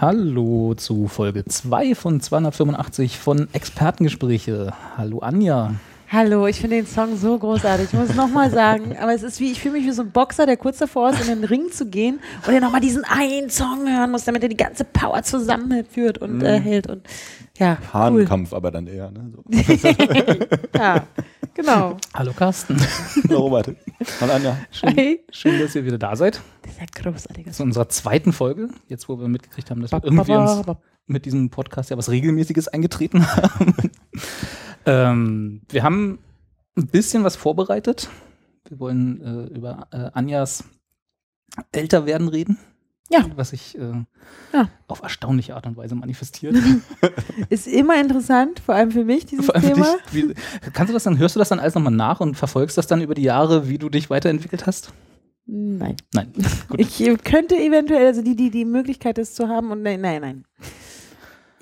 Hallo zu Folge 2 von 285 von Expertengespräche. Hallo Anja. Hallo, ich finde den Song so großartig. Ich muss es nochmal sagen, aber es ist wie, ich fühle mich wie so ein Boxer, der kurz davor ist, in den Ring zu gehen und der nochmal diesen einen Song hören muss, damit er die ganze Power zusammenführt und Mhm. äh, hält. Und ja, cool. Hahnenkampf aber dann eher. Ne? So. ja, genau. Hallo Carsten. Hallo Robert. Hallo Anja. Schön, Hey. schön, dass ihr wieder da seid. Das ist ja großartig. Zu unserer zweiten Folge, jetzt wo wir mitgekriegt haben, dass wir irgendwie uns mit diesem Podcast ja was Regelmäßiges eingetreten haben. ähm, wir haben ein bisschen was vorbereitet. Wir wollen äh, über äh, Anjas Älterwerden reden. Ja. Was sich äh, Ja. auf erstaunliche Art und Weise manifestiert. Ist immer interessant, vor allem für mich, dieses Vor allem für Thema. dich, wie, kannst du das dann, hörst du das dann alles nochmal nach und verfolgst das dann über die Jahre, wie du dich weiterentwickelt hast? Nein. Nein. Gut. Ich könnte eventuell, also die, die die Möglichkeit ist zu haben und nein, nein, nein.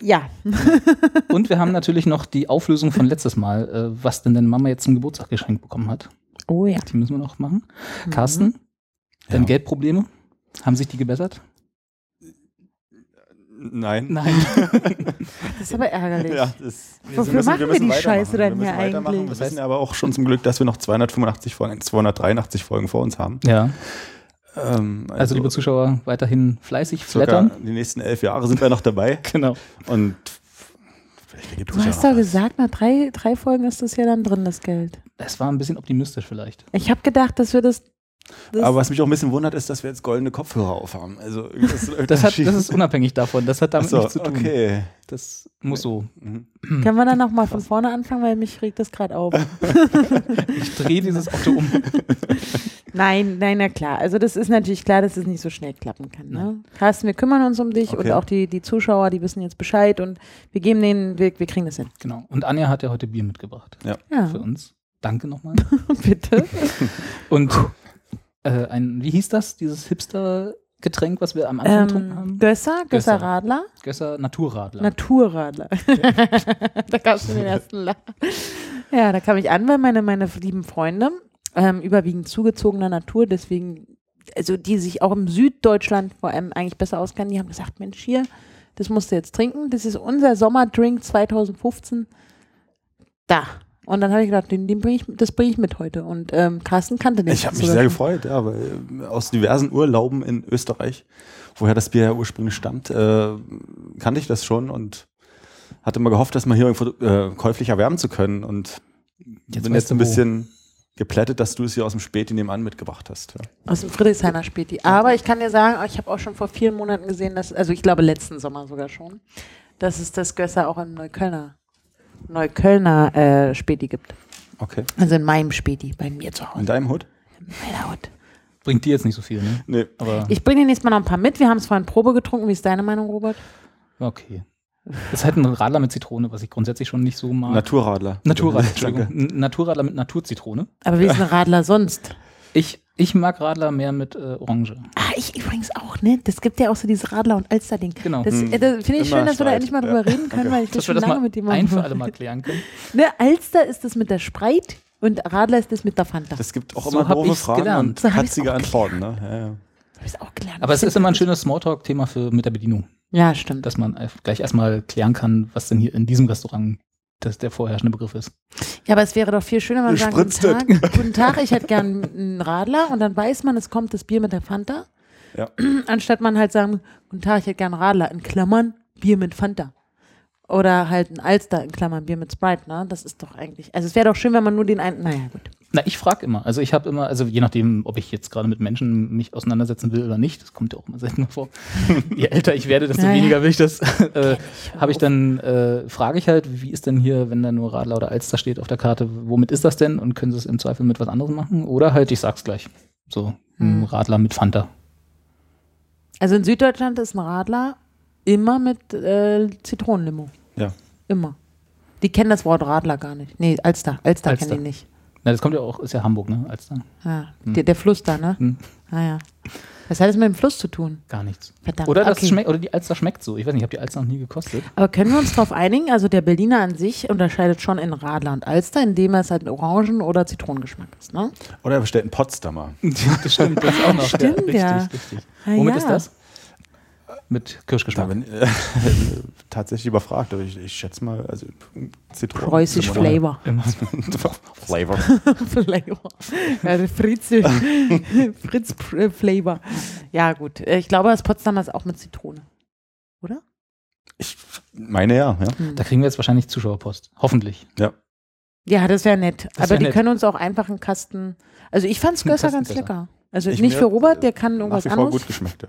Ja, Und wir haben natürlich noch die Auflösung von letztes Mal, äh, was denn deine Mama jetzt zum Geburtstag geschenkt bekommen hat. oh ja. Die müssen wir noch machen. Carsten, deine Ja. Geldprobleme, haben sich die gebessert? Nein. Nein. Das ist aber ärgerlich. Ja, das, Wofür machen wir die Scheiße dann wir müssen hier eigentlich? Wir wissen aber auch schon zum Glück, dass wir noch 285 Folgen, 283 Folgen vor uns haben. ja, Ähm, also liebe Zuschauer, weiterhin fleißig flattern. die nächsten elf Jahre sind wir noch dabei. Genau. Und Du hast doch gesagt, nach drei, drei Folgen ist das ja dann drin, das Geld. Es war ein bisschen optimistisch vielleicht. Ich habe gedacht, dass wir das. Das Aber was mich auch ein bisschen wundert, ist, dass wir jetzt goldene Kopfhörer aufhaben. Also das, Das, da hat, das ist unabhängig davon. Das hat damit so, nichts zu tun. Okay. Das muss so. Mhm. können wir dann nochmal von vorne anfangen, weil mich regt das gerade auf. Ich drehe dieses Auto um. nein, nein, na klar. Also das ist natürlich klar, dass es nicht so schnell klappen kann. Ne? Carsten, wir kümmern uns um dich Okay. und auch die, die Zuschauer, die wissen jetzt Bescheid und wir geben denen, wir, wir kriegen das hin. Genau. Und Anja hat ja heute Bier mitgebracht Ja, für uns. Danke nochmal. bitte. Und äh, ein, wie hieß das, dieses Hipster-Getränk, was wir am Anfang getrunken Ähm, haben? Gösser, Gösser. Radler, Gösser Naturradler. Naturradler. da gab es schon den ersten Lach. Ja, da kam ich an, weil meine, meine lieben Freunde, ähm, überwiegend zugezogener Natur, deswegen, also die sich auch im Süddeutschland vor allem eigentlich besser auskennen, die haben gesagt, Mensch, hier, das musst du jetzt trinken, das ist unser Sommerdrink 2015. Da. Und dann habe ich gedacht, den, den bring ich, das bringe ich mit heute. Und ähm, Carsten kannte den. Ich habe mich sehr gefreut, ja, weil äh, aus diversen Urlauben in Österreich, woher das Bier ja ursprünglich stammt, äh, kannte ich das schon und hatte mal gehofft, das mal hier irgendwo äh, käuflich erwärmen zu können und Jetzt bin jetzt ein bisschen geplättet, dass du es hier aus dem Späti nebenan mitgebracht hast. Ja. Aus dem Friedrichshainer Späti. Aber ich kann dir sagen, ich habe auch schon vor vielen Monaten gesehen, dass, also ich glaube letzten Sommer sogar schon, dass es das Gösser auch im Neuköllner, Neuköllner äh, Späti gibt. Okay. Also in meinem Späti, bei mir zu In Hause. deinem Hut? In meiner Hut. Bringt dir jetzt nicht so viel, ne? Nee. Aber Ich bringe dir nächstes Mal noch ein paar mit. Wir haben es vorhin Probe getrunken. Wie ist deine Meinung, Robert? okay. Das ist halt ein Radler mit Zitrone, was ich grundsätzlich schon nicht so mag. Naturradler. Naturradler. Entschuldigung. Naturradler mit Naturzitrone. Aber wie ist ein Radler sonst? Ich, ich mag Radler mehr mit äh, Orange. Ah, ich übrigens auch, ne? Das gibt ja auch so dieses Radler- und Alster-Ding. Genau. Das, Hm. äh, das finde ich Immer schön, dass wir da endlich mal drüber Ja. reden können, Okay. weil ich das wir schon das lange mal mit jemandem ein für alle Mal klären können. Ne, Alster ist das mit der Sprite und Radler ist das mit der Fanta. Das gibt auch So immer doofe Fragen gelernt. und So katzige Antworten. Ne? Ja, ja. Hab ich's auch gelernt. Aber es ist immer ein schönes Smalltalk-Thema für mit der Bedienung, Ja, stimmt. dass man gleich erstmal klären kann, was denn hier in diesem Restaurant das der vorherrschende Begriff ist. Ja, aber es wäre doch viel schöner, wenn man sagt, guten Tag, guten Tag, ich hätte gern einen Radler und dann weiß man, es kommt das Bier mit der Fanta. Ja. Anstatt man halt sagen, guten Tag, ich hätte gern einen Radler, in Klammern, Bier mit Fanta. Oder halt ein Alster, in Klammern, Bier mit Sprite, ne? Das ist doch eigentlich, also es wäre doch schön, wenn man nur den einen, naja, gut. Na, ich frage immer. Also ich habe immer, also je nachdem, ob ich jetzt gerade mit Menschen mich auseinandersetzen will oder nicht, das kommt ja auch immer seltener vor. je älter ich werde, desto Ja, ja. weniger will ich das. Äh, habe ich dann, äh, frage ich halt, wie ist denn hier, wenn da nur Radler oder Alster steht auf der Karte, womit ist das denn? Und können sie es im Zweifel mit was anderem machen? Oder halt, ich sag's gleich. So, ein Radler mit Fanta. Also in Süddeutschland ist ein Radler immer mit äh, Zitronenlimo. Ja. Immer. Die kennen das Wort Radler gar nicht. Nee, Alster. Alster, Alster. kennen die nicht. Na, das kommt ja auch, ist ja Hamburg, ne? Als dann. Ja, der, der Fluss da, ne? Hm. Ah ja. Was hat das mit dem Fluss zu tun? Gar nichts. Verdammt. Oder, das okay. schmeckt, oder die Alster schmeckt so. Ich weiß nicht, ich habe die Alster noch nie gekostet. Aber können wir uns darauf einigen? Also der Berliner an sich unterscheidet schon in Radler und Alster, indem es halt Orangen- oder Zitronengeschmack ist, ne? Oder er bestellt einen Potsdamer. das stimmt, das auch noch. Stimmt, richtig, ja. richtig. Ah, Womit ja. ist das? Mit Kirschgeschmack. bin äh, tatsächlich überfragt, aber ich, ich schätze mal, also Zitronen. Preußisch Flavor. Flavor. Flavor. Ja, der Fritz, Fritz äh, Flavor. Ja, gut. Äh, Ich glaube, das Potsdamer ist auch mit Zitrone. Oder? Ich meine ja, ja. Hm. Da kriegen wir jetzt wahrscheinlich Zuschauerpost. Hoffentlich. Ja, das wäre nett. Das Aber wär die nett. können uns auch einfach einen Kasten. Also ich fand es Gösser ganz Gösser. lecker. Also Ich nicht für Robert, der äh, kann Nach irgendwas wie vor anderes. gut geschmeckt, ja.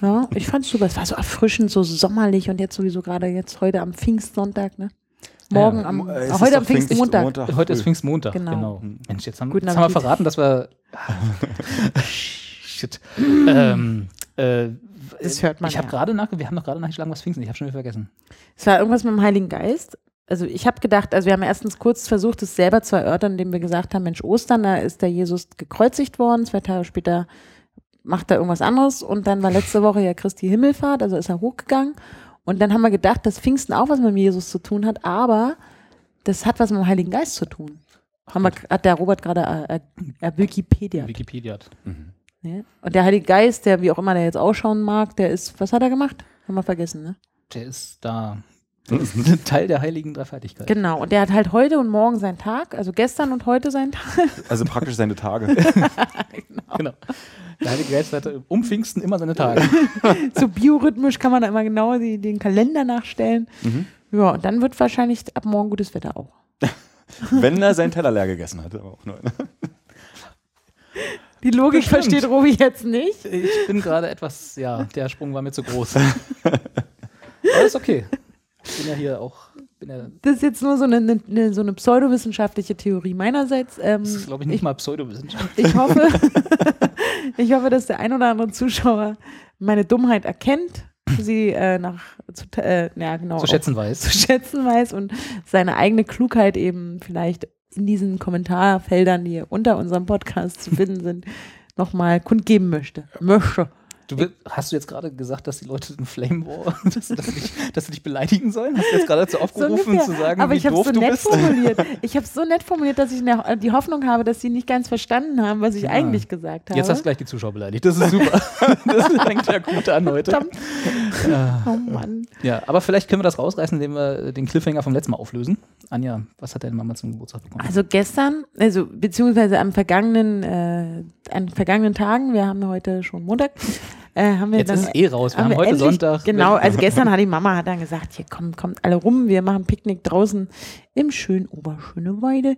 Ja, ich fand es super. Es war so erfrischend, so sommerlich und jetzt sowieso gerade jetzt heute am Pfingstsonntag, ne? Morgen Ja, am, Äh, heute am Pfingstmontag. Heute ist. Pfingstmontag. Genau. Genau. Mensch, jetzt haben, Guten jetzt haben wir verraten, dass wir. Shit. ähm, äh, Das hört man Ich habe ja. gerade nach, wir haben noch gerade nachgeschlagen, was Pfingsten. ist. Ich habe schon wieder vergessen. Es war irgendwas mit dem Heiligen Geist. Also ich habe gedacht, also wir haben erstens kurz versucht, es selber zu erörtern, indem wir gesagt haben, Mensch, Ostern, da ist der Jesus gekreuzigt worden, zwei Tage später macht er irgendwas anderes und dann war letzte Woche ja Christi Himmelfahrt, also ist er hochgegangen und dann haben wir gedacht, dass Pfingsten auch was mit Jesus zu tun hat, aber das hat was mit dem Heiligen Geist zu tun. Haben wir, hat der Robert gerade äh, äh, Wikipedia. Wikipedia hat. Ja. Und der Heilige Geist, der wie auch immer der jetzt ausschauen mag, der ist, was hat er gemacht? Haben wir vergessen, ne? Der ist da. Der ist ein Teil der heiligen Dreifaltigkeit. Genau, und der hat halt heute und morgen seinen Tag, also gestern und heute seinen Tag. Also praktisch seine Tage. Genau. Der Heilige Geist hatte um Pfingsten immer seine Tage. so biorhythmisch kann man da immer genau die, den Kalender nachstellen. Mhm. Ja, und dann wird wahrscheinlich ab morgen gutes Wetter auch. Wenn er seinen Teller leer gegessen hat. Aber auch nur. Die Logik Das stimmt. versteht Robi jetzt nicht. Ich bin gerade etwas, ja, der Sprung war mir zu groß. Aber ist okay. Ich bin ja hier auch, ja, Das ist jetzt nur so eine, eine, so eine pseudowissenschaftliche Theorie meinerseits. Ähm, das ist, glaube ich, nicht mal Pseudowissenschaft. ich hoffe, ich hoffe, dass der ein oder andere Zuschauer meine Dummheit erkennt, sie äh, nach zu, äh, ja, genau, Zu schätzen weiß. zu schätzen weiß und seine eigene Klugheit eben vielleicht in diesen Kommentarfeldern, die unter unserem Podcast zu finden sind, nochmal kundgeben möchte. Möchte. Du, will- hast du jetzt gerade gesagt, dass die Leute den Flame War, dass, dass, sie dich, dass sie dich beleidigen sollen? Hast du jetzt gerade dazu aufgerufen, ungefähr. zu sagen, Aber wie ich habe doof so du nett bist? formuliert. Ich habe so nett formuliert, dass ich die Hoffnung habe, dass sie nicht ganz verstanden haben, was ich Ja. eigentlich gesagt habe. Jetzt hast du gleich die Zuschauer beleidigt. Das ist super. das fängt ja gut an heute. Verdammt. Ja. Oh Mann. Ja, aber vielleicht können wir das rausreißen, indem wir den Cliffhanger vom letzten Mal auflösen. Anja, was hat deine Mama zum Geburtstag bekommen? Also gestern, also beziehungsweise am vergangenen, äh, an vergangenen Tagen, wir haben heute schon Montag, äh, haben wir Jetzt dann ist es eh raus. Wir haben, wir heute endlich- Sonntag. Genau, also gestern hat die Mama hat dann gesagt, hier kommt, kommt alle rum, wir machen Picknick draußen im schönen Oberschöneweide.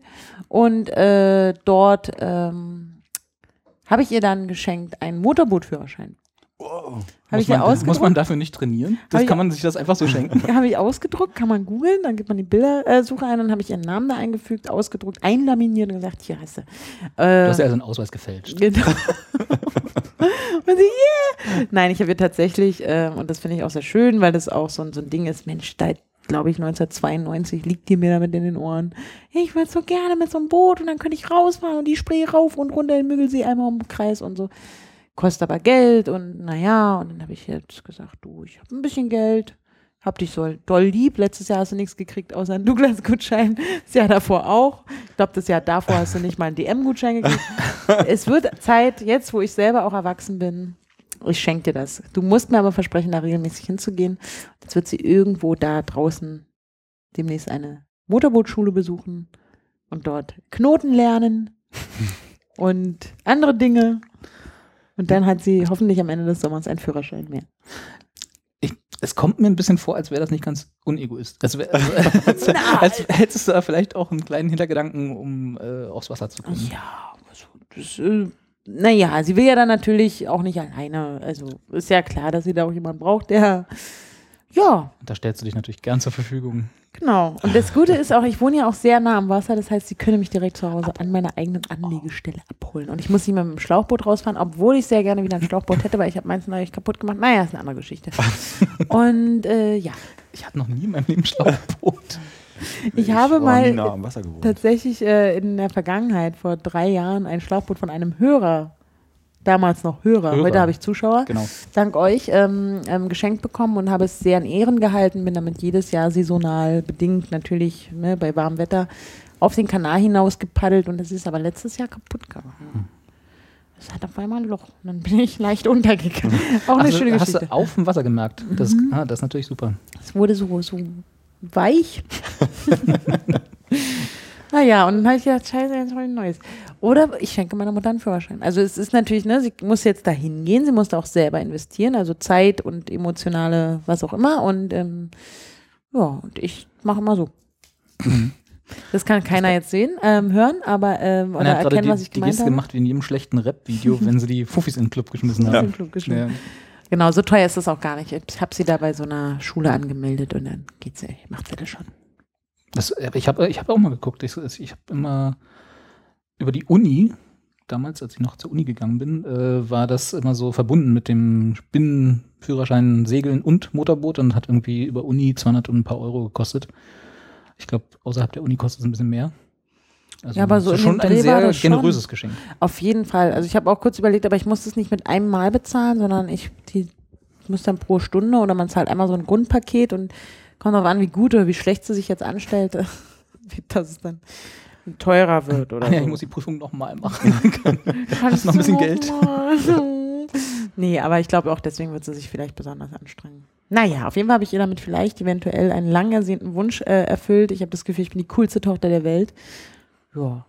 Und äh, dort ähm, habe ich ihr dann geschenkt einen Motorbootführerschein. Wow. Habe ich muss, ihr man, muss man ausgedruckt, dafür nicht trainieren? Das Hab kann man sich das einfach so schenken. habe ich ausgedruckt, kann man googeln, dann gibt man die Bildersuche ein, dann habe ich ihren Namen da eingefügt, ausgedruckt, einlaminiert und gesagt, hier hast du. Du Äh, hast ja also einen Ausweis gefälscht. Genau. und sie, yeah! Nein, ich habe ihr tatsächlich, äh, und das finde ich auch sehr schön, weil das auch so, ein- so ein Ding ist, Mensch, da glaube ich 1992 liegt die mir damit in den Ohren. Ich würde so gerne mit so einem Boot und dann könnte ich rausfahren und die Spree rauf und runter den Müggelsee einmal um den Kreis und so. Kostet aber Geld und naja, und dann habe ich jetzt gesagt, du, ich habe ein bisschen Geld, hab dich so doll lieb. Letztes Jahr hast du nichts gekriegt außer einen Douglas-Gutschein. Das Jahr davor auch. Ich glaube, das Jahr davor hast du nicht mal einen DM-Gutschein gekriegt. es wird Zeit, jetzt wo ich selber auch erwachsen bin, ich schenke dir das. Du musst mir aber versprechen, da regelmäßig hinzugehen. Jetzt wird sie irgendwo da draußen demnächst eine Motorbootschule besuchen und dort Knoten lernen und andere Dinge. Und dann hat sie hoffentlich am Ende des Sommers einen Führerschein mehr. Ich, es kommt mir ein bisschen vor, als wäre das nicht ganz unegoist. Als, wär, als, als, als hättest du da vielleicht auch einen kleinen Hintergedanken, um äh, aufs Wasser zu kommen. Ja, also das, äh, naja, sie will ja dann natürlich auch nicht alleine. Also ist ja klar, dass sie da auch jemanden braucht, der Ja, Und da stellst du dich natürlich gern zur Verfügung. genau. Und das Gute ist auch, ich wohne ja auch sehr nah am Wasser. Das heißt, sie können mich direkt zu Hause an meiner eigenen Anlegestelle abholen. Und ich muss nicht mehr mit dem Schlauchboot rausfahren, obwohl ich sehr gerne wieder ein Schlauchboot hätte, weil ich habe meins neulich kaputt gemacht. Naja, ist eine andere Geschichte. Und äh, ja, Ich hatte noch nie in meinem Leben Schlauchboot. ich, habe war mal nah am Wasser gewohnt. tatsächlich äh, in der Vergangenheit, vor drei Jahren, ein Schlauchboot von einem Hörer, damals noch Hörer, Hörer. heute habe ich Zuschauer, Genau. dank euch ähm, ähm, geschenkt bekommen und habe es sehr in Ehren gehalten, bin damit jedes Jahr saisonal bedingt natürlich ne, bei warmem Wetter auf den Kanal hinaus gepaddelt und es ist aber letztes Jahr kaputt gegangen. Es hat auf einmal ein Loch und dann bin ich leicht untergegangen. Auch eine Also, schöne hast Geschichte. Mhm. du auf dem Wasser gemerkt. Das, ah, das ist natürlich super. Es wurde so, so weich. naja, und dann habe ich gedacht, scheiße, jetzt ich ein neues. Oder ich schenke meiner Mutter einen Führerschein. Also es ist natürlich, ne, sie muss jetzt da hingehen, sie muss da auch selber investieren, also Zeit und emotionale, was auch immer. Und ähm, ja, und ich mache immer so. Das kann keiner jetzt sehen, ähm, hören, aber ähm, oder erkennen, die, was ich die gemeint Geste habe. gemacht wie in jedem schlechten Rap-Video, wenn sie die Fuffis in den Club geschmissen haben. dem Club geschmissen. Ja. Genau, so teuer ist das auch gar nicht. Ich habe sie da bei so einer Schule angemeldet und dann geht sie, macht sie das schon. Das, aber ich habe ich hab auch mal geguckt. Ich, ich habe immer über die Uni, damals, als ich noch zur Uni gegangen bin, äh, war das immer so verbunden mit dem Binnenführerschein Segeln und Motorboot und hat irgendwie über Uni 200 und ein paar Euro gekostet. Ich glaube, außerhalb der Uni kostet es ein bisschen mehr. Also Ja, aber so schon ein sehr schon. generöses Geschenk. Auf jeden Fall. Also ich habe auch kurz überlegt, aber ich muss das nicht mit einem Mal bezahlen, sondern ich, die, ich muss dann pro Stunde oder man zahlt einmal so ein Grundpaket und kommt darauf an, wie gut oder wie schlecht sie sich jetzt anstellt, wie das dann teurer wird oder Ah, ja, so. ich muss die Prüfung nochmal machen. Kannst noch ein bisschen Geld? nee, aber ich glaube auch, deswegen wird sie sich vielleicht besonders anstrengen. Naja, auf jeden Fall habe ich ihr damit vielleicht eventuell einen lang ersehnten Wunsch äh, erfüllt. Ich habe das Gefühl, ich bin die coolste Tochter der Welt. Ja.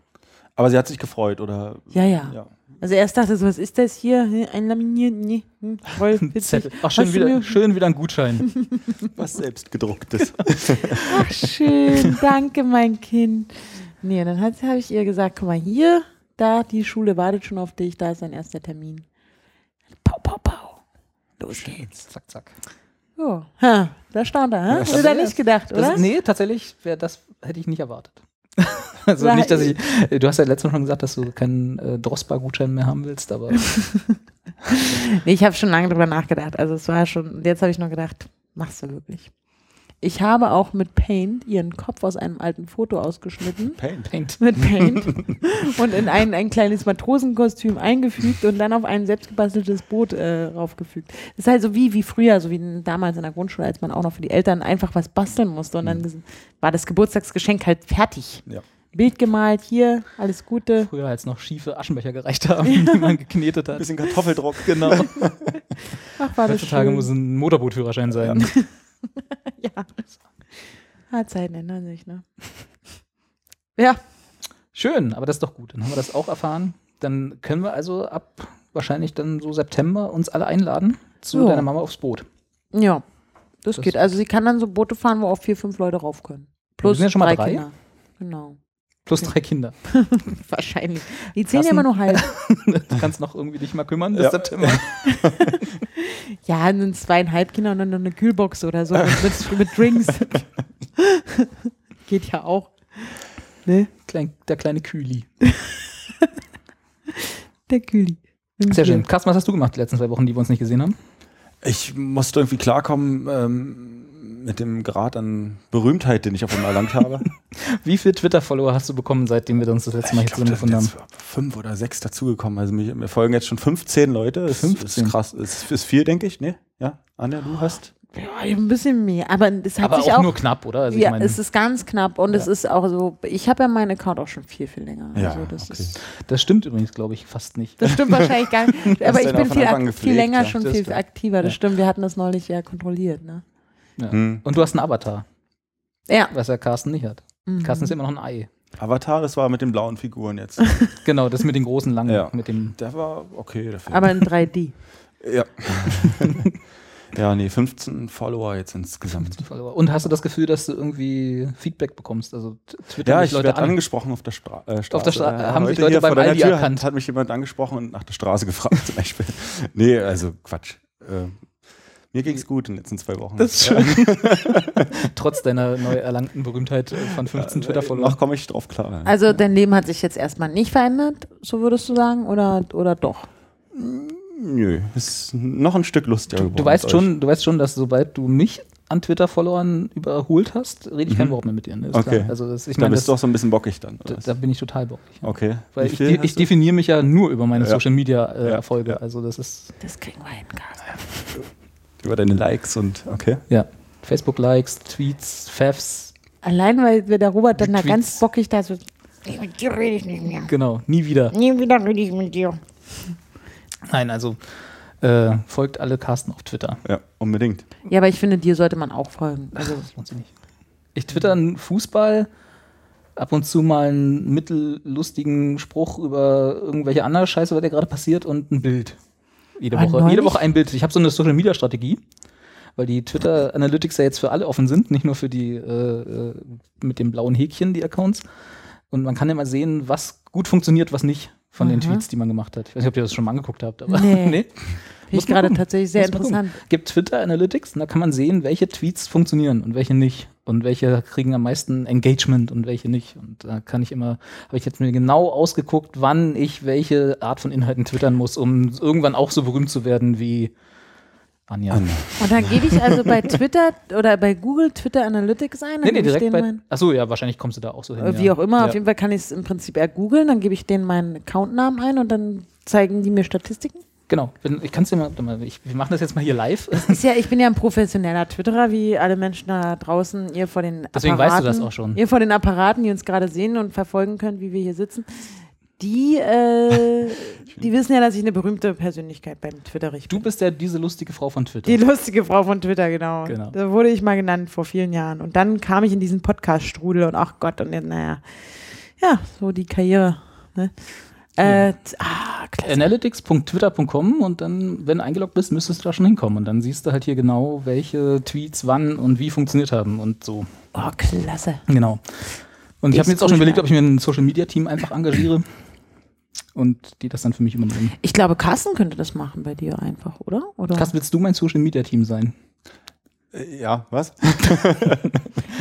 Aber sie hat sich gefreut, oder? Ja, ja. Ja. Also erst dachte so, was ist das hier? Hm, Ein laminiert? Nee, hm, voll witzig. Zettel. Ach, schön wieder, schön wieder ein Gutschein. Was selbst gedrucktes. Ach schön, danke mein Kind. Nee, dann habe ich ihr gesagt, guck mal hier, da, die Schule wartet schon auf dich, da ist dein erster Termin. Pau, pau, pau. Los geht's. Zack, zack. Ja, ha, da stand er, hä? das Hätte er wär- nicht gedacht, oder? Das, nee, tatsächlich, wär, das hätte ich nicht erwartet. Also War- nicht, dass ich. Du hast ja letztes Mal schon gesagt, dass du keinen äh, Drossbar-Gutschein mehr haben willst, aber Nee, ich habe schon lange drüber nachgedacht. Also es war schon, jetzt habe ich nur gedacht, machst du wirklich. Ich habe auch mit Paint ihren Kopf aus einem alten Foto ausgeschnitten. Paint. Paint. mit Paint und in ein, ein kleines Matrosenkostüm eingefügt und dann auf ein selbstgebasteltes Boot äh, raufgefügt. Das ist halt so wie, wie früher, so wie damals in der Grundschule, als man auch noch für die Eltern einfach was basteln musste und dann ges- war das Geburtstagsgeschenk halt fertig. Ja. Bild gemalt, hier, alles Gute. Früher, als noch schiefe Aschenbecher gereicht haben, die man geknetet hat. Bisschen Kartoffeldruck. Genau. Ach, war das Heutzutage schön. muss ein Motorbootführerschein sein. ja. Ah, Zeiten ändern sich, ne? Ja, Schön, aber das ist doch gut. Dann haben wir das auch erfahren. Dann können wir also ab wahrscheinlich dann so September uns alle einladen zu Ja. deiner Mama aufs Boot. ja, das, Das- geht. Also sie kann dann so Boote fahren, wo auch vier, fünf Leute rauf können. Plus sind ja schon mal drei, drei. Kinder. Genau. Plus drei Kinder. Wahrscheinlich. Die zählen ja immer nur halb. Du kannst noch irgendwie dich mal kümmern bis Ja. September. Ja, dann zweieinhalb Kinder und dann noch eine Kühlbox oder so mit, mit, mit Drinks. Geht ja auch. Ne? Klein, der kleine Kühli. Der Kühli. Sehr schön. Carsten, was hast du gemacht die letzten zwei Wochen, die wir uns nicht gesehen haben? Ich musste irgendwie klarkommen ähm, mit dem Grad an Berühmtheit, den ich auf einmal erlangt habe. Wie viele Twitter-Follower hast du bekommen, seitdem wir uns das letzte Mal hier zusammengefunden haben? jetzt fünf oder sechs dazugekommen. Also mich, mir folgen jetzt schon 15 Leute. Das 15? ist krass. Das ist viel, denke ich. Ne? Ja, Anja, du hast. Ja, ein bisschen mehr. Aber es hat Aber sich auch, auch. nur knapp, oder? Also ja, ich meine, es ist ganz knapp und es ist auch so. Ich habe ja meinen Account auch schon viel, viel länger. Ja, also das okay. ist. das stimmt übrigens, glaube ich, fast nicht. Das stimmt wahrscheinlich gar nicht. Aber ich bin viel, gepflegt, viel länger ja, schon viel stimmt. aktiver. Das Ja. stimmt. Wir hatten das neulich ja kontrolliert. Ne? Ja. Hm. Und du hast einen Avatar, Ja. was ja Carsten nicht hat. Mhm. Carsten ist immer noch ein Ei. Avatar, das war mit den blauen Figuren jetzt. Genau, das mit den großen langen, Ja. mit dem Der war okay, der Film. Aber in 3D. ja. ja, nee, 15 Follower jetzt insgesamt. Follower. Und hast du das Gefühl, dass du irgendwie Feedback bekommst? Also Twitter Ja, ich Leute werde an. angesprochen auf der, Stra äh, Straße. der Stra- Ja, haben heute sich Leute beim Aldi Tür erkannt? Hat, hat mich jemand angesprochen und nach der Straße gefragt zum Beispiel. nee, also Quatsch. Äh, Mir ging es gut in den letzten zwei Wochen. Das ist schön. Trotz deiner neu erlangten Berühmtheit von 15 Twitter-Followern. Noch komme ich drauf klar. Also dein Leben hat sich jetzt erstmal nicht verändert, so würdest du sagen, oder, oder doch? Nö, ist noch ein Stück lustiger geworden. Du weißt, schon, du weißt schon, dass sobald du mich an Twitter-Followern überholt hast, rede ich kein Mhm. Wort mehr mit dir. Ne? Okay. Klar. Also das, ich euch. Da bist das, du auch so ein bisschen bockig dann. da, da bin ich total bockig. ja. Okay. Weil ich, de- ich du? definiere mich ja nur über meine Ja. Social Media äh, Ja, ja. Also das ist Das kriegen wir hin, Carsten. Über deine Likes und okay. ja Facebook-Likes, Tweets, Favs, Allein, weil wir der Robert dann da ganz bockig da so, Mit dir rede ich nicht mehr. genau, nie wieder. Nie wieder rede ich mit dir. Nein, also äh, folgt alle Carsten auf Twitter. Ja, unbedingt. ja, aber ich finde, dir sollte man auch folgen. Also, Das lohnt sich nicht. Ich twitter einen Fußball, ab und zu mal einen mittellustigen Spruch über irgendwelche andere Scheiße, was da gerade passiert und ein Bild. Jede Woche, jede neulich- Woche ein Bild. Ich habe so eine Social Media Strategie, weil die Twitter Analytics ja jetzt für alle offen sind, nicht nur für die äh, äh, mit dem blauen Häkchen, die Accounts. Und man kann immer sehen, was gut funktioniert, was nicht von den Aha. Tweets, die man gemacht hat. Ich weiß nicht, ob ihr das schon mal angeguckt habt, aber Nee. nee. finde Muss ich gerade gucken. tatsächlich sehr Muss interessant. gibt Twitter Analytics und da kann man sehen, welche Tweets funktionieren und welche nicht und welche kriegen am meisten Engagement und welche nicht. Und da kann ich immer, habe ich jetzt mir genau ausgeguckt, wann ich welche Art von Inhalten twittern muss, um irgendwann auch so berühmt zu werden wie Anja. Anja. Und dann gebe ich also bei Twitter oder bei Google Twitter Analytics ein. Dann Nee, nee, direkt bei. mein, Achso, ja, wahrscheinlich kommst du da auch so hin. äh, ja. wie auch immer, Ja. auf jeden Fall kann ich es im Prinzip eher googeln, dann gebe ich denen meinen Accountnamen ein und dann zeigen die mir Statistiken. Genau. Ich kann es dir mal, ich, wir machen das jetzt mal hier live. Ist ja, ich bin ja ein professioneller Twitterer, wie alle Menschen da draußen, ihr vor den Deswegen Apparaten, weißt du das auch schon. Ihr vor den Apparaten, die uns gerade sehen und verfolgen könnt, wie wir hier sitzen. Die, äh, die wissen ja, dass ich eine berühmte Persönlichkeit beim Twitterich Du bin. bist ja diese lustige Frau von Twitter. Die lustige Frau von Twitter, genau. Genau. Da wurde ich mal genannt vor vielen Jahren. Und dann kam ich in diesen Podcast-Strudel und ach Gott, und dann, naja, ja, so die Karriere. Ne? Äh, ah, klasse. analytics.twitter.com und dann, wenn du eingeloggt bist, müsstest du da schon hinkommen. Und dann siehst du halt hier genau, welche Tweets wann und wie funktioniert haben und so. Oh, klasse. Genau. Und ich habe mir jetzt auch schon überlegt, ob ich mir ein Social Media Team einfach engagiere und die das dann für mich übernehmen. Ich glaube, Carsten könnte das machen bei dir einfach, oder? oder? Carsten, willst du mein Social Media Team sein? Äh, Ja, was?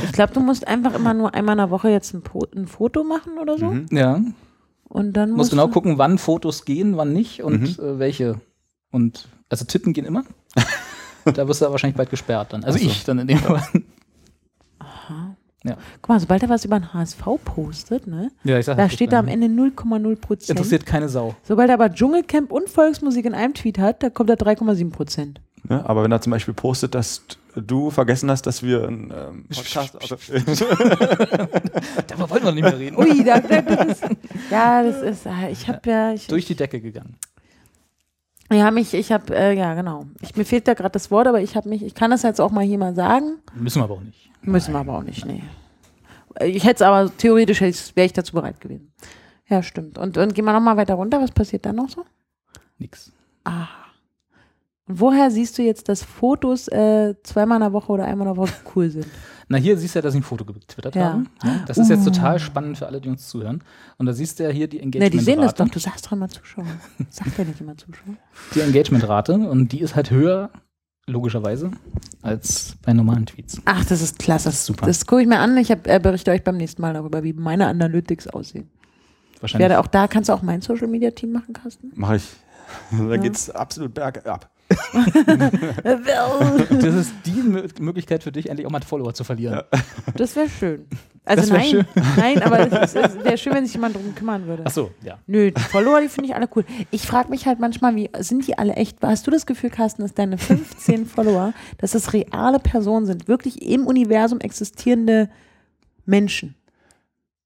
Ich glaube, du musst einfach immer nur einmal in der Woche jetzt ein, po ein Foto machen oder so. Mhm. Ja. Und dann Muss musst genau gucken, wann Fotos gehen, wann nicht und Mhm. äh, welche. Und also Titten gehen immer. da wirst du aber wahrscheinlich bald gesperrt dann. Also Ach so. ich dann in dem Fall. Guck mal, sobald er was über den HSV postet, ne, Ja, ich sag, da steht da am Ende 0,0 Prozent. Interessiert keine Sau. Sobald er aber Dschungelcamp und Volksmusik in einem Tweet hat, da kommt er 3,7 Prozent. Ne? Aber wenn er zum Beispiel postet, dass du vergessen hast, dass wir einen ähm, Podcast. Darüber wollten wir nicht mehr reden. Ui, da, da, das ist, ja, das ist, äh, ich habe ja, ich, Durch die Decke gegangen. ja, mich, ich habe, äh, ja, genau. Ich, mir fehlt da gerade das Wort, aber ich habe mich, ich kann das jetzt auch mal hier mal sagen. Müssen wir aber auch nicht. Müssen wir aber auch nicht, nee. Ich hätte es aber, theoretisch wäre ich dazu bereit gewesen. Ja, stimmt. Und, und gehen wir nochmal weiter runter, was passiert dann noch so? Nix. Ah. Und woher siehst du jetzt, dass Fotos äh, zweimal in der Woche oder einmal in der Woche cool sind? Na, hier siehst du ja, dass ich ein Foto getwittert Ja. habe. Ja, das ist jetzt total spannend für alle, die uns zuhören. Und da siehst du ja hier die Ne, Engagement-Rate. die sehen das doch. Du sagst doch immer Zuschauer. Sagt ja nicht immer Zuschauer. Die Engagement-Rate. Und die ist halt höher, logischerweise, als bei normalen Tweets. Ach, das ist klasse. Das ist super. Das gucke ich mir an. Ich hab, äh, berichte euch beim nächsten Mal darüber, wie meine Analytics aussehen. Ich Wahrscheinlich. werde auch da, kannst du auch mein Social Media Team machen, Carsten? Mach ich. Da geht's absolut bergab. das ist die Mö- Möglichkeit für dich, endlich auch mal Follower zu verlieren. Das wäre schön. Also wär nein, schön. nein, aber es wäre schön, wenn sich jemand drum kümmern würde. Ach so, ja. Nö, die Follower, die finde ich alle cool. Ich frage mich halt manchmal, wie sind die alle echt? Hast du das Gefühl, Carsten, dass deine 15 Follower, dass das reale Personen sind, wirklich im Universum existierende Menschen?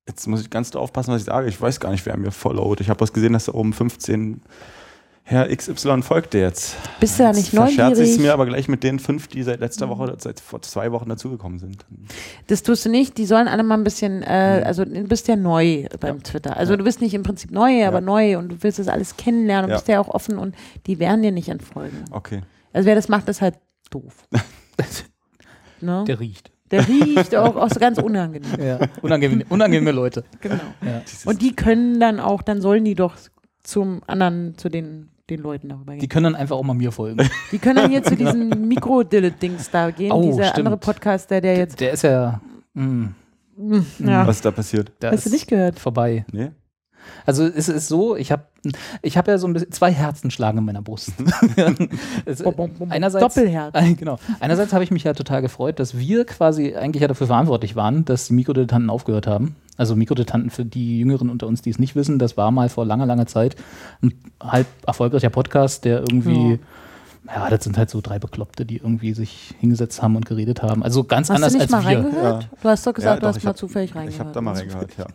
Jetzt muss ich ganz aufpassen, was ich sage. Ich weiß gar nicht, wer mir followt. Ich habe was gesehen, dass da oben 15 Herr XY folgt dir jetzt. Bist du da nicht Jetzt verscherze ich es neugierig? mir aber gleich mit den fünf, die seit letzter Woche, oder seit vor zwei Wochen dazugekommen sind. Das tust du nicht. Die sollen alle mal ein bisschen, äh, also du bist ja neu beim Twitter. Also Ja. du bist nicht im Prinzip neu, aber Ja. neu und du willst das alles kennenlernen und Ja. bist ja auch offen und die werden dir nicht entfolgen. Okay. Also wer das macht, ist halt doof. ne? Der riecht. Der riecht auch, auch so ganz unangenehm. Ja. Unangenehme, unangenehme Leute. Genau. Ja. Und die können dann auch, dann sollen die doch zum anderen, zu den, den Leuten darüber Die gehen. können dann einfach auch mal mir folgen. Die können dann hier zu diesen Mikro-Dille-Dings da gehen. Oh, dieser stimmt. andere Podcaster, der jetzt. Der ist ja mm, Ja, Was ist da passiert? der hast du ist nicht gehört? vorbei. Nee? Also es ist so, ich habe ich hab ja so ein bisschen zwei Herzen schlagen in meiner Brust. es, Bom, bom, bom. einerseits, Doppelherz. Äh, genau. Einerseits habe ich mich ja total gefreut, dass wir quasi eigentlich ja dafür verantwortlich waren, dass die Mikrodilettanten aufgehört haben. Also Mikrodilettanten für die Jüngeren unter uns, die es nicht wissen, das war mal vor langer, langer Zeit ein halb erfolgreicher Podcast, der irgendwie, ja, das sind halt so drei Bekloppte, die irgendwie sich hingesetzt haben und geredet haben. Also ganz Hast anders du nicht als mal wir. reingehört? Ja. Du hast doch gesagt, Ja, du doch, hast ich mal hab- zufällig reingehört. Ich habe da mal reingehört, ja.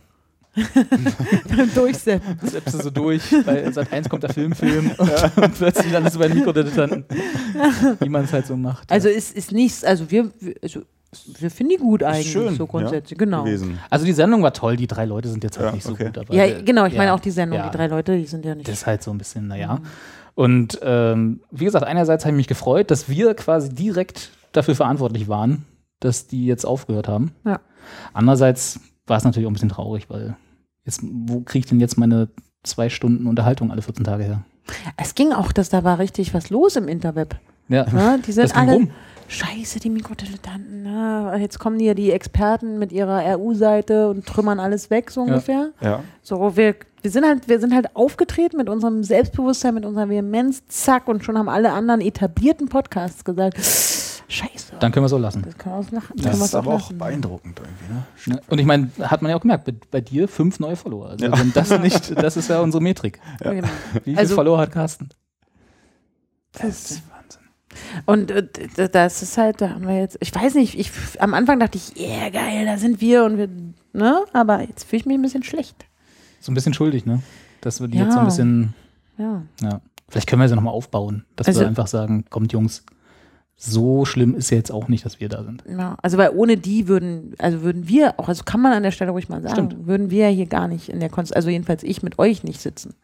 Beim Durchsetzen. Selbst so durch, bei Sat 1 kommt der Filmfilm und plötzlich landest du bei den Mikrodilettanten. Wie man es halt so macht. Also ist, ist nichts, also wir, wir- also wir finden die gut eigentlich, schön, so grundsätzlich, ja, genau. Gewesen. Also die Sendung war toll, die drei Leute sind jetzt halt Ja, nicht so okay. gut dabei. Ja, genau, ich meine Ja, auch die Sendung, ja. die drei Leute, die sind ja nicht. Das ist halt so ein bisschen, naja. Und ähm, wie gesagt, einerseits habe ich mich gefreut, dass wir quasi direkt dafür verantwortlich waren, dass die jetzt aufgehört haben. Ja. Andererseits war es natürlich auch ein bisschen traurig, weil jetzt, wo kriege ich denn jetzt meine zwei Stunden Unterhaltung alle 14 Tage her? Es ging auch, dass da war richtig was los im Interweb. Ja, Ne? Die sind das ging alle. rum. Scheiße, die Mikrodilettanten. Ne? Jetzt kommen hier die Experten mit ihrer RU-Seite und trümmern alles weg, so ungefähr. Ja. So, wir, wir, sind halt, wir sind halt aufgetreten mit unserem Selbstbewusstsein, mit unserer Vehemenz, zack, und schon haben alle anderen etablierten Podcasts gesagt, Scheiße. Dann können wir so lassen. das kann man auch lachen. Das kann man ist auch aber auch lassen. beeindruckend irgendwie, ne? Ne? Und ich meine, hat man ja auch gemerkt, bei, bei dir fünf neue Follower. Also wenn das nicht, das ist ja unsere Metrik. Genau. Wie viele Also- Follower hat Carsten? Das ist Wahnsinn. Und äh, das ist halt, da haben wir jetzt, ich weiß nicht, ich, am Anfang dachte ich, yeah, geil, da sind wir und wir, ne? Aber jetzt fühle ich mich ein bisschen schlecht. So ein bisschen schuldig, ne? Dass wir die Ja. jetzt so ein bisschen, Ja. ja. Vielleicht können wir sie nochmal aufbauen, dass Also- wir einfach sagen, kommt Jungs, so schlimm ist ja jetzt auch nicht, dass wir da sind. Ja, also weil ohne die würden, also würden wir auch, also kann man an der Stelle ruhig mal sagen, Stimmt. würden wir hier gar nicht in der Konst, also jedenfalls ich mit euch nicht sitzen.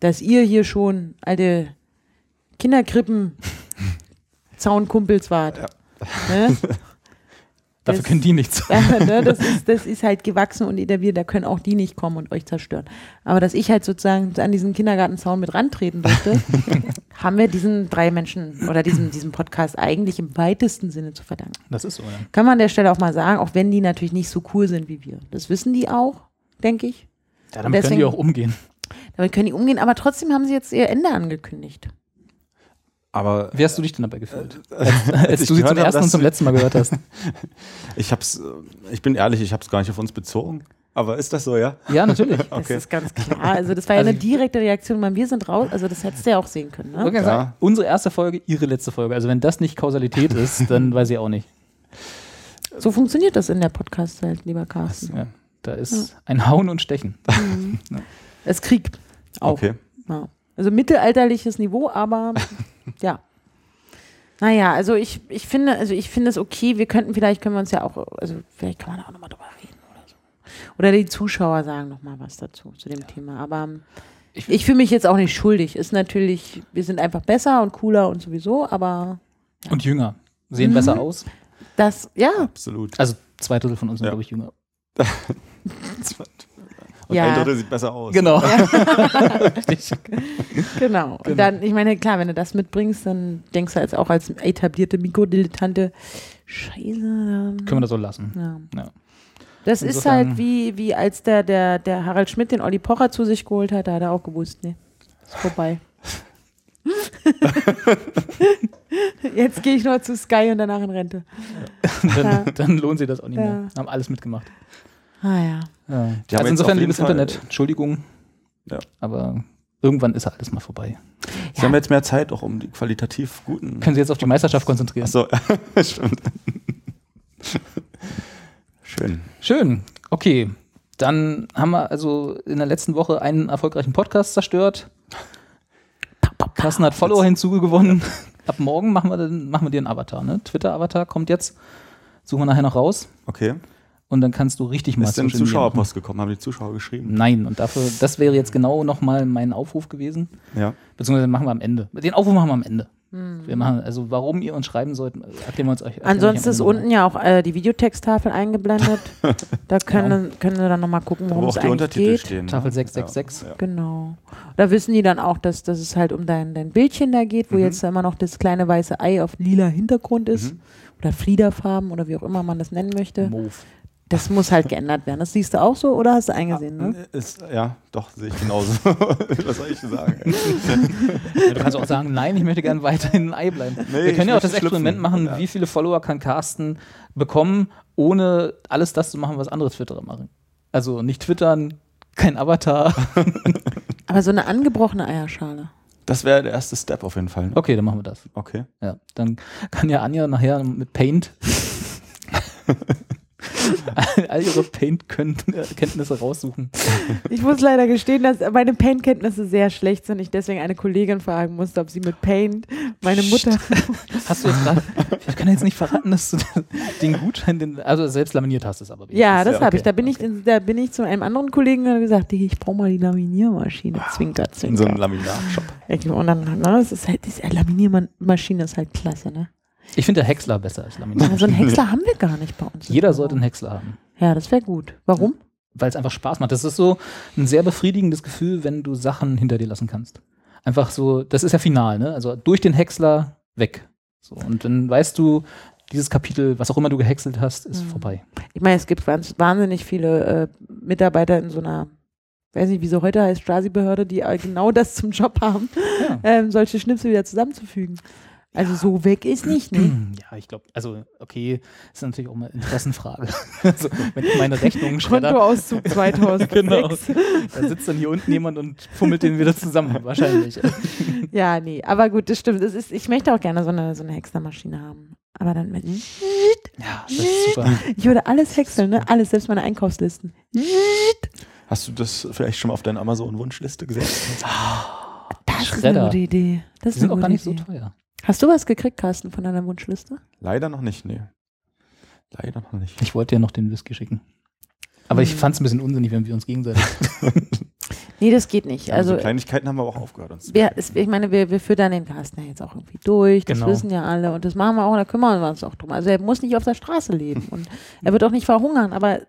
Dass ihr hier schon alte Kinderkrippen Zaunkumpels wart. Ja. Ne? Dafür können die nichts. Ne, das, ist, das ist halt gewachsen und etabliert, da können auch die nicht kommen und euch zerstören. Aber dass ich halt sozusagen an diesen Kindergartenzaun mit rantreten durfte, haben wir diesen drei Menschen oder diesem, diesem Podcast eigentlich im weitesten Sinne zu verdanken. Das ist so, ja. Kann man an der Stelle auch mal sagen, auch wenn die natürlich nicht so cool sind wie wir. Das wissen die auch, denke ich. ja damit können Deswegen- die auch umgehen. Damit können die umgehen, aber trotzdem haben sie jetzt ihr Ende angekündigt. Aber Wie hast du dich denn dabei gefühlt? als, Als du sie zum ersten und zum letzten Mal gehört hast. Ich hab's, äh, ich bin ehrlich, ich hab's gar nicht auf uns bezogen. Aber ist das so, ja? Ja, natürlich. Das Okay. ist ganz klar. Also das war ja Also eine direkte Reaktion, weil wir sind raus. Also das hättest du ja auch sehen können. Ne? Ja. sagen, unsere erste Folge, ihre letzte Folge. Also wenn das nicht Kausalität ist, dann weiß ich auch nicht. So funktioniert das in der Podcast-Welt, lieber Carsten. Ja, da ist ein Hauen und Stechen. Es ist Krieg. Auch. Okay. Ja. Also mittelalterliches Niveau, aber ja. Naja, also ich, ich finde, also ich finde es okay, wir könnten, vielleicht können wir uns ja auch, also vielleicht kann man da auch nochmal drüber reden oder so. Oder die Zuschauer sagen nochmal was dazu, zu dem Thema. Aber Ich- ich, fühle mich jetzt auch nicht schuldig. Ist natürlich, wir sind einfach besser und cooler und sowieso, aber Und jünger. Sehen Mhm. besser aus. das, ja, Absolut. Also zwei Drittel von uns sind, Ja. glaube ich, jünger. Und Ja. ein Drittel sieht besser aus. Genau. Richtig. genau. Und Genau. dann, ich meine, klar, wenn du das mitbringst, dann denkst du als auch als etablierte Mikrodilettante, scheiße. ähm, Können wir das so lassen. Ja. Ja. Das ist Insofern- halt wie, wie als der, der, der Harald Schmidt den Olli Pocher zu sich geholt hat, da hat er auch gewusst, nee, ist vorbei. Jetzt gehe ich noch zu Sky und danach in Rente. Dann, Ja. dann lohnt sich das auch nicht Ja. mehr. Haben alles mitgemacht. Ah ja. Ja. Also insofern, liebes Fall- Internet, Entschuldigung. Ja. Aber irgendwann ist alles mal vorbei. Sie haben jetzt mehr Zeit auch um die qualitativ guten. Können Sie jetzt auf die Meisterschaft konzentrieren. Achso, stimmt. Schön. Schön. Okay. Dann haben wir also in der letzten Woche einen erfolgreichen Podcast zerstört. Carsten hat Follower hinzugewonnen. Ab morgen machen wir, dann, machen wir dir einen Avatar. Ne? Twitter-Avatar kommt jetzt. Suchen wir nachher noch raus. Okay. Und dann kannst du richtig mal Ist denn. Zuschauerpost gekommen? Haben die Zuschauer geschrieben? Nein, und dafür, das wäre jetzt genau nochmal mein Aufruf gewesen. Ja. Beziehungsweise machen wir am Ende. Den Aufruf machen wir am Ende. Wir machen, also warum ihr uns schreiben sollt, erklären wir uns euch. Ansonsten ist unten ja auch äh, die Videotexttafel eingeblendet. da können, können sie dann nochmal gucken, Wo worum auch es die eigentlich Untertitel geht. stehen. ne? Tafel 666. Ja, ja. Genau. Da wissen die dann auch, dass, dass es halt um dein, dein Bildchen da geht, wo Mhm. jetzt immer noch das kleine weiße Ei auf lila Hintergrund ist. Mhm. Oder Fliederfarben oder wie auch immer man das nennen möchte. Move. Das muss halt geändert werden. Das siehst du auch so oder hast du eingesehen, ne? Ist, ja, doch, sehe ich genauso. Was soll ich sagen? Ja, du kannst auch sagen, nein, ich möchte gerne weiterhin ein Ei bleiben. wir ich können ja auch das Experiment schlüpfen. machen, Ja. wie viele Follower kann Carsten bekommen, ohne alles das zu machen, was andere Twitterer machen. Also nicht twittern, kein Avatar. Aber so eine angebrochene Eierschale. Das wäre der erste Step auf jeden Fall. Ne? Okay, dann machen wir das. Okay. Ja, dann kann ja Anja nachher mit Paint all ihre Paint-Kenntnisse raussuchen. Ich muss leider gestehen, dass meine Paint-Kenntnisse sehr schlecht sind. Ich deswegen eine Kollegin fragen musste, ob sie mit Paint meine Mutter. Hast du jetzt gerade, ich kann jetzt nicht verraten, dass du den Gutschein, den, also selbst laminiert hast es aber. Ja, das Ja, habe okay. ich. Da bin ich, in, da bin ich zu einem anderen Kollegen und habe gesagt, "Digga, ich brauche mal die Laminiermaschine. Zwinker, In so einem zwinker. Laminat-Shop. Und dann, ne, das ist halt, diese Laminiermaschine ist halt klasse, ne? Ich finde der Häcksler besser als. Aber so einen Häcksler haben wir gar nicht bei uns. Jeder sollte einen Häcksler haben. Ja, das wäre gut. Warum? weil es einfach Spaß macht. Das ist so ein sehr befriedigendes Gefühl, wenn du Sachen hinter dir lassen kannst. Einfach so, das ist ja final, ne? Also durch den Häcksler weg. So, und dann weißt du, dieses Kapitel, was auch immer du gehäckselt hast, ist Mhm. vorbei. Ich meine, es gibt wahns- wahnsinnig viele äh, Mitarbeiter in so einer, weiß nicht, wie sie heute heißt, Stasi-Behörde, die genau das zum Job haben, Ja. ähm, solche Schnipsel wieder zusammenzufügen. Also so weg ist nicht, ne? Ja, ich glaube, also okay, ist natürlich auch mal Interessenfrage. also, wenn ich meine Rechnungen schredder, Kontoauszug 2006. Genau. da sitzt dann hier unten jemand und fummelt den wieder zusammen, wahrscheinlich. Ja, nee, aber gut, das stimmt. Das ist, ich möchte auch gerne so eine, so eine Häckslermaschine haben. Aber dann mit. Ja, das ist super. Ich würde alles häckseln, ne? Alles, selbst meine Einkaufslisten. Hast du das vielleicht schon mal auf deine Amazon-Wunschliste gesetzt? Das ist eine Schredder. gute Idee. Das Die ist sind eine auch gar nicht so Idee. teuer. Hast du was gekriegt, Carsten, von deiner Wunschliste? Leider noch nicht, nee. Leider noch nicht. Ich wollte ja noch den Whisky schicken. Aber ich Hm. fand es ein bisschen unsinnig, wenn wir uns gegenseitig. Nee, das geht nicht. Ja, also Also, Kleinigkeiten haben wir aber auch aufgehört. Uns wir, es, ich meine, wir, wir füttern den Carsten ja jetzt auch irgendwie durch. Das Genau. wissen ja alle. Und das machen wir auch, da kümmern wir uns auch drum. Also, er muss nicht auf der Straße leben. Und er wird auch nicht verhungern. Aber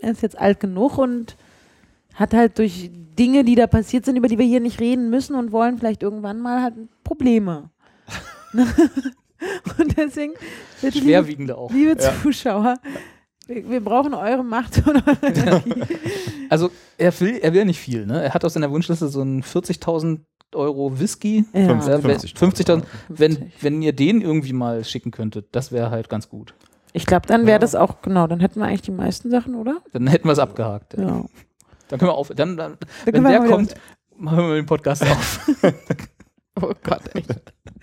er ist jetzt alt genug und hat halt durch Dinge, die da passiert sind, über die wir hier nicht reden müssen und wollen, vielleicht irgendwann mal halt Probleme. und deswegen, bitte, liebe, Schwerwiegende auch. liebe Ja. Zuschauer, wir, wir brauchen eure Macht und eure Energie. Also er will, er will nicht viel. Ne? Er hat auf seiner Wunschliste so einen 40.000 Euro Whisky. Ja. Äh, wenn- 50.000. 50.000. Wenn, 50. wenn ihr den irgendwie mal schicken könntet, das wäre halt ganz gut. Ich glaube, dann wäre Ja. das auch, genau, dann hätten wir eigentlich die meisten Sachen, oder? Dann hätten wir es abgehakt. Ja. Ja. Dann können wir auf. Dann, dann, Dann wenn der kommt, machen wir den Podcast auf. Oh Gott, echt.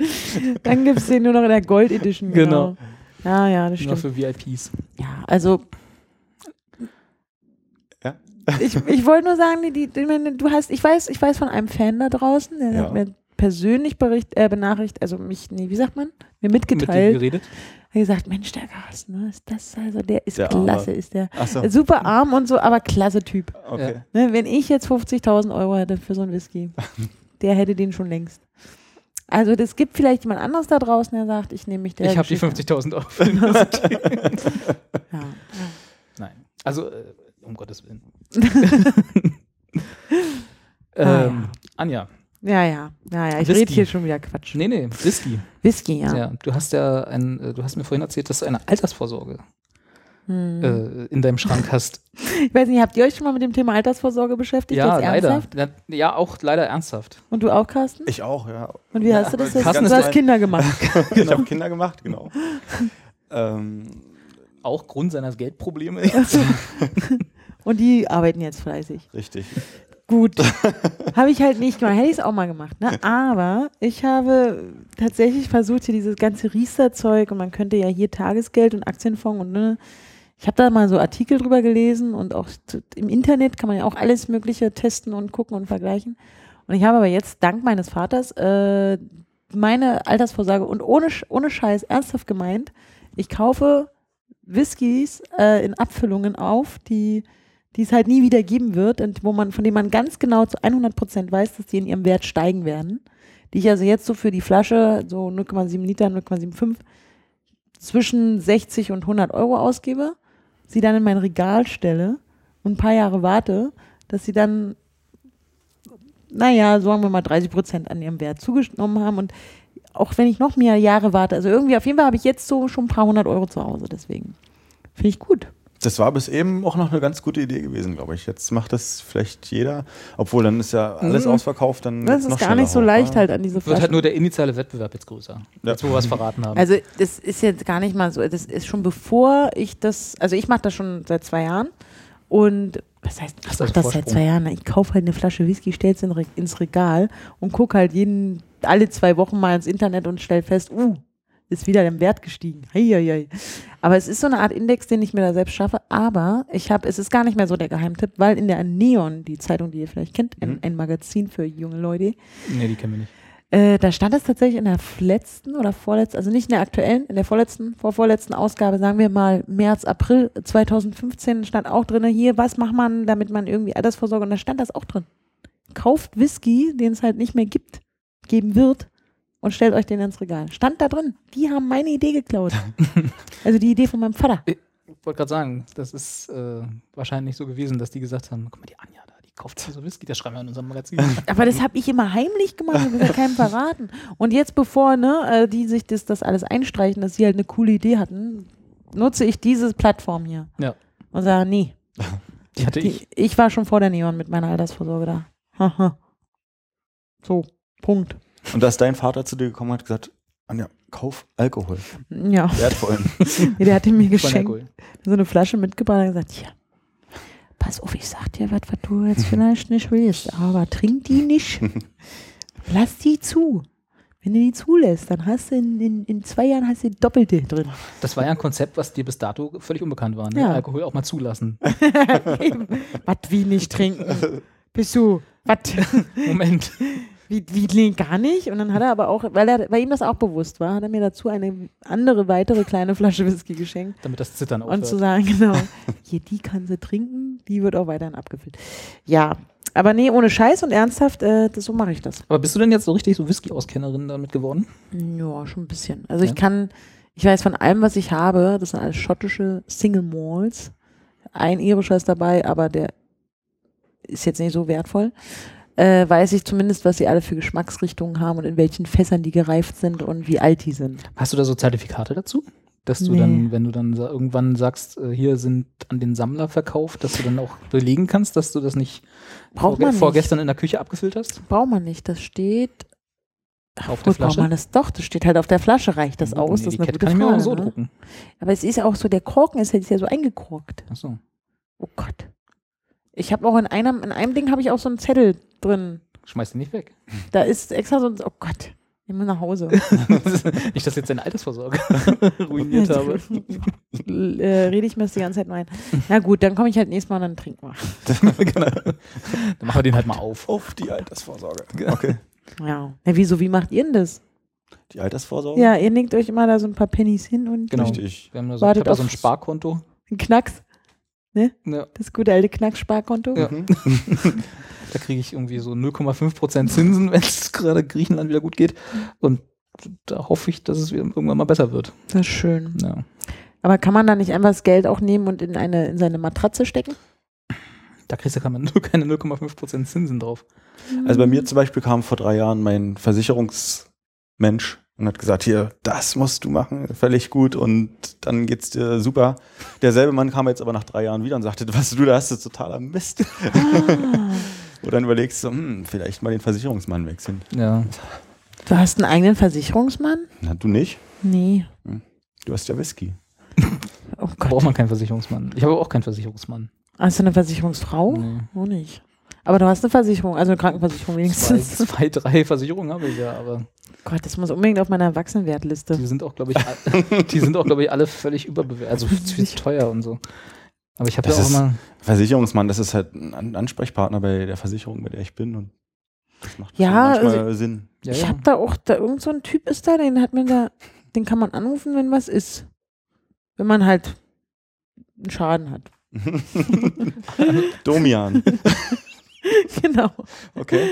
Dann gibt es den nur noch in der Gold Edition. Genau. Genau. Ja, ja, das Nur stimmt. für VIPs. Ja, also. Ja. ich ich wollte nur sagen, die, die, du hast, ich weiß, ich weiß von einem Fan da draußen, der Ja. hat mir persönlich bericht, äh, benachrichtigt, also mich, nee, wie sagt man? Mir Mit mitgeteilt. geredet. Hat gesagt, Mensch, der Carsten, ne, ist das also, der ist Der klasse, Arme. ist der. Achso, Super arm und so, aber klasse Typ. okay. Ne, wenn ich jetzt 50.000 Euro hätte für so einen Whisky, der hätte den schon längst. Also das gibt vielleicht jemand anderes da draußen, der sagt, ich nehme mich der Ich habe die Geschichte 50.000 Euro für den Whisky. an. Ja. Nein. Also, äh, um Gottes Willen. Ah, ähm, Anja. Ja, ja, ja, ja. Ich rede hier schon wieder Quatsch. Nee, nee, Whisky. Whisky, ja. Ja. du hast ja ein, äh, du hast mir vorhin erzählt, dass du eine Altersvorsorge Hm. äh, in deinem Schrank hast. Ich weiß nicht, habt ihr euch schon mal mit dem Thema Altersvorsorge beschäftigt? ja, leider. ernsthaft? Ja, Ja, auch leider ernsthaft. Und du auch, Carsten? Ich auch, ja. Und wie hast du das? Carsten Du hast ein- Kinder gemacht. Ich habe Kinder gemacht, genau. ähm, Auch Grund seiner Geldprobleme. Und die arbeiten jetzt fleißig. richtig. Gut. habe ich halt nicht gemacht. Hätte ich es auch mal gemacht. Ne? Aber ich habe tatsächlich versucht, hier dieses ganze Riester-Zeug und man könnte ja hier Tagesgeld und Aktienfonds und ne, ich habe da mal so Artikel drüber gelesen und auch im Internet kann man ja auch alles Mögliche testen und gucken und vergleichen. Und ich habe aber jetzt dank meines Vaters äh, meine Altersvorsorge und ohne, ohne Scheiß ernsthaft gemeint, ich kaufe Whiskys äh, in Abfüllungen auf, die die es halt nie wieder geben wird und wo man, von denen man ganz genau zu 100 Prozent weiß, dass die in ihrem Wert steigen werden. die ich also jetzt so für die Flasche, so 0,7 Liter, 0,75, zwischen 60 und 100 Euro ausgebe, sie dann in mein Regal stelle und ein paar Jahre warte, dass sie dann, naja, sagen wir mal 30 Prozent an ihrem Wert zugenommen haben und auch wenn ich noch mehr Jahre warte, also irgendwie auf jeden Fall habe ich jetzt so schon ein paar hundert Euro zu Hause, deswegen finde ich gut. Das war bis eben auch noch eine ganz gute Idee gewesen, glaube ich. Jetzt macht das vielleicht jeder, obwohl dann ist ja alles Mhm. ausverkauft. Dann Das ist gar nicht so schneller leicht ne? halt an diese Wird Flaschen. halt nur der initiale Wettbewerb jetzt größer. Jetzt, wo wir es verraten haben. Also das ist jetzt gar nicht mal so, das ist schon bevor ich das, also ich mache das schon seit zwei Jahren und was heißt, ich Hast mach also das seit zwei Jahren, ich kaufe halt eine Flasche Whisky, stell's in, Re- ins Regal und gucke halt jeden, alle zwei Wochen mal ins Internet und stell fest, uh, ist wieder der Wert gestiegen. Heieiei. Aber es ist so eine Art Index, den ich mir da selbst schaffe, aber ich habe, es ist gar nicht mehr so der Geheimtipp, weil in der Neon, die Zeitung, die ihr vielleicht kennt, ein, Mhm. ein Magazin für junge Leute, nee, die kennen wir nicht. äh, da stand es tatsächlich in der letzten oder vorletzten, also nicht in der aktuellen, in der vorletzten, vorvorletzten Ausgabe, sagen wir mal März, April 2015 stand auch drin, hier, was macht man, damit man irgendwie Altersvorsorge, und da stand das auch drin. Kauft Whisky, den es halt nicht mehr gibt, geben wird und stellt euch den ins Regal. Stand da drin. Die haben meine Idee geklaut. also die Idee von meinem Vater. Ich wollte gerade sagen, das ist äh, wahrscheinlich so gewesen, dass die gesagt haben, guck mal, die Anja da, die kauft so Whisky, das schreiben wir in unserem Magazin. Aber das habe ich immer heimlich gemacht, ich will keinem verraten. Und jetzt, bevor ne, äh, die sich das, das alles einstreichen, dass sie halt eine coole Idee hatten, nutze ich diese Plattform hier. Ja. Und sage, nee, Die hatte ich. die, ich war schon vor der Neon mit meiner Altersvorsorge da. Haha. so, Punkt. Und dass dein Vater zu dir gekommen hat und gesagt, Anja, kauf Alkohol. Ja, Wertvollen. nee, der hat mir Von geschenkt, so eine Flasche mitgebracht und gesagt, hier, pass auf, ich sag dir was, was du jetzt vielleicht nicht willst, aber trink die nicht. Lass die zu. Wenn du die zulässt, dann hast du in, in, in zwei Jahren hast du die doppelte drin. Das war ja ein Konzept, was dir bis dato völlig unbekannt war. Ne? Ja. Alkohol auch mal zulassen. was wie nicht trinken? Bist du, was? Moment. Wie, wie nee, gar nicht? Und dann hat er aber auch, weil, er, weil ihm das auch bewusst war, hat er mir dazu eine andere, weitere kleine Flasche Whisky geschenkt. Damit das Zittern Und zu aufhört. sagen, genau, hier, die kann sie trinken, die wird auch weiterhin abgefüllt. Ja, aber nee, ohne Scheiß und ernsthaft, äh, das, so mache ich das. Aber bist du denn jetzt so richtig so Whisky-Auskennerin damit geworden? Ja, schon ein bisschen. Also Ja. ich kann, ich weiß von allem, was ich habe, das sind alles schottische Single Malls. Ein irischer ist dabei, aber der ist jetzt nicht so wertvoll. Äh, weiß ich zumindest, was sie alle für Geschmacksrichtungen haben und in welchen Fässern die gereift sind und wie alt die sind. Hast du da so Zertifikate dazu? Dass du Nee. dann, wenn du dann irgendwann sagst, äh, hier sind an den Sammler verkauft, dass du dann auch belegen kannst, dass du das nicht, Braucht vorge- man nicht. vorgestern in der Küche abgefüllt hast? Braucht man nicht. Das steht. Auf der Gut, braucht Flasche? man das doch. Das steht halt auf der Flasche. Reicht das aus? Nee, das die ist eine Kette gute kann ich mir Frage. auch so ne? drucken. Aber es ist ja auch so, der Korken ist ja, ist ja so eingekorkt. Achso. Oh Gott. Ich habe auch in einem, in einem Ding habe ich auch so einen Zettel drin. Schmeiß den nicht weg. Da ist extra so ein, oh Gott, ich muss nach Hause. nicht, dass jetzt deine Altersvorsorge ruiniert habe. Äh, rede ich mir das die ganze Zeit nur ein. Na gut, dann komme ich halt nächstes Mal und dann trinken wir. genau. Dann machen wir den halt mal auf. Auf die Altersvorsorge. Okay. Ja. Na, wieso, wie macht ihr denn das? Die Altersvorsorge? Ja, ihr legt euch immer da so ein paar Pennies hin und Genau. Richtig. Wir haben da so, Wartet ich hab da so ein Sparkonto. einen Knacks. Ja. Das gute alte Knackssparkonto. Ja. Da kriege ich irgendwie so 0,5% Zinsen, wenn es gerade Griechenland wieder gut geht. Und da hoffe ich, dass es irgendwann mal besser wird. Das ist schön. Ja. Aber kann man da nicht einfach das Geld auch nehmen und in, eine, in seine Matratze stecken? Da kriegst du kann man nur keine 0,5% Zinsen drauf. Also bei mir zum Beispiel kam vor drei Jahren mein Versicherungsmensch und hat gesagt, hier, das musst du machen, völlig gut und dann geht's dir super. Derselbe Mann kam jetzt aber nach drei Jahren wieder und sagte, was du da hast, ist totaler Mist. Ah, Wo dann überlegst du, hm, vielleicht mal den Versicherungsmann wechseln. Ja. du hast einen eigenen Versicherungsmann? Na, du nicht? Nee. Du hast ja Whisky. Oh Gott. braucht man keinen Versicherungsmann. Ich habe auch keinen Versicherungsmann. Hast du eine Versicherungsfrau? Nee. Auch nicht. Aber du hast eine Versicherung, also eine Krankenversicherung Zwei, wenigstens. zwei, drei Versicherungen habe ich ja, aber Gott, das muss unbedingt auf meiner Erwachsenenwertliste. die sind auch, glaube ich, all- die sind auch, glaube ich, alle völlig überbewertet. Also viel zu teuer und so. Aber ich habe ja Das auch ist- immer. Versicherungsmann, das ist halt ein An- Ansprechpartner bei der Versicherung, bei der ich bin. Und das macht Ja, schon manchmal Sinn. Ja, ich ja. habe da auch, da irgend so ein Typ ist da, den hat mir da, den kann man anrufen, wenn was ist. Wenn man halt einen Schaden hat. Domian. genau. Okay.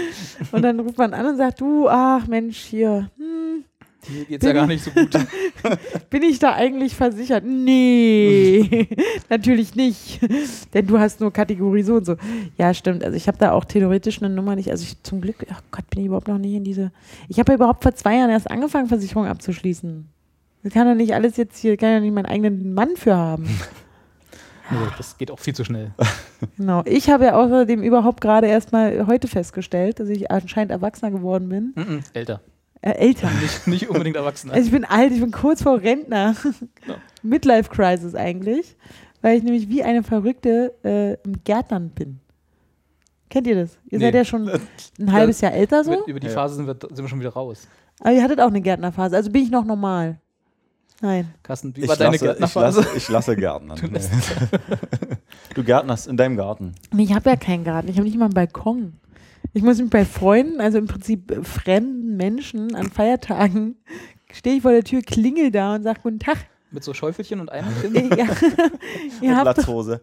Und dann ruft man an und sagt, du, ach Mensch, hier, hm, Mir geht's ja gar nicht so gut. bin ich da eigentlich versichert? Nee, natürlich nicht. Denn du hast nur Kategorie so und so. Ja, stimmt. Also ich habe da auch theoretisch eine Nummer nicht. Also ich zum Glück, ach Gott, bin ich überhaupt noch nicht in diese. Ich habe ja überhaupt vor zwei Jahren erst angefangen, Versicherung abzuschließen. Das kann ja nicht alles jetzt hier, kann ja nicht meinen eigenen Mann für haben. Nee, das geht auch viel zu schnell. Genau. Ich habe ja außerdem überhaupt gerade erst mal heute festgestellt, dass ich anscheinend erwachsener geworden bin. Mhm, älter. Äh, älter. Nicht, nicht unbedingt Erwachsener. Also ich bin alt, ich bin kurz vor Rentner. Ja. Midlife Crisis eigentlich, weil ich nämlich wie eine Verrückte äh, im Gärtnern bin. Kennt ihr das? Ihr Nee. seid ja schon ein halbes Jahr älter so, Über, die. Phase sind wir, sind wir schon wieder raus. aber ihr hattet auch eine Gärtnerphase. Also bin ich noch normal. Nein. Carsten, wie Ich war deine lasse, ich, Gärtnerphase? lasse, ich lasse Gärtnern. Du lässt- Du gärtnerst in deinem Garten. Nee, Ich habe ja keinen Garten, ich habe nicht mal einen Balkon. Ich muss mich bei Freunden, also im Prinzip fremden Menschen an Feiertagen, stehe ich vor der Tür, klingel da und sage Guten Tag. Mit so Schäufelchen und Eimerchen? Äh, ja, ihr, habt doch, Latzhose.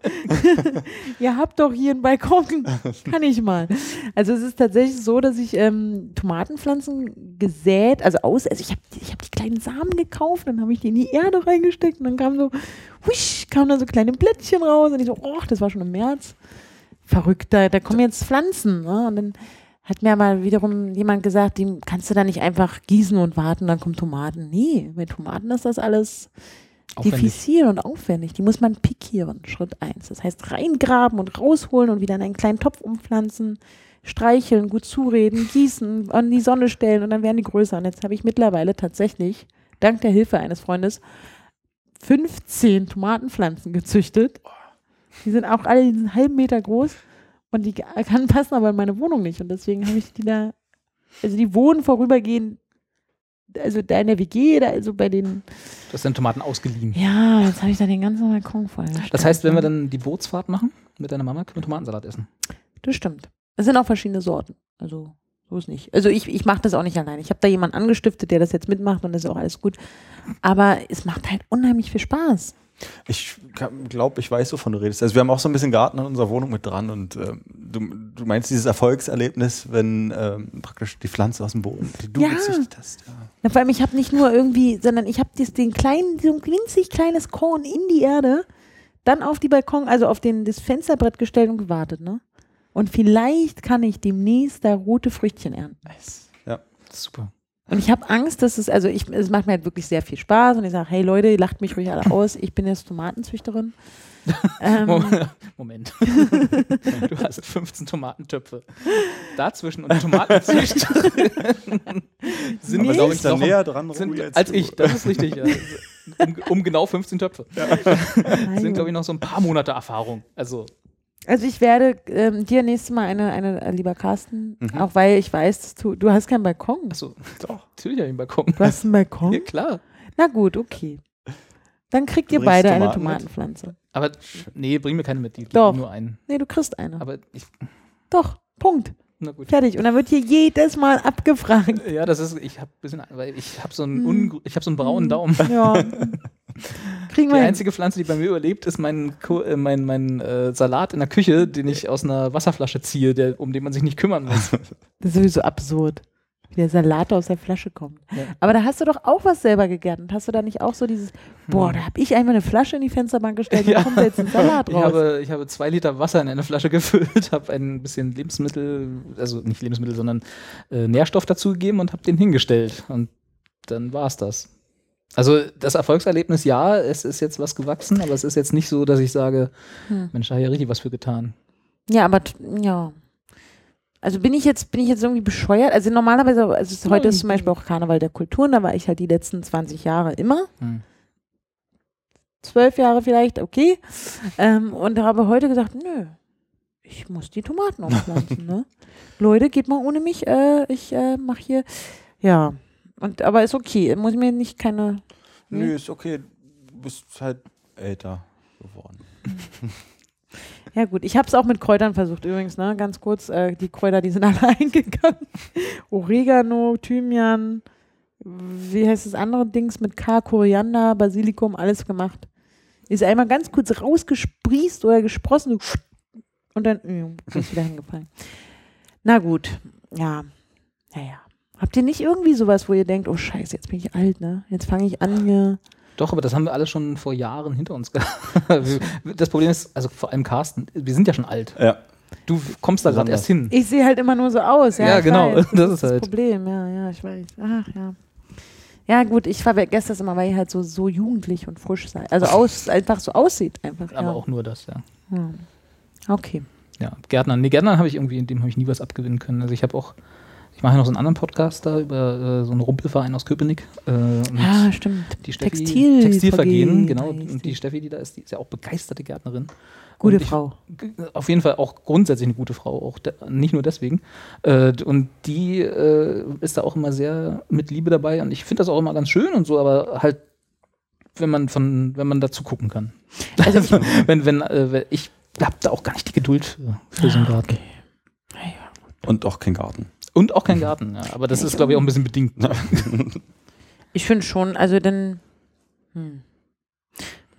ihr habt doch hier einen Balkon. Kann ich mal. Also es ist tatsächlich so, dass ich ähm, Tomatenpflanzen gesät, also aus, also ich habe ich hab die kleinen Samen gekauft, dann habe ich die in die Erde reingesteckt und dann kam so, huisch, kamen da so kleine Blättchen raus und ich so, oh, das war schon im März. Verrückt, da, kommen jetzt Pflanzen. Ne? Und dann hat mir mal wiederum jemand gesagt, dem kannst du da nicht einfach gießen und warten, dann kommen Tomaten. Nee, bei Tomaten ist das alles Aufwendig. diffizil und aufwendig. Die muss man pikieren, Schritt eins. Das heißt reingraben und rausholen und wieder in einen kleinen Topf umpflanzen, streicheln, gut zureden, gießen, an die Sonne stellen und dann werden die größer. Und jetzt habe ich mittlerweile tatsächlich, dank der Hilfe eines Freundes, 15 Tomatenpflanzen gezüchtet. Die sind auch alle einen halben Meter groß und die kann passen aber in meine Wohnung nicht. Und deswegen habe ich die da, also die wohnen vorübergehend, also da in der WG, da also bei den Du hast deine Tomaten ausgeliehen. ja, jetzt habe ich da den ganzen Balkon voll. Das heißt, wenn wir dann die Bootsfahrt machen mit deiner Mama, können wir Tomatensalat essen. Das stimmt. Es sind auch verschiedene Sorten. Also, so ist nicht. Also, ich, ich mache das auch nicht allein. Ich habe da jemanden angestiftet, der das jetzt mitmacht und das ist auch alles gut. Aber es macht halt unheimlich viel Spaß. Ich glaube, ich weiß, wovon du redest. Also wir haben auch so ein bisschen Garten in unserer Wohnung mit dran und ähm, du, du meinst dieses Erfolgserlebnis, wenn ähm, praktisch die Pflanze aus dem Boden, die du Ja. gezüchtet hast. Ja. Na, vor allem, ich habe nicht nur irgendwie, sondern ich habe den kleinen, so ein winzig kleines Korn in die Erde, dann auf die Balkon, also auf den, das Fensterbrett gestellt und gewartet, ne? Und vielleicht kann ich demnächst da rote Früchtchen ernten. Ja. Super. Und ich habe Angst, dass es, also ich, es macht mir halt wirklich sehr viel Spaß und ich sage, hey Leute, ihr lacht mich ruhig alle aus, ich bin jetzt Tomatenzüchterin. ähm, Moment. du hast 15 Tomatentöpfe. Dazwischen und Tomatenzüchterin sind, Nicht? glaube ich, da noch näher dran, sind, als du. ich. Das ist richtig. Ja. Um, um genau 15 Töpfe. mein sind, glaube ich, noch so ein paar Monate Erfahrung. Also, also ich werde ähm, dir nächstes Mal eine, eine äh, lieber Carsten, Mhm. auch weil ich weiß, dass du, du hast keinen Balkon. achso, Doch. natürlich habe ich einen Balkon. Du hast einen Balkon? Ja, klar. Na gut, okay. Dann kriegt ihr beide eine Tomaten mit? Tomatenpflanze. Aber nee, bring mir keine mit. Die Doch. nur einen. Nee, du kriegst eine. Aber ich, Doch, Punkt. Na gut. Fertig. Und dann wird hier jedes Mal abgefragt. Ja, das ist, ich habe bisschen, weil ich habe so einen, Hm. un, ich habe so einen braunen Daumen. Ja. Kriegen Die wir hin. einzige Pflanze, die bei mir überlebt, ist mein, äh, mein, mein äh, Salat in der Küche, den ich aus einer Wasserflasche ziehe, der, um den man sich nicht kümmern muss. Das ist sowieso absurd. Wie der Salat aus der Flasche kommt. Ja. Aber da hast du doch auch was selber gegärtnet. Hast du da nicht auch so dieses, boah, da habe ich einmal eine Flasche in die Fensterbank gestellt Ja. da kommt jetzt ein Salat Ich raus. habe, ich habe zwei Liter Wasser in eine Flasche gefüllt, habe ein bisschen Lebensmittel, also nicht Lebensmittel, sondern äh, Nährstoff dazugegeben und habe den hingestellt. Und dann war es das. Also das Erfolgserlebnis, ja, es ist jetzt was gewachsen, aber es ist jetzt nicht so, dass ich sage, Hm. Mensch, da habe ich ja richtig was für getan. Ja, aber ja. Also bin ich jetzt, bin ich jetzt irgendwie bescheuert? Also normalerweise, also es ist, heute ist zum Beispiel auch Karneval der Kulturen, da war ich halt die letzten 20 Jahre immer. Hm. Zwölf Jahre vielleicht, okay. Ähm, und habe heute gesagt, nö, ich muss die Tomaten umpflanzen, ne? Leute, geht mal ohne mich, äh, ich äh, mache hier, ja. Und, aber ist okay, muss mir nicht keine, Nö, ist okay. Du bist halt älter geworden. Ja gut, ich habe es auch mit Kräutern versucht übrigens, ne? Ganz kurz, äh, die Kräuter, die sind alle eingegangen. Oregano, Thymian, wie heißt das andere Dings mit K, Koriander, Basilikum, alles gemacht. Ist einmal ganz kurz rausgesprießt oder gesprossen und dann mm, ist wieder hingefallen. Na gut, ja, naja. Habt ihr nicht irgendwie sowas, wo ihr denkt, oh Scheiße, jetzt bin ich alt, ne? Jetzt fange ich an hier. Doch, aber das haben wir alles schon vor Jahren hinter uns gehabt. das Problem ist, also vor allem Carsten, wir sind ja schon alt. Ja. Du kommst da gerade erst hin. Ich sehe halt immer nur so aus. Ja, Ja, genau, Weiß. das ist ist das halt- Problem. Ja, ja, ich weiß. Ach ja. Ja gut, ich vergesse das immer, weil ihr halt so, so jugendlich und frisch seid. Also aus, einfach so aussieht einfach. Aber ja. auch nur das, ja. Hm. Okay. Ja, Gärtner. Nee, Gärtner habe ich irgendwie, dem habe ich nie was abgewinnen können. Also ich habe auch, ich mache ja noch so einen anderen Podcast da über äh, so einen Rumpelverein aus Köpenick. Äh, Ja, stimmt. die Steffi, Textil- Textilvergehen, genau. heißt Und die. Steffi, die da ist, die ist ja auch begeisterte Gärtnerin. Gute ich- Frau. Auf jeden Fall auch grundsätzlich eine gute Frau, auch de nicht nur deswegen. Äh, und die äh, ist da auch immer sehr mit Liebe dabei und ich finde das auch immer ganz schön und so, aber halt, wenn man von, wenn man dazu gucken kann. Also ich, wenn, wenn, äh, wenn- ich habe da auch gar nicht die Geduld für, für so einen Garten. Und auch kein Garten. Und auch kein Garten, ja. aber das ist, glaube ich, auch ein bisschen bedingt. ich finde schon, also dann. Hm.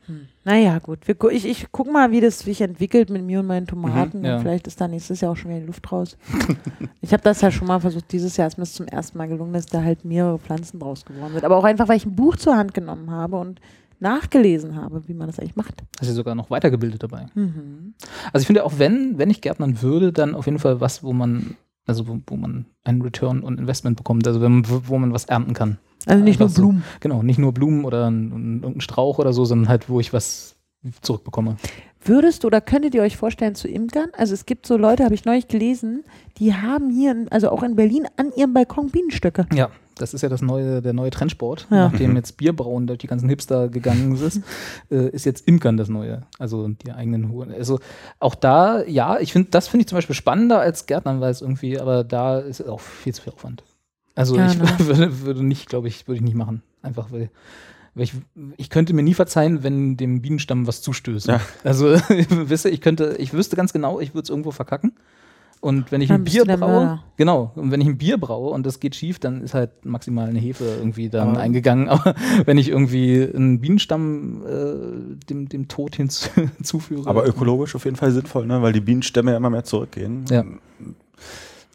Hm. Naja, gut. Wir, ich, ich guck mal, wie das sich entwickelt mit mir und meinen Tomaten. Mhm, ja. und vielleicht ist da nächstes Jahr auch schon wieder die Luft raus. ich habe das ja schon mal versucht. Dieses Jahr ist mir es zum ersten Mal gelungen, dass da halt mehrere Pflanzen draus geworden sind. Aber auch einfach, weil ich ein Buch zur Hand genommen habe und nachgelesen habe, wie man das eigentlich macht. Da ist ja sogar noch weitergebildet dabei. Mhm. Also ich finde auch, wenn, wenn ich Gärtnern würde, dann auf jeden Fall was, wo man, also wo, wo man einen Return und Investment bekommt, also wenn, wo man was ernten kann. Also nicht nur Einfach so. Blumen. Genau, nicht nur Blumen oder ein, ein, irgendein Strauch oder so, sondern halt, wo ich was zurückbekomme. Würdest du oder könntet ihr euch vorstellen zu imkern? Also es gibt so Leute, habe ich neulich gelesen, die haben hier, also auch in Berlin, an ihrem Balkon Bienenstöcke. Ja, das ist ja das neue, der neue Trendsport. Ja. Nachdem jetzt Bierbrauen durch die ganzen Hipster gegangen ist, äh, ist jetzt Imkern das neue. Also die eigenen Huren. Also auch da, ja, ich finde, das finde ich zum Beispiel spannender als Gärtnern, weil es irgendwie, aber da ist auch viel zu viel Aufwand. Also Ja, ich ne? würde, würde nicht, glaube ich, würde ich nicht machen. Einfach weil. Weil Ich, ich könnte mir nie verzeihen, wenn dem Bienenstamm was zustößt. Ja. Also, wisst ihr, ich könnte, ich wüsste ganz genau, ich würde es irgendwo verkacken. Und wenn ich Dann ein Bier braue, genau, und wenn ich ein Bier braue und das geht schief, dann ist halt maximal eine Hefe irgendwie dann Aber- eingegangen. Aber wenn ich irgendwie einen Bienenstamm äh, dem, dem Tod hinzuführe. Aber ökologisch auf jeden Fall sinnvoll, ne? weil die Bienenstämme ja immer mehr zurückgehen. Ja.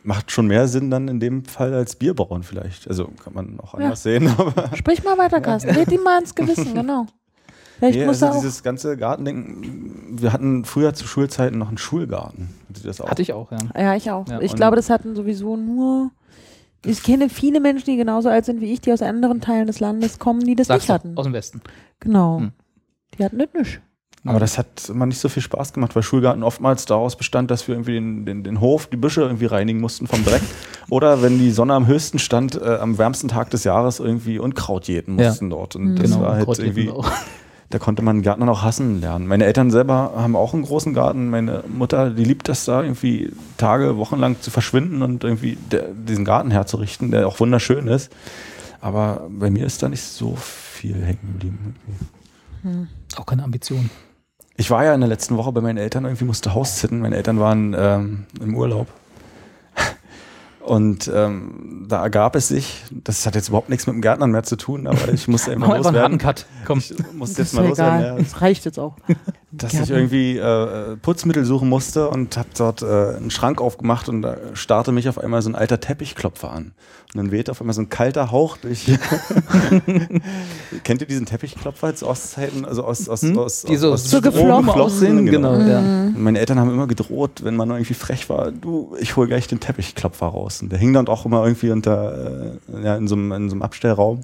Macht schon mehr Sinn dann in dem Fall als Bierbrauen vielleicht. Also kann man auch anders sehen. Aber Sprich mal weiter, Carsten. Red ihm mal ins Gewissen, genau. Vielleicht nee, muss also er auch. dieses ganze Gartendenken, wir hatten früher zu Schulzeiten noch einen Schulgarten. Hatte ich auch, ja. Ja, ich auch. Ja, ich glaube, das hatten sowieso nur. Ich kenne viele Menschen, die genauso alt sind wie ich, die aus anderen Teilen des Landes kommen, die das Sag's nicht hatten. aus dem Westen. Genau. Hm. Die hatten das nicht. Aber das hat immer nicht so viel Spaß gemacht, weil Schulgarten oftmals daraus bestand, dass wir irgendwie den, den, den Hof, die Büsche irgendwie reinigen mussten vom Dreck. Oder wenn die Sonne am höchsten stand, äh, am wärmsten Tag des Jahres irgendwie Unkraut jäten Ja. mussten dort. Und Mhm. das genau, war halt Krautjäten irgendwie, auch. da konnte man Gärtner noch hassen lernen. Meine Eltern selber haben auch einen großen Garten. Meine Mutter, die liebt das da irgendwie Tage, Wochenlang zu verschwinden und irgendwie der, diesen Garten herzurichten, der auch wunderschön ist. Aber bei mir ist da nicht so viel hängen geblieben. irgendwie. Auch keine Ambition. Ich war ja in der letzten Woche bei meinen Eltern, irgendwie musste Haus sitzen. Meine Eltern waren ähm, im Urlaub. Und ähm, da ergab es sich, das hat jetzt überhaupt nichts mit dem Gärtnern mehr zu tun, aber ich musste harten loswerden. Cut. Komm. Ich musste jetzt mal loswerden, ja, Das reicht jetzt auch. Dass ich Gärtner. irgendwie äh, Putzmittel suchen musste und habe dort äh, einen Schrank aufgemacht und da starrte mich auf einmal so ein alter Teppichklopfer an. Und dann wehte auf einmal so ein kalter Hauch durch. Kennt ihr diesen Teppichklopfer jetzt aus Zeiten, also aus, aus, Hm? aus, aus, aus So geflochten. geflochten sind, genau. Ja. Und meine Eltern haben immer gedroht, wenn man irgendwie frech war, du, ich hole gleich den Teppichklopfer raus. Und der hing dann auch immer irgendwie unter, äh, ja, in so einem, in so einem Abstellraum.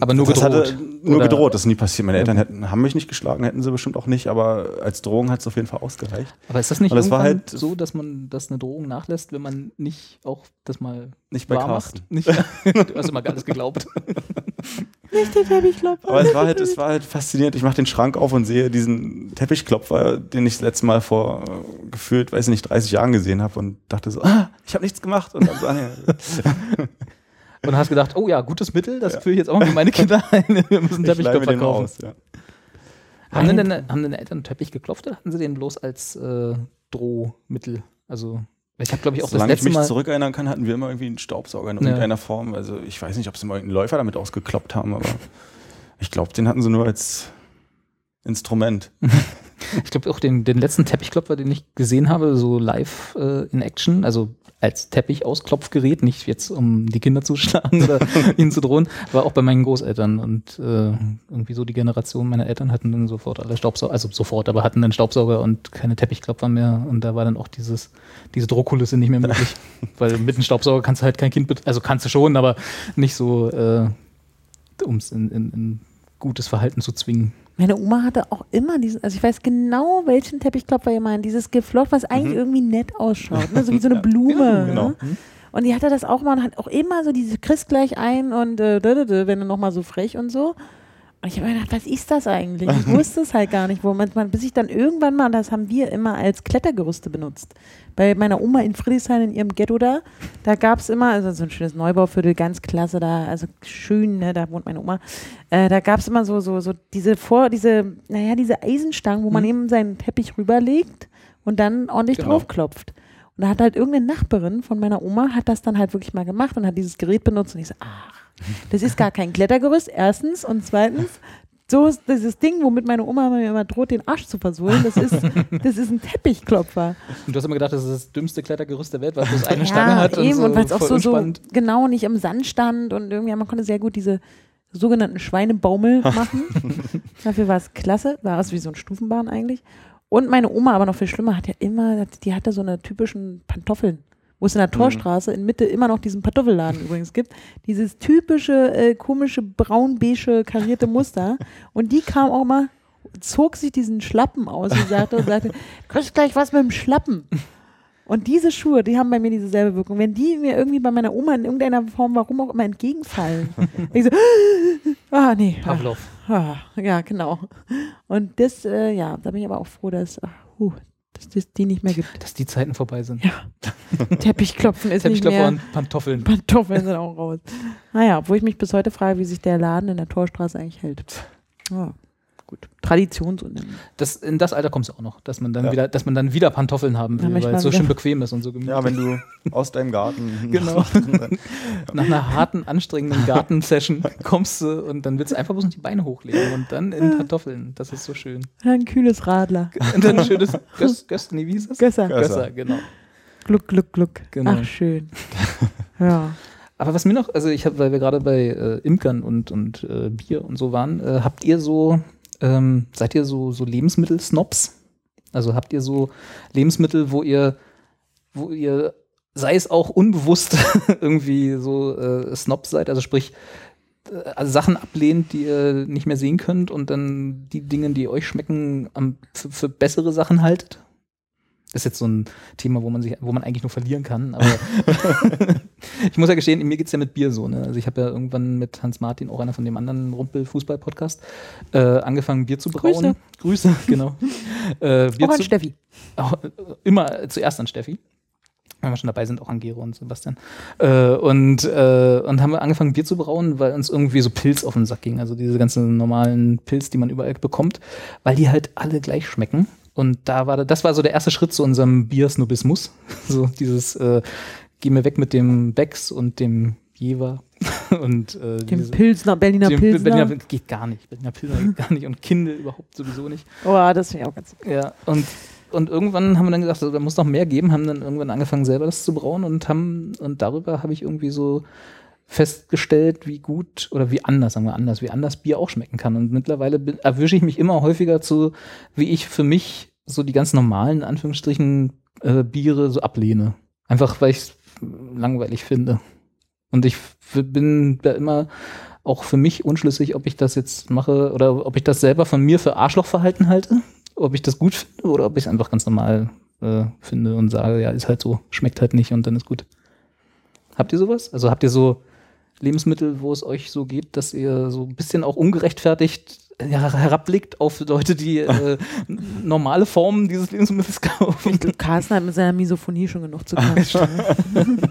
Aber nur das gedroht, Hatte, nur oder? gedroht, das ist nie passiert. Meine Eltern hätten, haben mich nicht geschlagen, hätten sie bestimmt auch nicht, aber als Drohung hat es auf jeden Fall ausgereicht. Aber ist das nicht das halt- so, dass man das eine Drohung nachlässt, wenn man nicht auch das mal Nicht bei wahr Carsten. macht? Nicht, du hast immer alles geglaubt. Nicht der Teppichklopfer. Aber es war halt, es war halt faszinierend. Ich mache den Schrank auf und sehe diesen Teppichklopfer, den ich das letzte Mal vor äh, gefühlt, weiß nicht, 30 Jahren gesehen habe und dachte so, ah, ich habe nichts gemacht. Und dann so, ah, nee. Und hast gedacht, oh ja, gutes Mittel, das führe ich jetzt auch mal für meine Kinder ein. Wir müssen ich Teppichklopfer kaufen. aus. Ja. Haben denn, deine, haben deine Eltern einen Teppich geklopft oder hatten sie den bloß als äh, Drohmittel? Also, ich habe, glaube ich, auch Solange das ich letzte mich Mal. zurückerinnern kann, hatten wir immer irgendwie einen Staubsauger in Ja. irgendeiner Form. Also ich weiß nicht, ob sie mal irgendeinen Läufer damit ausgekloppt haben, aber ich glaube, den hatten sie nur als Instrument. Ich glaube auch den, den letzten Teppichklopfer, den ich gesehen habe, so live äh, in Action, also als Teppich-Ausklopfgerät, nicht jetzt um die Kinder zu schlagen oder ihnen zu drohen, war auch bei meinen Großeltern. Und äh, irgendwie so die Generation meiner Eltern hatten dann sofort alle Staubsauger, also sofort, aber hatten dann Staubsauger und keine Teppichklopfer mehr. Und da war dann auch dieses, diese Druckkulisse nicht mehr möglich, weil mit einem Staubsauger kannst du halt kein Kind, also kannst du schon, aber nicht so, äh, um es in, in, in gutes Verhalten zu zwingen. Meine Oma hatte auch immer diesen, also ich weiß genau, welchen Teppichklopfer ihr meint, dieses Geflocht, was eigentlich irgendwie nett ausschaut, ne? so wie so eine Blume. genau. Ne? Und die hatte das auch mal und hat auch immer so diese kriegst gleich ein und äh, wenn du nochmal so frech und so. Und ich habe mir gedacht, was ist das eigentlich? Ich wusste es halt gar nicht, wo man, bis ich dann irgendwann mal, das haben wir immer als Klettergerüste benutzt. Bei meiner Oma in Friedrichshain in ihrem Ghetto da, da gab es immer, also so ein schönes Neubauviertel, ganz klasse da, also schön, ne, da wohnt meine Oma. Äh, da gab es immer so, so, so diese vor, diese, naja, diese Eisenstangen, wo man eben seinen Teppich rüberlegt und dann ordentlich Genau. draufklopft. Und da hat halt irgendeine Nachbarin von meiner Oma hat das dann halt wirklich mal gemacht und hat dieses Gerät benutzt und ich so, ach, das ist gar kein Klettergerüst, erstens. Und zweitens, so ist dieses Ding, womit meine Oma mir immer droht, den Arsch zu versohlen, das ist, das ist ein Teppichklopfer. Und du hast immer gedacht, das ist das dümmste Klettergerüst der Welt, weil es eine Stange hat eben, und, und, weil es auch so, so genau nicht im Sand stand und irgendwie, man konnte sehr gut diese sogenannten Schweinebaumel machen. Dafür war es klasse, war es wie so ein Stufenbahn eigentlich. Und meine Oma, aber noch viel schlimmer, hat ja immer, die hatte so eine typischen Pantoffeln. Wo es in der Torstraße in Mitte immer noch diesen Pantoffelladen übrigens gibt. Dieses typische, äh, komische, braun-beige karierte Muster. Und die kam auch mal, zog sich diesen Schlappen aus und sagte, und sagte, kriegst gleich was mit dem Schlappen. Und diese Schuhe, die haben bei mir dieselbe Wirkung. Wenn die mir irgendwie bei meiner Oma in irgendeiner Form, warum auch immer, entgegenfallen. ich so, ah, nee. Pavlov. Ah, ja, genau. Und das, äh, ja, da bin ich aber auch froh, dass, ach, huh, dass es die nicht mehr gibt. Dass die Zeiten vorbei sind. Ja. Teppichklopfen ist nicht Teppichklopfer mehr. und Pantoffeln. Pantoffeln sind auch raus. Naja, obwohl ich mich bis heute frage, wie sich der Laden in der Torstraße eigentlich hält. Ja, gut. Traditionsunternehmen. Das, in das Alter kommst du auch noch, dass man dann Ja. wieder, dass man dann wieder Pantoffeln haben will, weil es so schön bequem ist und so gemütlich. Ja, wenn du aus deinem Garten. Genau. Nach einer harten, anstrengenden Gartensession kommst du und dann willst du einfach bloß noch die Beine hochlegen und dann in Pantoffeln. Das ist so schön. Ein kühles Radler. Und dann ein schönes Göss, Göss, nee, wie hieß das? Gösser. Gösser. Gösser, genau. Gluck, gluck, gluck. Genau. Ach, schön. Ja. Aber was mir noch, also ich habe, weil wir gerade bei äh, Imkern und, und äh, Bier und so waren, äh, habt ihr so, ähm, seid ihr so, so Lebensmittel-Snobs? Also habt ihr so Lebensmittel, wo ihr, wo ihr, sei es auch unbewusst irgendwie so äh, Snobs seid, also sprich, äh, also Sachen ablehnt, die ihr nicht mehr sehen könnt und dann die Dinge, die euch schmecken, am, für, für bessere Sachen haltet? Ist jetzt so ein Thema, wo man sich, wo man eigentlich nur verlieren kann, aber ich muss ja gestehen, mir geht's ja mit Bier so. Ne? Also ich habe ja irgendwann mit Hans Martin, auch einer von dem anderen Rumpel-Fußball-Podcast, äh, angefangen, Bier zu brauen. Grüße. Grüße, genau. äh, Bier Auch an Steffi. auch, äh, immer zuerst an Steffi. Wenn wir schon dabei sind, auch an Gero und Sebastian. Äh, und, äh, und haben wir angefangen, Bier zu brauen, weil uns irgendwie so Pilz auf den Sack ging. Also diese ganzen normalen Pilz, die man überall bekommt, weil die halt alle gleich schmecken. Und da war das war so der erste Schritt zu unserem Biersnobismus. So dieses äh, Geh mir weg mit dem Becks und dem Jever. und äh, Dem diese- Pilsner, Berliner dem Pilsner. Berliner geht gar nicht. Berliner Pilsner geht gar nicht. Und Kindle überhaupt sowieso nicht. Oh, das finde ich auch ganz Ja, und, und irgendwann haben wir dann gesagt, also, da muss noch mehr geben, haben dann irgendwann angefangen, selber das zu brauen und haben, und darüber habe ich irgendwie so festgestellt, wie gut oder wie anders, sagen wir anders, wie anders Bier auch schmecken kann. Und mittlerweile bin- erwische ich mich immer häufiger zu, wie ich für mich so die ganz normalen, in Anführungsstrichen, äh, Biere so ablehne. Einfach, weil ich es langweilig finde. Und ich bin da immer auch für mich unschlüssig, ob ich das jetzt mache oder ob ich das selber von mir für Arschlochverhalten halte, ob ich das gut finde oder ob ich es einfach ganz normal äh, finde und sage, ja, ist halt so, schmeckt halt nicht und dann ist gut. Habt ihr sowas? Also habt ihr so Lebensmittel, wo es euch so geht, dass ihr so ein bisschen auch ungerechtfertigt ja, herabblickt auf Leute, die äh, normale Formen dieses Lebensmittels kaufen? Ich glaube, Carsten hat mit seiner Misophonie schon genug zu tun.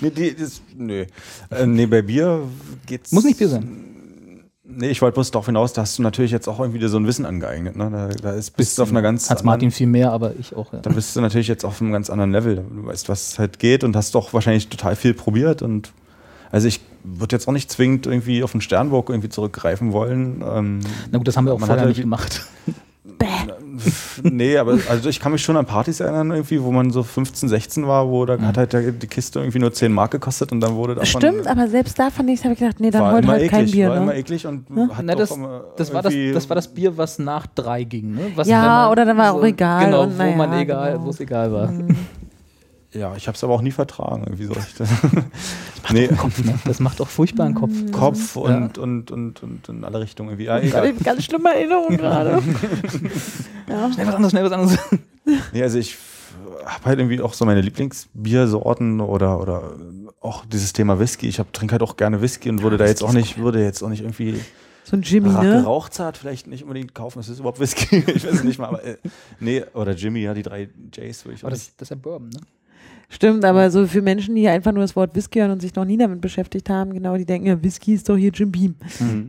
Nee, die, das, nö. Äh, nee, bei Bier geht's. Muss nicht Bier sein. Nee, ich wollte bloß darauf hinaus, da hast du natürlich jetzt auch irgendwie dir so ein Wissen angeeignet. Ne? Da, da ist, bist du auf einer ganz Hans Martin viel mehr, aber ich auch. Ja. dann bist du natürlich jetzt auf einem ganz anderen Level. Du weißt, was halt geht und hast doch wahrscheinlich total viel probiert. Und also ich würde jetzt auch nicht zwingend irgendwie auf den Sternburg irgendwie zurückgreifen wollen. Ähm, Na gut, das haben wir auch Man vorher nicht gemacht. nee, aber also ich kann mich schon an Partys erinnern, irgendwie, wo man so 15, 16 war, wo da hat halt die Kiste irgendwie nur 10 Mark gekostet und dann wurde davon. Stimmt, aber selbst da fand ich, habe ich gedacht, nee, dann heute immer halt eklig, kein Bier. war immer Ne? eklig und Ja. hat Na, das, immer das, war das, das war das Bier, was nach drei ging, ne? Was, Ja, man oder dann war auch egal Genau, wo man naja, egal, genau. wo es egal war. Ja, ich habe es aber auch nie vertragen, irgendwie so. Ich, nee, Kopf, ne? Das macht auch furchtbaren Kopf. Kopf und, und, und, und in alle Richtungen irgendwie. Ja, egal. Ganz, ganz schlimme Erinnerung gerade. ja. Schnell was anderes, schnell was anderes. Nee, also ich habe halt irgendwie auch so meine Lieblingsbiersorten oder, oder auch dieses Thema Whisky. Ich hab, trinke halt auch gerne Whisky und würde da jetzt auch nicht, würde jetzt auch nicht irgendwie So ein Jimmy, Ra- ne? geraucht vielleicht nicht unbedingt kaufen. Ist das überhaupt Whisky? ich weiß es nicht mal. Aber, äh, nee, oder Jimmy, ja, die drei Jays würde ich Aber das, das ist ja Bourbon, ne? Stimmt, aber so für Menschen, die einfach nur das Wort Whisky hören und sich noch nie damit beschäftigt haben, genau, die denken, ja, Whisky ist doch hier Jim Beam.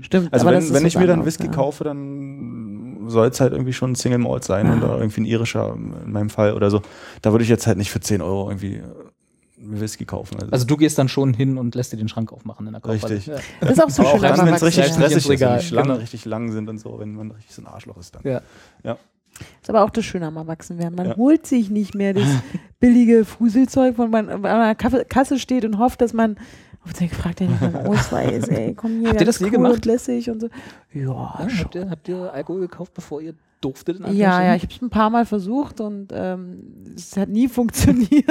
Stimmt. Also aber wenn, wenn ich mir dann Whisky ja. kaufe, dann soll es halt irgendwie schon ein Single Malt sein Ja. oder irgendwie ein irischer in meinem Fall oder so. Da würde ich jetzt halt nicht für 10 Euro irgendwie Whisky kaufen. Also, Also du gehst dann schon hin und lässt dir den Schrank aufmachen in der Kaufhalle. Richtig. Ja. Das ist auch so aber schön auch dann, wenn es richtig stressig ist, wenn die Schlangen genau. richtig lang sind und so, wenn man richtig so ein Arschloch ist dann. Ja. Ist aber auch das Schöne am Erwachsenwerden. Man Ja. holt sich nicht mehr das billige Fuselzeug, wo man an einer Kaffe- Kasse steht und hofft, dass man. Und dann fragt er einen Ausweis, ey, komm hier. Habt ihr das je cool gemacht? Und lässig und so. Ja, Ja, schon. habt, ihr, habt ihr Alkohol gekauft, bevor ihr durftet? Ja, ja, ich habe es ein paar Mal versucht und ähm, es hat nie funktioniert.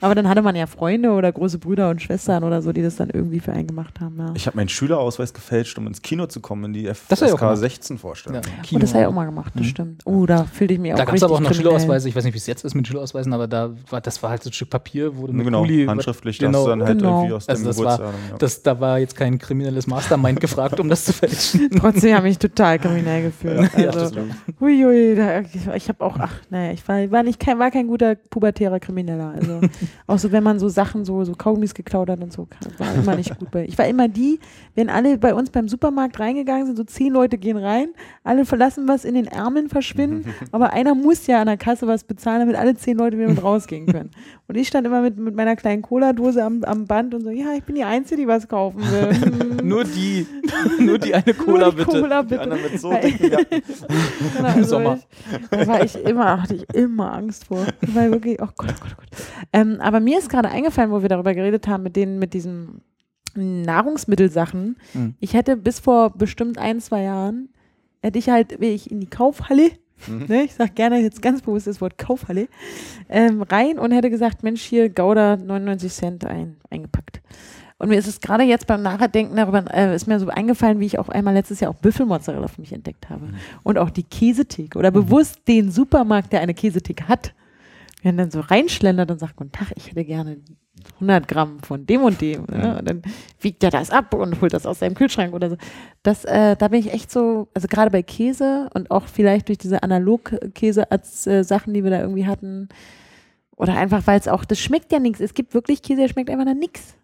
Aber dann hatte man ja Freunde oder große Brüder und Schwestern oder so, die das dann irgendwie für einen gemacht haben. Ja. Ich habe meinen Schülerausweis gefälscht, um ins Kino zu kommen, in die Das hab ich auch FSK gemacht. 16 Vorstellung. Ja, Und Kino. das habe ich auch mal gemacht, das stimmt. Oh, da fühlte ich mich auch Da gab es aber auch noch kriminell. Schülerausweise, ich weiß nicht, wie es jetzt ist mit Schülerausweisen, aber da war, das war halt so ein Stück Papier, wo du mit Genau, Kuli, handschriftlich, genau, das dann halt Genau. irgendwie aus Also dem das war- Geburtsjahr. ja. das, da war jetzt kein kriminelles Mastermind gefragt, um das zu fälschen. Trotzdem habe ich mich total kriminell gefühlt. Ja, Also, Huiui, da, ich, ich habe auch, ach, naja, ich war, war, nicht kein, war kein guter pubertärer Krimineller. Also, auch so, wenn man so Sachen, so, so Kaugummis geklaut hat und so, war immer nicht gut bei. Ich war immer die, wenn alle bei uns beim Supermarkt reingegangen sind, so zehn Leute gehen rein, alle verlassen was in den Ärmeln verschwinden, aber einer muss ja an der Kasse was bezahlen, damit alle zehn Leute wieder mit rausgehen können. Und ich stand immer mit, mit meiner kleinen Cola-Dose am, am Band und so, ja, ich bin die Einzige, die was kaufen will. Hm, Nur die, nur die eine Cola die bitte. Cola Die bitte. anderen mit so Weil- dicken Jacken. Genau, also Sommer. Ich, da war ich immer, hatte ich immer Angst vor. War wirklich, oh Gott, oh Gott, oh Gott. Ähm, aber mir ist gerade eingefallen, wo wir darüber geredet haben, mit denen, mit diesen Nahrungsmittelsachen. Mhm. Ich hätte bis vor bestimmt ein, zwei Jahren, hätte ich halt, wäre ich in die Kaufhalle, ne, ich sage gerne jetzt ganz bewusst das Wort Kaufhalle, ähm, rein und hätte gesagt, Mensch, hier Gouda 99 Cent ein, eingepackt. Und mir ist es gerade jetzt beim Nachdenken darüber, äh, ist mir so eingefallen, wie ich auch einmal letztes Jahr auch Büffelmozzarella für mich entdeckt habe. Und auch die Käsetheke oder bewusst den Supermarkt, der eine Käsetheke hat. Wenn dann so reinschlendert und sagt, guten Tag, ich hätte gerne 100 Gramm von dem und dem. Ne? Und dann wiegt er das ab und holt das aus seinem Kühlschrank oder so. Das, äh, da bin ich echt so, also gerade bei Käse und auch vielleicht durch diese Analog-Käse-Sachen, die wir da irgendwie hatten. Oder einfach, weil es auch, das schmeckt ja nichts. Es gibt wirklich Käse, der schmeckt einfach nach nichts.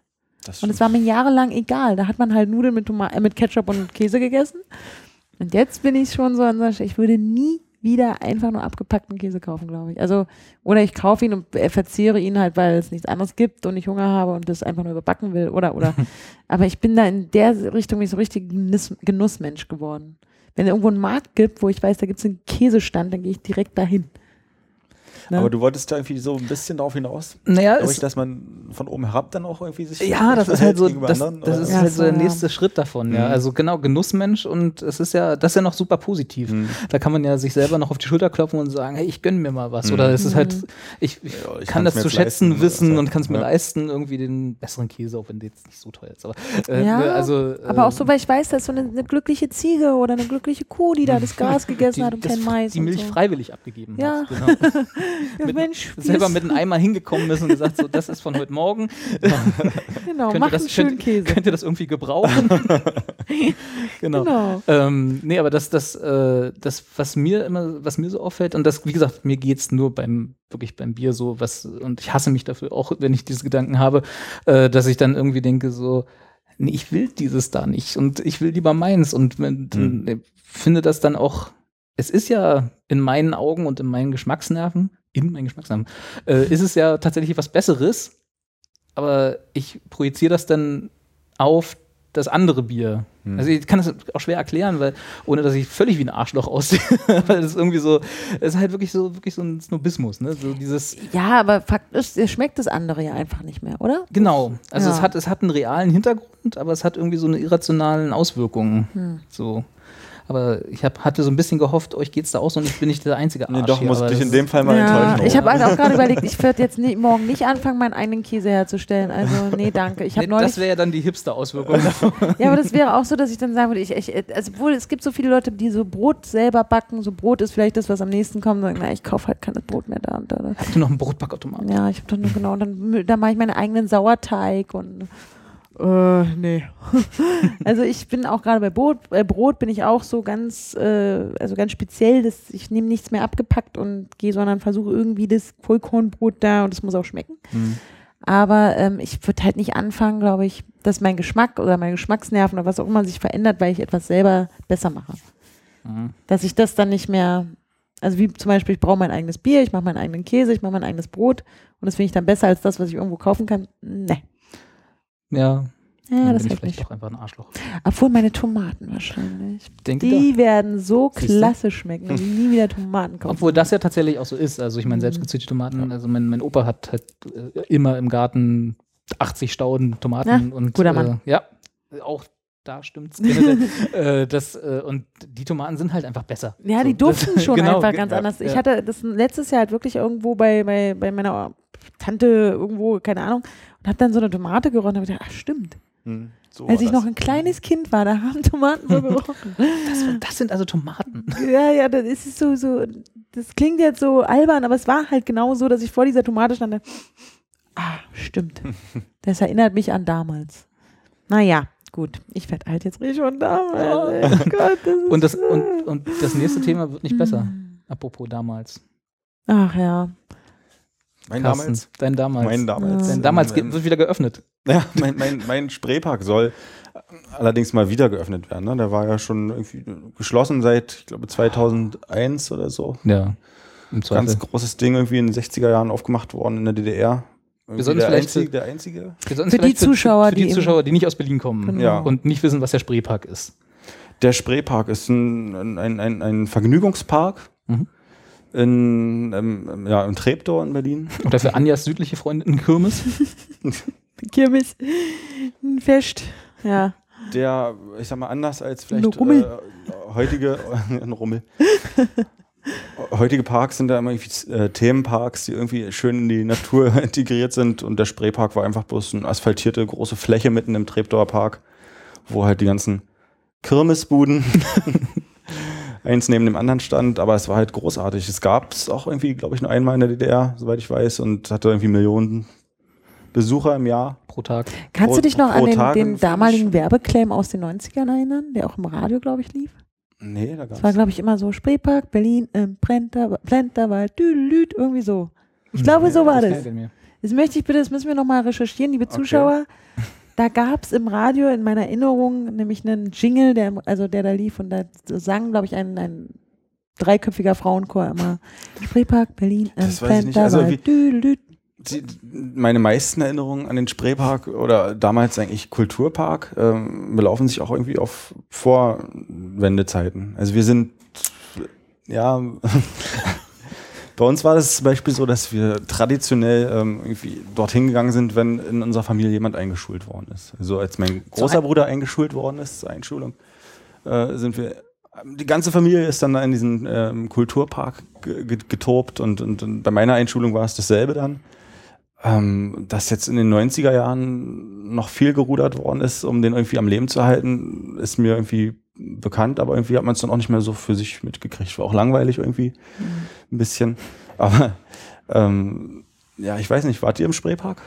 Und es war mir jahrelang egal. Da hat man halt Nudeln mit, Toma äh, mit Ketchup und Käse gegessen. Und jetzt bin ich schon so ich würde nie wieder einfach nur abgepackten Käse kaufen, glaube ich. Also, oder ich kaufe ihn und verzehre ihn halt, weil es nichts anderes gibt und ich Hunger habe und das einfach nur überbacken will. Oder, oder. Aber ich bin da in der Richtung nicht so richtig Genuss, Genussmensch geworden. Wenn es irgendwo einen Markt gibt, wo ich weiß, da gibt es einen Käsestand, dann gehe ich direkt dahin. Ne? Aber du wolltest da irgendwie so ein bisschen darauf hinaus, Naja, ich, dass man von oben herab dann auch irgendwie sich Ja, das ist halt so, gegenüber das, anderen, das oder? ist Ja, halt so der ja. nächste Schritt davon, ja. Mhm. Also genau, Genussmensch und es ist ja, das ist ja noch super positiv. Mhm. Da kann man ja sich selber noch auf die Schulter klopfen und sagen, hey, ich gönn mir mal was. Oder es ist halt, ich, ich, Ja, ich kann das zu schätzen leisten, wissen oder? und kann es mir Ja. leisten, irgendwie den besseren Käse, auch wenn der jetzt nicht so teuer ist. Aber, äh, Ja, ne, also, Aber äh, auch so, weil ich weiß, dass so eine, eine glückliche Ziege oder eine glückliche Kuh, die da das Gras gegessen die, hat und kein Mais. die Milch so. freiwillig abgegeben Ja. hat. Genau. Mit- Mensch, Selber mit einem Eimer hingekommen ist und gesagt, so, das ist von heute Morgen. Genau, Könnt ihr mach das, einen schönen könnt, Käse. könnt ihr das irgendwie gebrauchen? genau. Genau. Ähm, nee, aber das, das, äh, das, was mir immer, was mir so auffällt, und das, wie gesagt, mir geht's nur beim, wirklich beim Bier so, was, und ich hasse mich dafür auch, wenn ich diese Gedanken habe, äh, dass ich dann irgendwie denke, so, nee, ich will dieses da nicht und ich will lieber meins und wenn, Hm. äh, finde das dann auch, es ist ja in meinen Augen und in meinen Geschmacksnerven, in meinen Geschmacksnerven, äh, ist es ja tatsächlich was Besseres, aber ich projiziere das dann auf das andere Bier. Hm. Also ich kann das auch schwer erklären, weil ohne dass ich völlig wie ein Arschloch aussehe, weil das ist irgendwie so, es ist halt wirklich so wirklich so ein Snobismus, ne? So dieses Ja, aber Fakt ist, es schmeckt das andere ja einfach nicht mehr, oder? genau. Also Ja. es hat es hat einen realen Hintergrund, aber es hat irgendwie so eine irrationalen Auswirkungen. Hm. So. Aber ich hab, hatte so ein bisschen gehofft, euch geht's da auch so und ich bin nicht der einzige Arsch Nee, doch, hier, muss aber dich das in dem Fall mal Ja, enttäuschen. ich habe halt auch gerade überlegt, ich werde jetzt nicht, morgen nicht anfangen, meinen eigenen Käse herzustellen. Also, nee, danke. Ich habe Nee, neulich. das wäre ja dann die Hipster-Auswirkung. Ja, aber das wäre auch so, dass ich dann sagen würde, ich, ich also wohl, es gibt so viele Leute, die so Brot selber backen. So Brot ist vielleicht das, was am nächsten kommt. Und sagen, na, ich kaufe halt kein Brot mehr da und da. Habt ihr noch einen Brotbackautomaten? Ja, ich habe doch nur genau, dann, dann mache ich meinen eigenen Sauerteig und äh, nee. also ich bin auch gerade bei Brot, äh, Brot bin ich auch so ganz, äh, also ganz speziell, dass ich nehme nichts mehr abgepackt und gehe, sondern versuche irgendwie das Vollkornbrot da und das muss auch schmecken. Hm. Aber ähm, ich würde halt nicht anfangen, glaube ich, dass mein Geschmack oder meine Geschmacksnerven oder was auch immer sich verändert, weil ich etwas selber besser mache. Mhm. Dass ich das dann nicht mehr, also wie zum Beispiel, ich brauche mein eigenes Bier, ich mache meinen eigenen Käse, ich mache mein eigenes Brot und das finde ich dann besser als das, was ich irgendwo kaufen kann. Nee. Ja, Ja, dann das bin ich vielleicht nicht. doch einfach ein Arschloch. Obwohl meine Tomaten wahrscheinlich. Denke Die werden so Siehste? klasse schmecken, dass ich nie wieder Tomaten kaufe. Obwohl das ja tatsächlich auch so ist. Also ich meine, Mhm. selbstgezüchtete Tomaten, also mein, mein Opa hat halt äh, immer im Garten 80 Stauden Tomaten Ja, und guter Mann. Äh, ja, auch da stimmt's. äh, das, äh, und die Tomaten sind halt einfach besser. Ja, die So, durften das- schon genau, einfach ganz ja, anders. Ich ja. hatte das letztes Jahr halt wirklich irgendwo bei, bei, bei meiner Tante irgendwo, keine Ahnung, und habe dann so eine Tomate gerochen und habe gedacht, ach stimmt. Hm, so Als ich noch das. ein kleines Kind war, da haben Tomaten so gerochen. Das, das sind also Tomaten. ja, ja, das ist so, so, das klingt jetzt so albern, aber es war halt genau so, dass ich vor dieser Tomate stand. Ah, stimmt. Das erinnert mich an damals. Naja, gut. Ich werde alt jetzt richtig von damals. ey. Gott, das ist Und das, und, und das nächste Thema wird nicht besser. Hm. Apropos damals. Ach ja. Mein Carsten, damals. Dein damals. Mein damals. Dein damals Ähm, geht, wird wieder geöffnet. Ja, mein, mein, mein Spreepark soll allerdings mal wieder geöffnet werden. Ne? Der war ja schon irgendwie geschlossen seit, ich glaube, 2001 oder so. Ja. Ganz großes Ding irgendwie in den 60er Jahren aufgemacht worden in der DDR. Irgendwie sollten der, vielleicht einzige, für- der einzige. Wir Für die Zuschauer, für, für die, die Zuschauer, die nicht aus Berlin kommen Genau. Ja. und nicht wissen, was der Spreepark ist. Der Spreepark ist ein, ein, ein, ein Vergnügungspark Mhm. In, ähm, ja, in Treptow in Berlin. Oder für Anjas südliche Freundin Kirmes. Kirmes. Ein Fest. Ja. Der, ich sag mal, anders als vielleicht Rummel. äh, heutige, ein Rummel. heutige Parks sind da immer irgendwie äh, Themenparks, die irgendwie schön in die Natur integriert sind und der Spreepark war einfach bloß eine asphaltierte große Fläche mitten im Treptower Park, wo halt die ganzen Kirmesbuden eins neben dem anderen stand, aber es war halt großartig. Es gab es auch irgendwie, glaube ich, nur einmal in der DDR, soweit ich weiß, und hatte irgendwie Millionen Besucher im Jahr. pro Tag. Kannst Pro- du dich noch an den, den damaligen. Werbeclaim aus den 90ern erinnern, der auch im Radio, glaube ich, lief? Nee, da Das war, gab's. glaube ich, immer so Spreepark, Berlin, im Prenter, Plenterwald, Düdelüt, irgendwie so. Ich glaube, so war das. Das möchte ich bitte, das müssen wir nochmal recherchieren, liebe Zuschauer. Da gab es im Radio in meiner Erinnerung nämlich einen Jingle, der, also der da lief und da sang, glaube ich, ein, ein dreiköpfiger Frauenchor immer. Spreepark, Berlin, Das weiß ich nicht. Also Düdelüt. Die, meine meisten Erinnerungen an den Spreepark oder damals eigentlich Kulturpark ähm, belaufen sich auch irgendwie auf Vorwendezeiten. Also wir sind, ja, bei uns war das zum Beispiel so, dass wir traditionell ähm, irgendwie dorthin gegangen sind, wenn in unserer Familie jemand eingeschult worden ist. Also als mein großer Bruder eingeschult worden ist zur Einschulung, äh, sind wir die ganze Familie ist dann da in diesen ähm, Kulturpark ge- ge- getobt und, und, und bei meiner Einschulung war es dasselbe dann. Ähm, dass jetzt in den 90er Jahren noch viel gerudert worden ist, um den irgendwie am Leben zu halten, ist mir irgendwie bekannt, aber irgendwie hat man es dann auch nicht mehr so für sich mitgekriegt. War auch langweilig irgendwie ein bisschen. Aber ähm, ja, ich weiß nicht, wart ihr im Spreepark?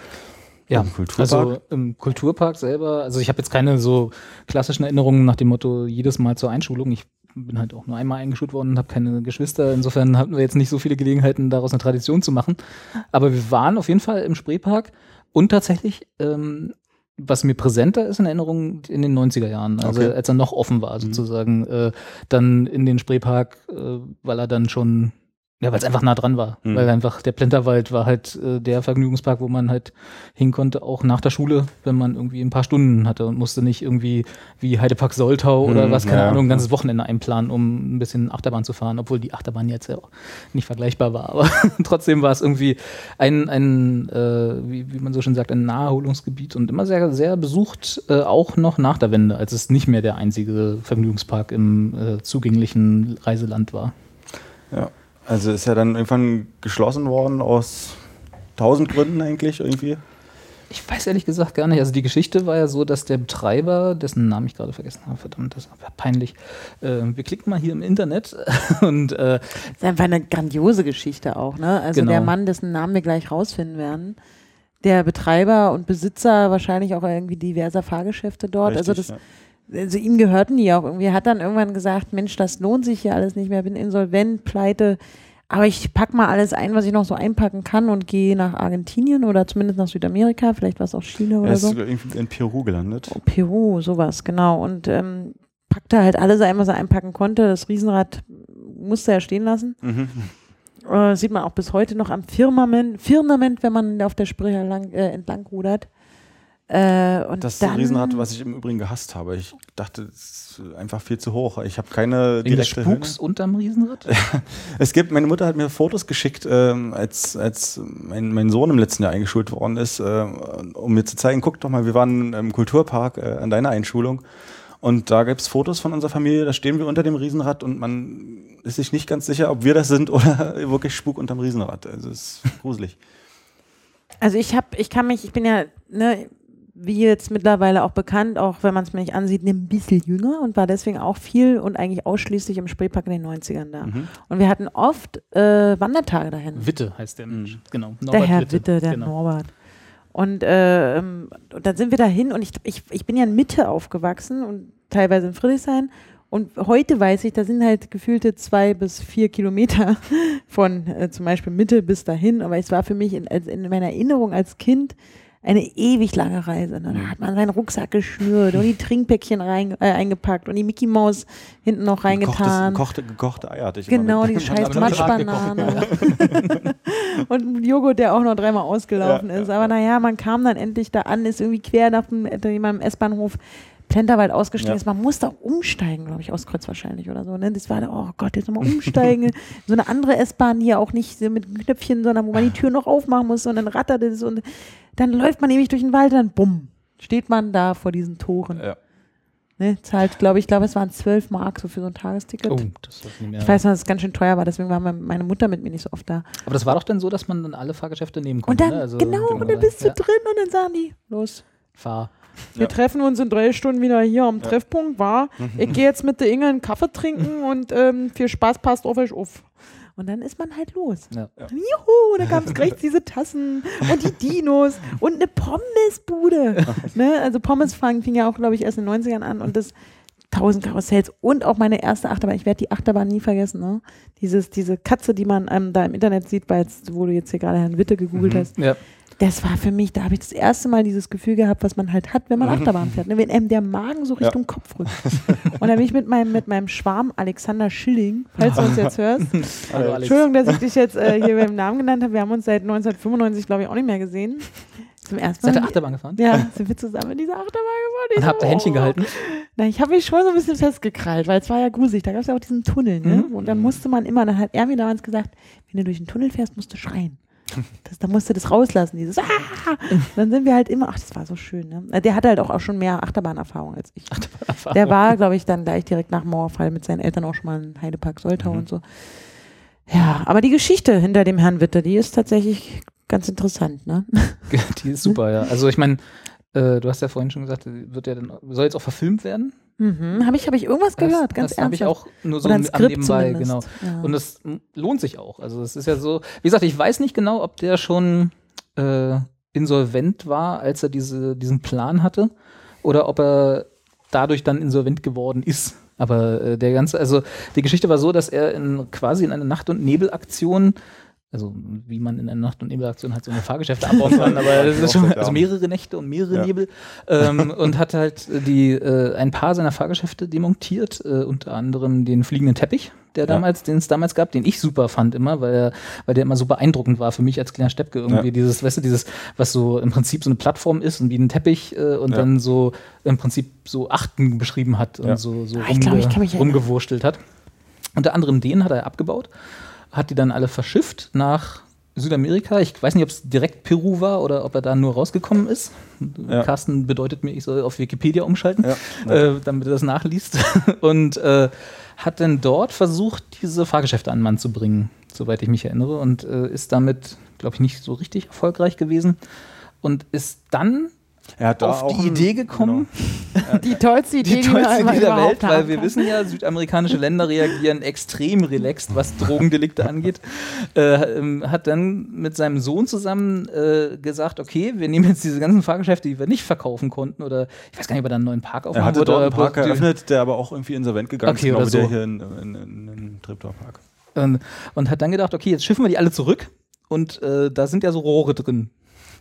Ja, Im Kulturpark? also im Kulturpark selber, also ich habe jetzt keine so klassischen Erinnerungen nach dem Motto jedes Mal zur Einschulung. Ich bin halt auch nur einmal eingeschult worden und habe keine Geschwister. Insofern hatten wir jetzt nicht so viele Gelegenheiten, daraus eine Tradition zu machen. Aber wir waren auf jeden Fall im Spreepark und tatsächlich, ähm, was mir präsenter ist in Erinnerung, in den 90er Jahren, also Okay. als er noch offen war sozusagen, äh, dann in den Spreepark, äh, weil er dann schon Ja, weil es einfach nah dran war. Mhm. Weil einfach der Plenterwald war halt äh, der Vergnügungspark, wo man halt hin konnte, auch nach der Schule, wenn man irgendwie ein paar Stunden hatte und musste nicht irgendwie wie Heidepark Soltau oder Mhm, was, keine ja. Ahnung, ein ganzes Wochenende einplanen, um ein bisschen Achterbahn zu fahren, obwohl die Achterbahn jetzt ja auch nicht vergleichbar war. Aber trotzdem war es irgendwie ein, ein äh, wie, wie man so schön sagt, ein Naherholungsgebiet und immer sehr, sehr besucht, äh, auch noch nach der Wende, als es nicht mehr der einzige Vergnügungspark im äh, zugänglichen Reiseland war. Ja. Also ist ja dann irgendwann geschlossen worden aus tausend Gründen eigentlich irgendwie. Ich weiß ehrlich gesagt gar nicht. Also die Geschichte war ja so, dass der Betreiber, dessen Namen ich gerade vergessen habe, verdammt, das ist aber peinlich. Äh, wir klicken mal hier im Internet und äh, Das ist einfach eine grandiose Geschichte auch, ne? Also Genau. der Mann, dessen Namen wir gleich rausfinden werden, der Betreiber und Besitzer wahrscheinlich auch irgendwie diverser Fahrgeschäfte dort. also das, Richtig, also ihm gehörten die auch irgendwie. Er hat dann irgendwann gesagt, Mensch, das lohnt sich hier alles nicht mehr, bin insolvent, pleite. Aber ich pack mal alles ein, was ich noch so einpacken kann und gehe nach Argentinien oder zumindest nach Südamerika, vielleicht war es auch Chile ja. oder Er ist so. sogar irgendwie in Peru gelandet. Oh, Peru, sowas, genau. Und ähm, packte halt alles ein, was er einpacken konnte. Das Riesenrad musste er stehen lassen. Mhm. Äh, sieht man auch bis heute noch am Firmament, Firmament wenn man auf der Spree lang, äh, entlang rudert. Äh, und Das dann, Riesenrad, was ich im Übrigen gehasst habe. Ich dachte, es ist einfach viel zu hoch. Ich habe keine wegen des direkte Spuks unterm Riesenrad. Es gibt, meine Mutter hat mir Fotos geschickt, ähm, als, als mein, mein Sohn im letzten Jahr eingeschult worden ist, äh, um mir zu zeigen, guck doch mal, wir waren im Kulturpark äh, an deiner Einschulung. Und da gibt es Fotos von unserer Familie, da stehen wir unter dem Riesenrad und man ist sich nicht ganz sicher, ob wir das sind oder wirklich Spuk unterm Riesenrad. Also es ist gruselig. Also ich habe, ich kann mich, ich bin ja, ne, wie jetzt mittlerweile auch bekannt, auch wenn man es mir nicht ansieht, ein bisschen jünger und war deswegen auch viel und eigentlich ausschließlich im Spreepark in den 90ern da. Mhm. Und wir hatten oft äh, Wandertage dahin. Witte heißt der Mensch. Genau. der Norbert Herr Witte, der genau. Norbert. Und, äh, ähm, und dann sind wir dahin und ich, ich, ich bin ja in Mitte aufgewachsen und teilweise in Friedrichshain. Und heute weiß ich, da sind halt gefühlte zwei bis vier Kilometer von äh, zum Beispiel Mitte bis dahin. Aber es war für mich in, in meiner Erinnerung als Kind eine ewig lange Reise. ne? Da hat man seinen Rucksack geschnürt und die Trinkpäckchen rein, äh, eingepackt und die Mickey Maus hinten noch reingetan. Gekochte, gekochte Eier hatte ich Genau, die scheiß Matschbanane. Und ein Joghurt, der auch noch dreimal ausgelaufen Ja, ist. Aber naja, man kam dann endlich da an, ist irgendwie quer nach dem äh, jemandem S-Bahnhof Plenterwald ausgestiegen Ja. ist. Man musste auch umsteigen, glaube ich, aus Kreuz wahrscheinlich oder so. Ne? Das war oh Gott, jetzt nochmal umsteigen. so eine andere S-Bahn hier auch nicht mit Knöpfchen, sondern wo man die Tür noch aufmachen muss und dann rattert es und dann läuft man nämlich durch den Wald und dann bumm, steht man da vor diesen Toren. Ja. Ne? Zahlt, glaube ich, glaube es waren 12 Mark so für so ein Tagesticket. Oh, das ich nicht mehr. Ich weiß noch, dass es ganz schön teuer war, deswegen war mein- meine Mutter mit mir nicht so oft da. Aber das war doch dann so, dass man dann alle Fahrgeschäfte nehmen Und konnte. dann, ne? also, genau, und dann bist du ja, drin und dann sagen die, los, Fahr. Wir Ja. treffen uns in drei Stunden wieder hier am Treffpunkt, war. Ich gehe jetzt mit der Inge einen Kaffee trinken und ähm, viel Spaß, passt auf euch auf. Und dann ist man halt los. Ja. Juhu, da gab es gleich diese Tassen und die Dinos und eine Pommesbude. ne? Also Pommesfang fing ja auch, glaube ich, erst in den 90ern an und das tausend Karussells und auch meine erste Achterbahn. Ich werde die Achterbahn nie vergessen. Ne? Dieses, diese Katze, die man ähm, da im Internet sieht, weil jetzt, wo du jetzt hier gerade Herrn Witte gegoogelt Mhm. hast. Ja. Das war für mich, da habe ich das erste Mal dieses Gefühl gehabt, was man halt hat, wenn man Achterbahn fährt. Ne? Wenn einem der Magen so Ja. Richtung Kopf rückt. Und dann bin ich mit meinem, mit meinem Schwarm Alexander Schilling, falls du uns jetzt hörst, Hallo. Entschuldigung, dass ich dich jetzt äh, hier beim Namen genannt habe. Wir haben uns seit 1995, glaube ich, auch nicht mehr gesehen. Zum ersten Mal. Seid ihr Achterbahn gefahren? ja, sind wir zusammen in dieser Achterbahn gefahren. Ich Und so, habt ihr Händchen oh. gehalten? Na, ich habe mich schon so ein bisschen festgekrallt, weil es war ja gruselig. Da gab es ja auch diesen Tunnel, ne? Mhm. Und dann musste man immer, dann hat er mir damals gesagt, wenn du durch den Tunnel fährst, musst du schreien. Das, da musst du das rauslassen, dieses ah! Dann sind wir halt immer, ach, das war so schön, ne? Der hatte halt auch, auch schon mehr Achterbahnerfahrung als ich. Der war, glaube ich, dann gleich direkt nach Mauerfall mit seinen Eltern auch schon mal in Heidepark Soltau Mhm. und so. Ja, aber die Geschichte hinter dem Herrn Witte, die ist tatsächlich ganz interessant, ne? Die ist super, ja. Also ich meine, äh, du hast ja vorhin schon gesagt, wird ja dann, soll jetzt auch verfilmt werden? Mhm. Habe ich, hab ich irgendwas gehört, ganz das habe ich auch nur so am nebenbei, genau. Ja. Und m, lohnt sich auch. Also es ist ja so, wie gesagt, ich weiß nicht genau, ob der schon äh, insolvent war, als er diese, diesen Plan hatte, oder ob er dadurch dann insolvent geworden ist. Aber äh, der ganze, also die Geschichte war so, dass er in, quasi in einer Nacht- und Nebelaktion also wie man in einer Nacht- und Nebelaktion halt so eine Fahrgeschäfte abbauen kann, aber das ist schon, also mehrere Nächte und mehrere Ja. Nebel ähm, und hat halt die, äh, ein paar seiner Fahrgeschäfte demontiert, äh, unter anderem den fliegenden Teppich, der Ja. damals, den es damals gab, den ich super fand immer, weil, er- weil der immer so beeindruckend war für mich als kleiner Steppke irgendwie. Ja. Dieses, weißt du, dieses, was so im Prinzip so eine Plattform ist und wie ein Teppich äh, und Ja. dann so im Prinzip so Achten beschrieben hat und Ja. so, so Ah, ich glaub, ich rumgewurstelt hat. Unter anderem den hat er abgebaut, hat die dann alle verschifft nach Südamerika. Ich weiß nicht, ob es direkt Peru war oder ob er da nur rausgekommen ist. Ja. Carsten bedeutet mir, ich soll auf Wikipedia umschalten, Ja. äh, damit er das nachliest. Und äh, hat dann dort versucht, diese Fahrgeschäfte an den Mann zu bringen, soweit ich mich erinnere. Und äh, ist damit, glaube ich, nicht so richtig erfolgreich gewesen. Und ist dann Er hat auf die Idee gekommen, Die tollste Idee, die tollste man Idee der Welt, weil wir wissen ja, südamerikanische Länder reagieren extrem relaxed, was Drogendelikte angeht. Äh, ähm, hat dann mit seinem Sohn zusammen äh, gesagt, okay, wir nehmen jetzt diese ganzen Fahrgeschäfte, die wir nicht verkaufen konnten, oder ich weiß gar nicht, ob er da einen neuen Park Er aufmachen hatte wollte. dort einen Park die- eröffnet, der aber auch irgendwie insolvent gegangen Okay, ist, oder glaube der so. hier in, in, in, in Treptower Park. Und, und hat dann gedacht, okay, jetzt schiffen wir die alle zurück und äh, da sind ja so Rohre drin.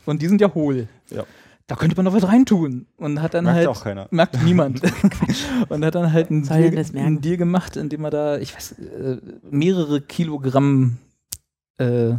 Und die sind ja hohl. Ja. Da könnte man noch was reintun. Und hat dann Merkt halt. auch keiner. Merkt niemand. und hat dann halt einen Deal, einen Deal gemacht, indem er da, ich weiß, äh, mehrere Kilogramm äh,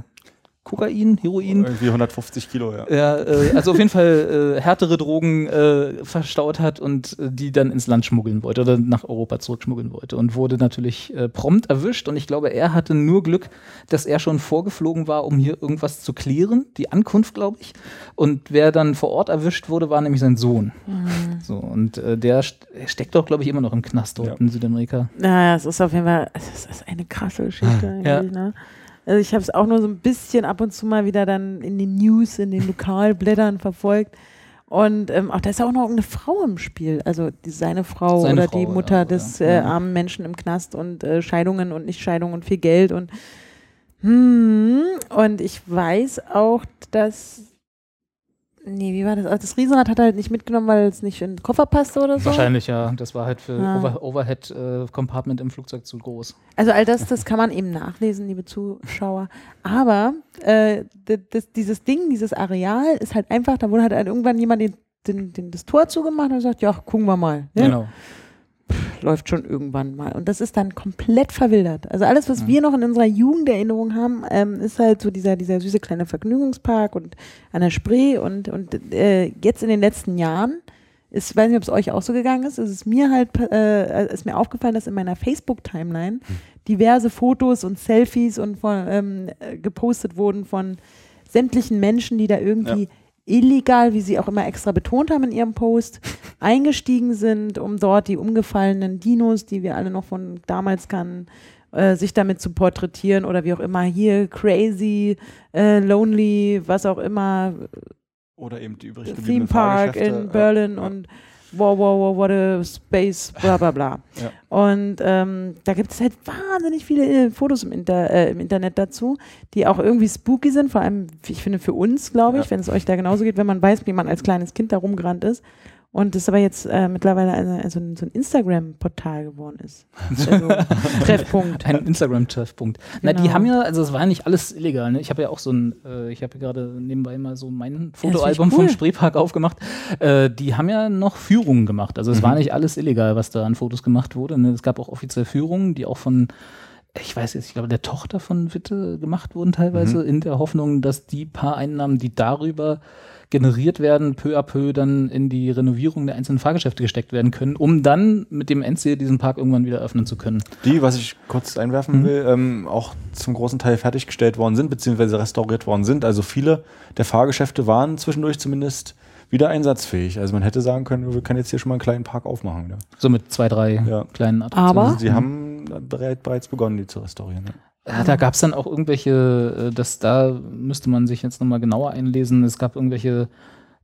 Kokain, Heroin, Irgendwie 150 Kilo, ja. ja, äh, also auf jeden Fall äh, härtere Drogen äh, verstaut hat und äh, die dann ins Land schmuggeln wollte oder nach Europa zurückschmuggeln wollte und wurde natürlich äh, prompt erwischt und ich glaube, er hatte nur Glück, dass er schon vorgeflogen war, um hier irgendwas zu klären, die Ankunft, glaube ich. Und wer dann vor Ort erwischt wurde, war nämlich sein Sohn. Mhm. So und äh, der st steckt doch, glaube ich, immer noch im Knast dort Ja. in Südamerika. Naja, es ist auf jeden Fall, es ist eine krasse Geschichte Ja. eigentlich, ne? Also ich habe es auch nur so ein bisschen ab und zu mal wieder dann in den News, in den Lokalblättern verfolgt. Und ähm, auch da ist auch noch eine Frau im Spiel, also die, seine Frau Seine oder Frau, die Mutter ja, des ja. äh, armen Menschen im Knast und äh, Scheidungen und Nichtscheidungen und viel Geld und hm, und ich weiß auch, dass nee, wie war das? Das Riesenrad hat er halt nicht mitgenommen, weil es nicht in den Koffer passte oder so. Wahrscheinlich, ja. Das war halt für Ja. Over Overhead-Compartment im Flugzeug zu groß. Also all das, das kann man eben nachlesen, liebe Zuschauer. Aber äh, das, dieses Ding, dieses Areal ist halt einfach, da wurde halt irgendwann jemand den, den, den, das Tor zugemacht und gesagt, ja, gucken wir mal. Ne? Genau. Läuft schon irgendwann mal. Und das ist dann komplett verwildert. Also alles, was Mhm. wir noch in unserer Jugenderinnerung haben, ähm, ist halt so dieser, dieser süße kleine Vergnügungspark und an der Spree. Und, und äh, jetzt in den letzten Jahren ist, weiß nicht, ob es euch auch so gegangen ist, ist es mir halt, äh, ist mir aufgefallen, dass in meiner Facebook-Timeline diverse Fotos und Selfies und von, ähm, äh, gepostet wurden von sämtlichen Menschen, die da irgendwie illegal, wie sie auch immer extra betont haben in ihrem Post, eingestiegen sind, um dort die umgefallenen Dinos, die wir alle noch von damals kannten, äh, sich damit zu porträtieren oder wie auch immer hier crazy, äh, lonely, was auch immer, Oder eben die übrig Theme gebliebenen Park Fahrgeschäfte. in Berlin ja. und wow, wow, wow, what a space, bla bla bla. Ja. Und ähm, da gibt es halt wahnsinnig viele äh, Fotos im, Inter äh, im Internet dazu, die auch irgendwie spooky sind, vor allem, ich finde, für uns, glaube ich, Ja. wenn es euch da genauso geht, wenn man weiß, wie man als kleines Kind da rumgerannt ist. Und das aber jetzt äh, mittlerweile eine, also ein, so ein Instagram-Portal geworden ist. Also Treffpunkt. Ein Instagram-Treffpunkt. Na, die Genau. haben ja, also es war ja nicht alles illegal. Ne? Ich habe ja auch so ein, äh, ich habe gerade nebenbei mal so mein Fotoalbum cool. vom Spreepark aufgemacht. Äh, die haben ja noch Führungen gemacht. Also es Mhm. war nicht alles illegal, was da an Fotos gemacht wurde. Ne? Es gab auch offiziell Führungen, die auch von ich weiß jetzt, ich glaube, der Tochter von Witte gemacht wurden teilweise, Mhm. in der Hoffnung, dass die paar Einnahmen, die darüber generiert werden, peu à peu dann in die Renovierung der einzelnen Fahrgeschäfte gesteckt werden können, um dann mit dem Endziel diesen Park irgendwann wieder öffnen zu können. Die, was ich kurz einwerfen Mhm. will, ähm, auch zum großen Teil fertiggestellt worden sind, beziehungsweise restauriert worden sind. Also viele der Fahrgeschäfte waren zwischendurch zumindest wieder einsatzfähig. Also man hätte sagen können, wir können jetzt hier schon mal einen kleinen Park aufmachen. Wieder. So mit zwei, drei Ja. kleinen Aber- Also sie haben bereit, bereits begonnen, die zu restaurieren. Ja. Ja, da gab es dann auch irgendwelche, äh, das da müsste man sich jetzt nochmal genauer einlesen. Es gab irgendwelche,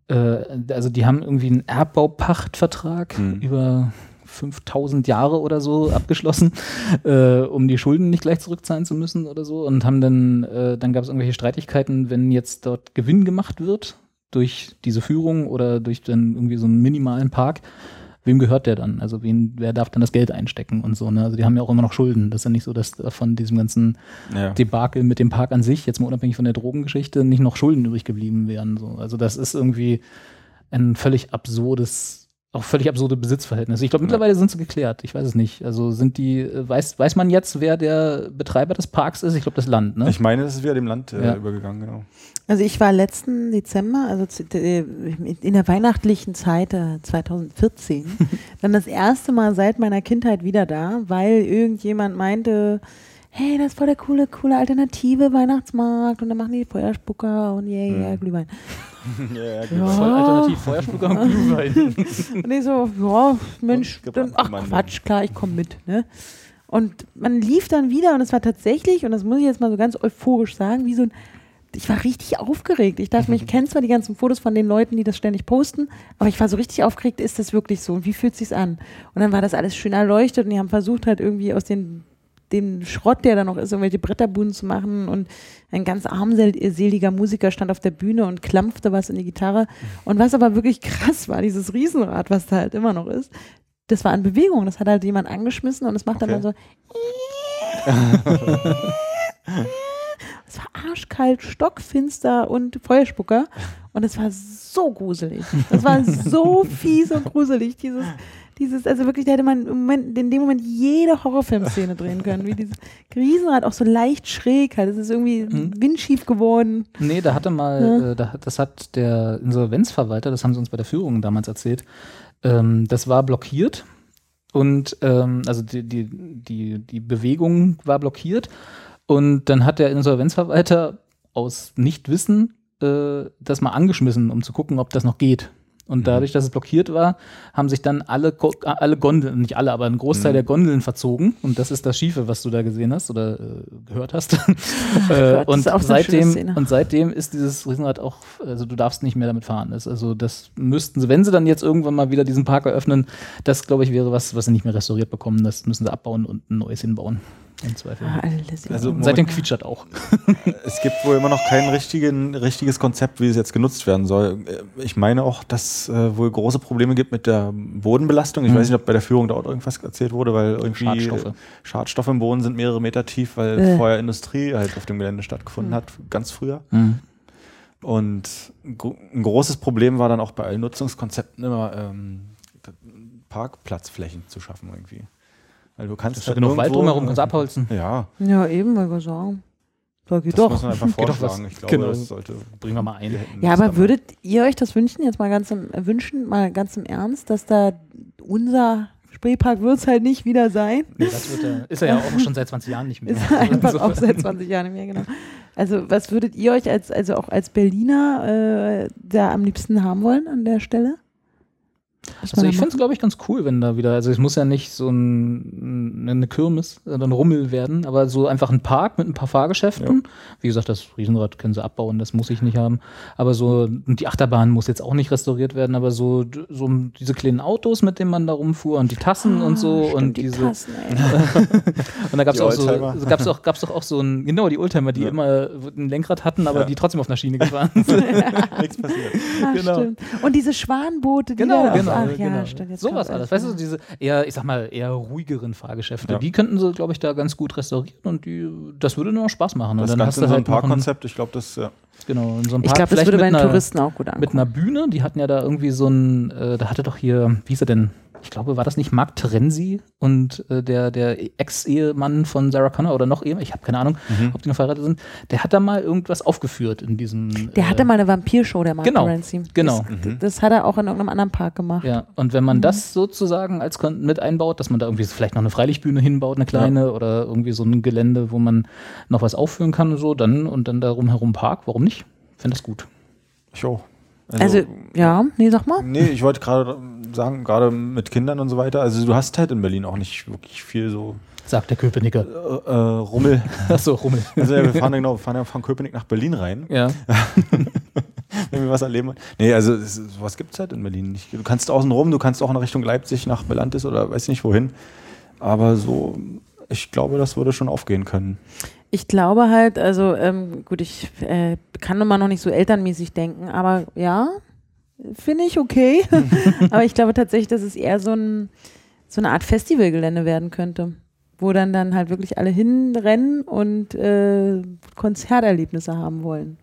äh, also die haben irgendwie einen Erbbaupachtvertrag Hm. über 5000 Jahre oder so abgeschlossen, äh, um die Schulden nicht gleich zurückzahlen zu müssen oder so. Und haben dann, äh, dann gab es irgendwelche Streitigkeiten, wenn jetzt dort Gewinn gemacht wird durch diese Führung oder durch dann irgendwie so einen minimalen Park. Wem gehört der dann? Also wen, wer darf dann das Geld einstecken und so. Ne? Also die haben ja auch immer noch Schulden. Das ist ja nicht so, dass da von diesem ganzen Ja. Debakel mit dem Park an sich, jetzt mal unabhängig von der Drogengeschichte, nicht noch Schulden übrig geblieben wären. So. Also das ist irgendwie ein völlig absurdes auch völlig absurde Besitzverhältnisse. Ich glaube, mittlerweile sind sie geklärt. Ich weiß es nicht. Also sind die, äh, weiß, weiß man jetzt, wer der Betreiber des Parks ist? Ich glaube, das Land, ne? Ich meine, das ist wieder dem Land äh, Ja. übergegangen, genau. Also ich war letzten Dezember, also äh, in der weihnachtlichen Zeit äh, 2014, dann das erste Mal seit meiner Kindheit wieder da, weil irgendjemand meinte, hey, das ist voll der coole, coole alternative Weihnachtsmarkt und dann machen die Feuerspucker und yeah, yeah, Mhm. Glühwein. ja, ja, Ja. Voll alternativ Feuerspucker und Glühwein. Und ich so, ja, Mensch, dann, ach Quatsch, klar, ich komme mit. Ne? Und man lief dann wieder und es war tatsächlich, und das muss ich jetzt mal so ganz euphorisch sagen, wie so ein, ich war richtig aufgeregt. Ich dachte mir, ich kenne zwar die ganzen Fotos von den Leuten, die das ständig posten, aber ich war so richtig aufgeregt, ist das wirklich so und wie fühlt sich's an? Und dann war das alles schön erleuchtet und die haben versucht halt irgendwie aus den dem Schrott, der da noch ist, irgendwelche Bretterbuden zu machen und ein ganz armseliger Musiker stand auf der Bühne und klampfte was in die Gitarre. Und was aber wirklich krass war, dieses Riesenrad, was da halt immer noch ist, das war in Bewegung. Das hat halt jemand angeschmissen und es macht dann, Okay. dann so. Es war arschkalt, stockfinster und Feuerspucker. Und es war so gruselig. Das war so fies und gruselig. Dieses, dieses, also wirklich, da hätte man Moment, in dem Moment jede Horrorfilmszene drehen können. Wie dieses Riesenrad auch so leicht schräg halt. Es ist irgendwie Mhm. windschief geworden. Nee, da hatte mal, Ja. äh, da, das hat der Insolvenzverwalter, das haben sie uns bei der Führung damals erzählt, ähm, das war blockiert und ähm, also die, die, die, die Bewegung war blockiert und dann hat der Insolvenzverwalter aus Nichtwissen äh, das mal angeschmissen, um zu gucken, ob das noch geht. Und dadurch, dass es blockiert war, haben sich dann alle, alle Gondeln, nicht alle, aber ein Großteil Mhm. der Gondeln verzogen. Und das ist das Schiefe, was du da gesehen hast oder äh, gehört hast. äh, Gott, und, ist auch so eine schöne seitdem, und seitdem ist dieses Riesenrad auch, also du darfst nicht mehr damit fahren. Das, also das müssten sie, wenn sie dann jetzt irgendwann mal wieder diesen Park eröffnen, das glaube ich wäre was, was sie nicht mehr restauriert bekommen. Das müssen sie abbauen und ein neues hinbauen. Im Zweifel. Ah, alles Also seitdem quietschert auch. Es gibt wohl immer noch kein richtigen, richtiges Konzept, wie es jetzt genutzt werden soll. Äh, Ich meine auch, dass äh, wohl große Probleme gibt mit der Bodenbelastung. Ich Mhm. weiß nicht, ob bei der Führung da auch irgendwas erzählt wurde, weil irgendwie Schadstoffe. äh, Schadstoffe im Boden sind mehrere Meter tief, weil Äh. vorher Industrie halt auf dem Gelände stattgefunden Mhm. hat, ganz früher. Mhm. Und ein großes Problem war dann auch bei allen Nutzungskonzepten immer ähm, Parkplatzflächen zu schaffen irgendwie. Weil du kannst ist genug Wald drumherum, kannst abholzen. Ja, Ja, eben, wollte ich sagen. Da geht das doch. muss man einfach vorschlagen. was. Ich glaube, Genau. das sollte. Bringen wir mal ein. wir Ja, aber würdet ihr euch das wünschen, jetzt mal ganz im, äh, wünschen, mal ganz im Ernst, dass da unser Spreepark wird es halt nicht wieder sein? Nee, das wird er, ist er ja auch schon seit 20 Jahren nicht mehr. Ist einfach Also, auch seit 20 Jahren nicht mehr, genau. Also, was würdet ihr euch als, also auch als Berliner äh, da am liebsten haben wollen an der Stelle? Also ich finde es, glaube ich, ganz cool, wenn da wieder, also es muss ja nicht so ein, eine Kirmes oder ein Rummel werden, aber so einfach ein Park mit ein paar Fahrgeschäften. Wie gesagt, das Riesenrad können sie abbauen, das muss ich nicht haben. Aber so, und die Achterbahn muss jetzt auch nicht restauriert werden, aber so, so diese kleinen Autos, mit denen man da rumfuhr und die Tassen und so Ah, stimmt, und die diese. Tassen, ey. Und da gab es Die auch so, Oldtimer. so gab's auch, gab's doch auch so ein, genau, die Oldtimer, die Ja. immer ein Lenkrad hatten, aber Ja. die trotzdem auf einer Schiene gefahren sind. nichts passiert. Ah, genau. stimmt. Und diese Schwanboote, die Genau, da genau, ach ja, genau. stimmt. Jetzt Sowas kommt alles. Weißt du, diese eher, ich sag mal, eher ruhigeren Fahrgeschäfte, Ja. die könnten sie, glaube ich, da ganz gut restaurieren und die, das würde nur noch Spaß machen. Das und dann hast du so ein halt ein, Parkkonzept, ich glaube, das, ja. genau, in so einem Ich Park, glaube, das würde bei den einer, Touristen auch gut ankommen. mit einer Bühne, die hatten ja da irgendwie so ein, äh, da hatte doch hier, wie hieß er denn? Ich glaube, war das nicht Mark Terenzi und äh, der, der Ex-Ehemann von Sarah Connor oder noch Ehemann, ich habe keine Ahnung, Mhm. ob die noch verheiratet sind, der hat da mal irgendwas aufgeführt in diesem. Der äh, hatte mal eine Vampirshow, der Mark genau, Terenzi. genau. Das, Mhm. das hat er auch in irgendeinem anderen Park gemacht. Ja, und wenn man Mhm. das sozusagen als mit einbaut, dass man da irgendwie vielleicht noch eine Freilichtbühne hinbaut, eine kleine, oder irgendwie so ein Gelände, wo man noch was aufführen kann und so, dann und dann darum herum Park, warum nicht? Finde das gut. Ich auch. Also, ja, nee, sag mal. Nee, ich wollte gerade sagen, gerade mit Kindern und so weiter, also du hast halt in Berlin auch nicht wirklich viel so Sagt der Köpenicker. äh, äh, Rummel. Achso, Rummel. Also ja, wir fahren ja genau, wir fahren ja von Köpenick nach Berlin rein, Ja. wenn wir was erleben wollen. Nee, also gibt es halt in Berlin nicht. Du kannst außen rum, du kannst auch in Richtung Leipzig nach Belantis oder weiß nicht wohin. Aber so, ich glaube, das würde schon aufgehen können. Ich glaube halt, also ähm, gut, ich äh, kann immer noch nicht so elternmäßig denken, aber ja, finde ich okay. aber ich glaube tatsächlich, dass es eher so, ein, so eine Art Festivalgelände werden könnte, wo dann dann halt wirklich alle hinrennen und äh, Konzerterlebnisse haben wollen.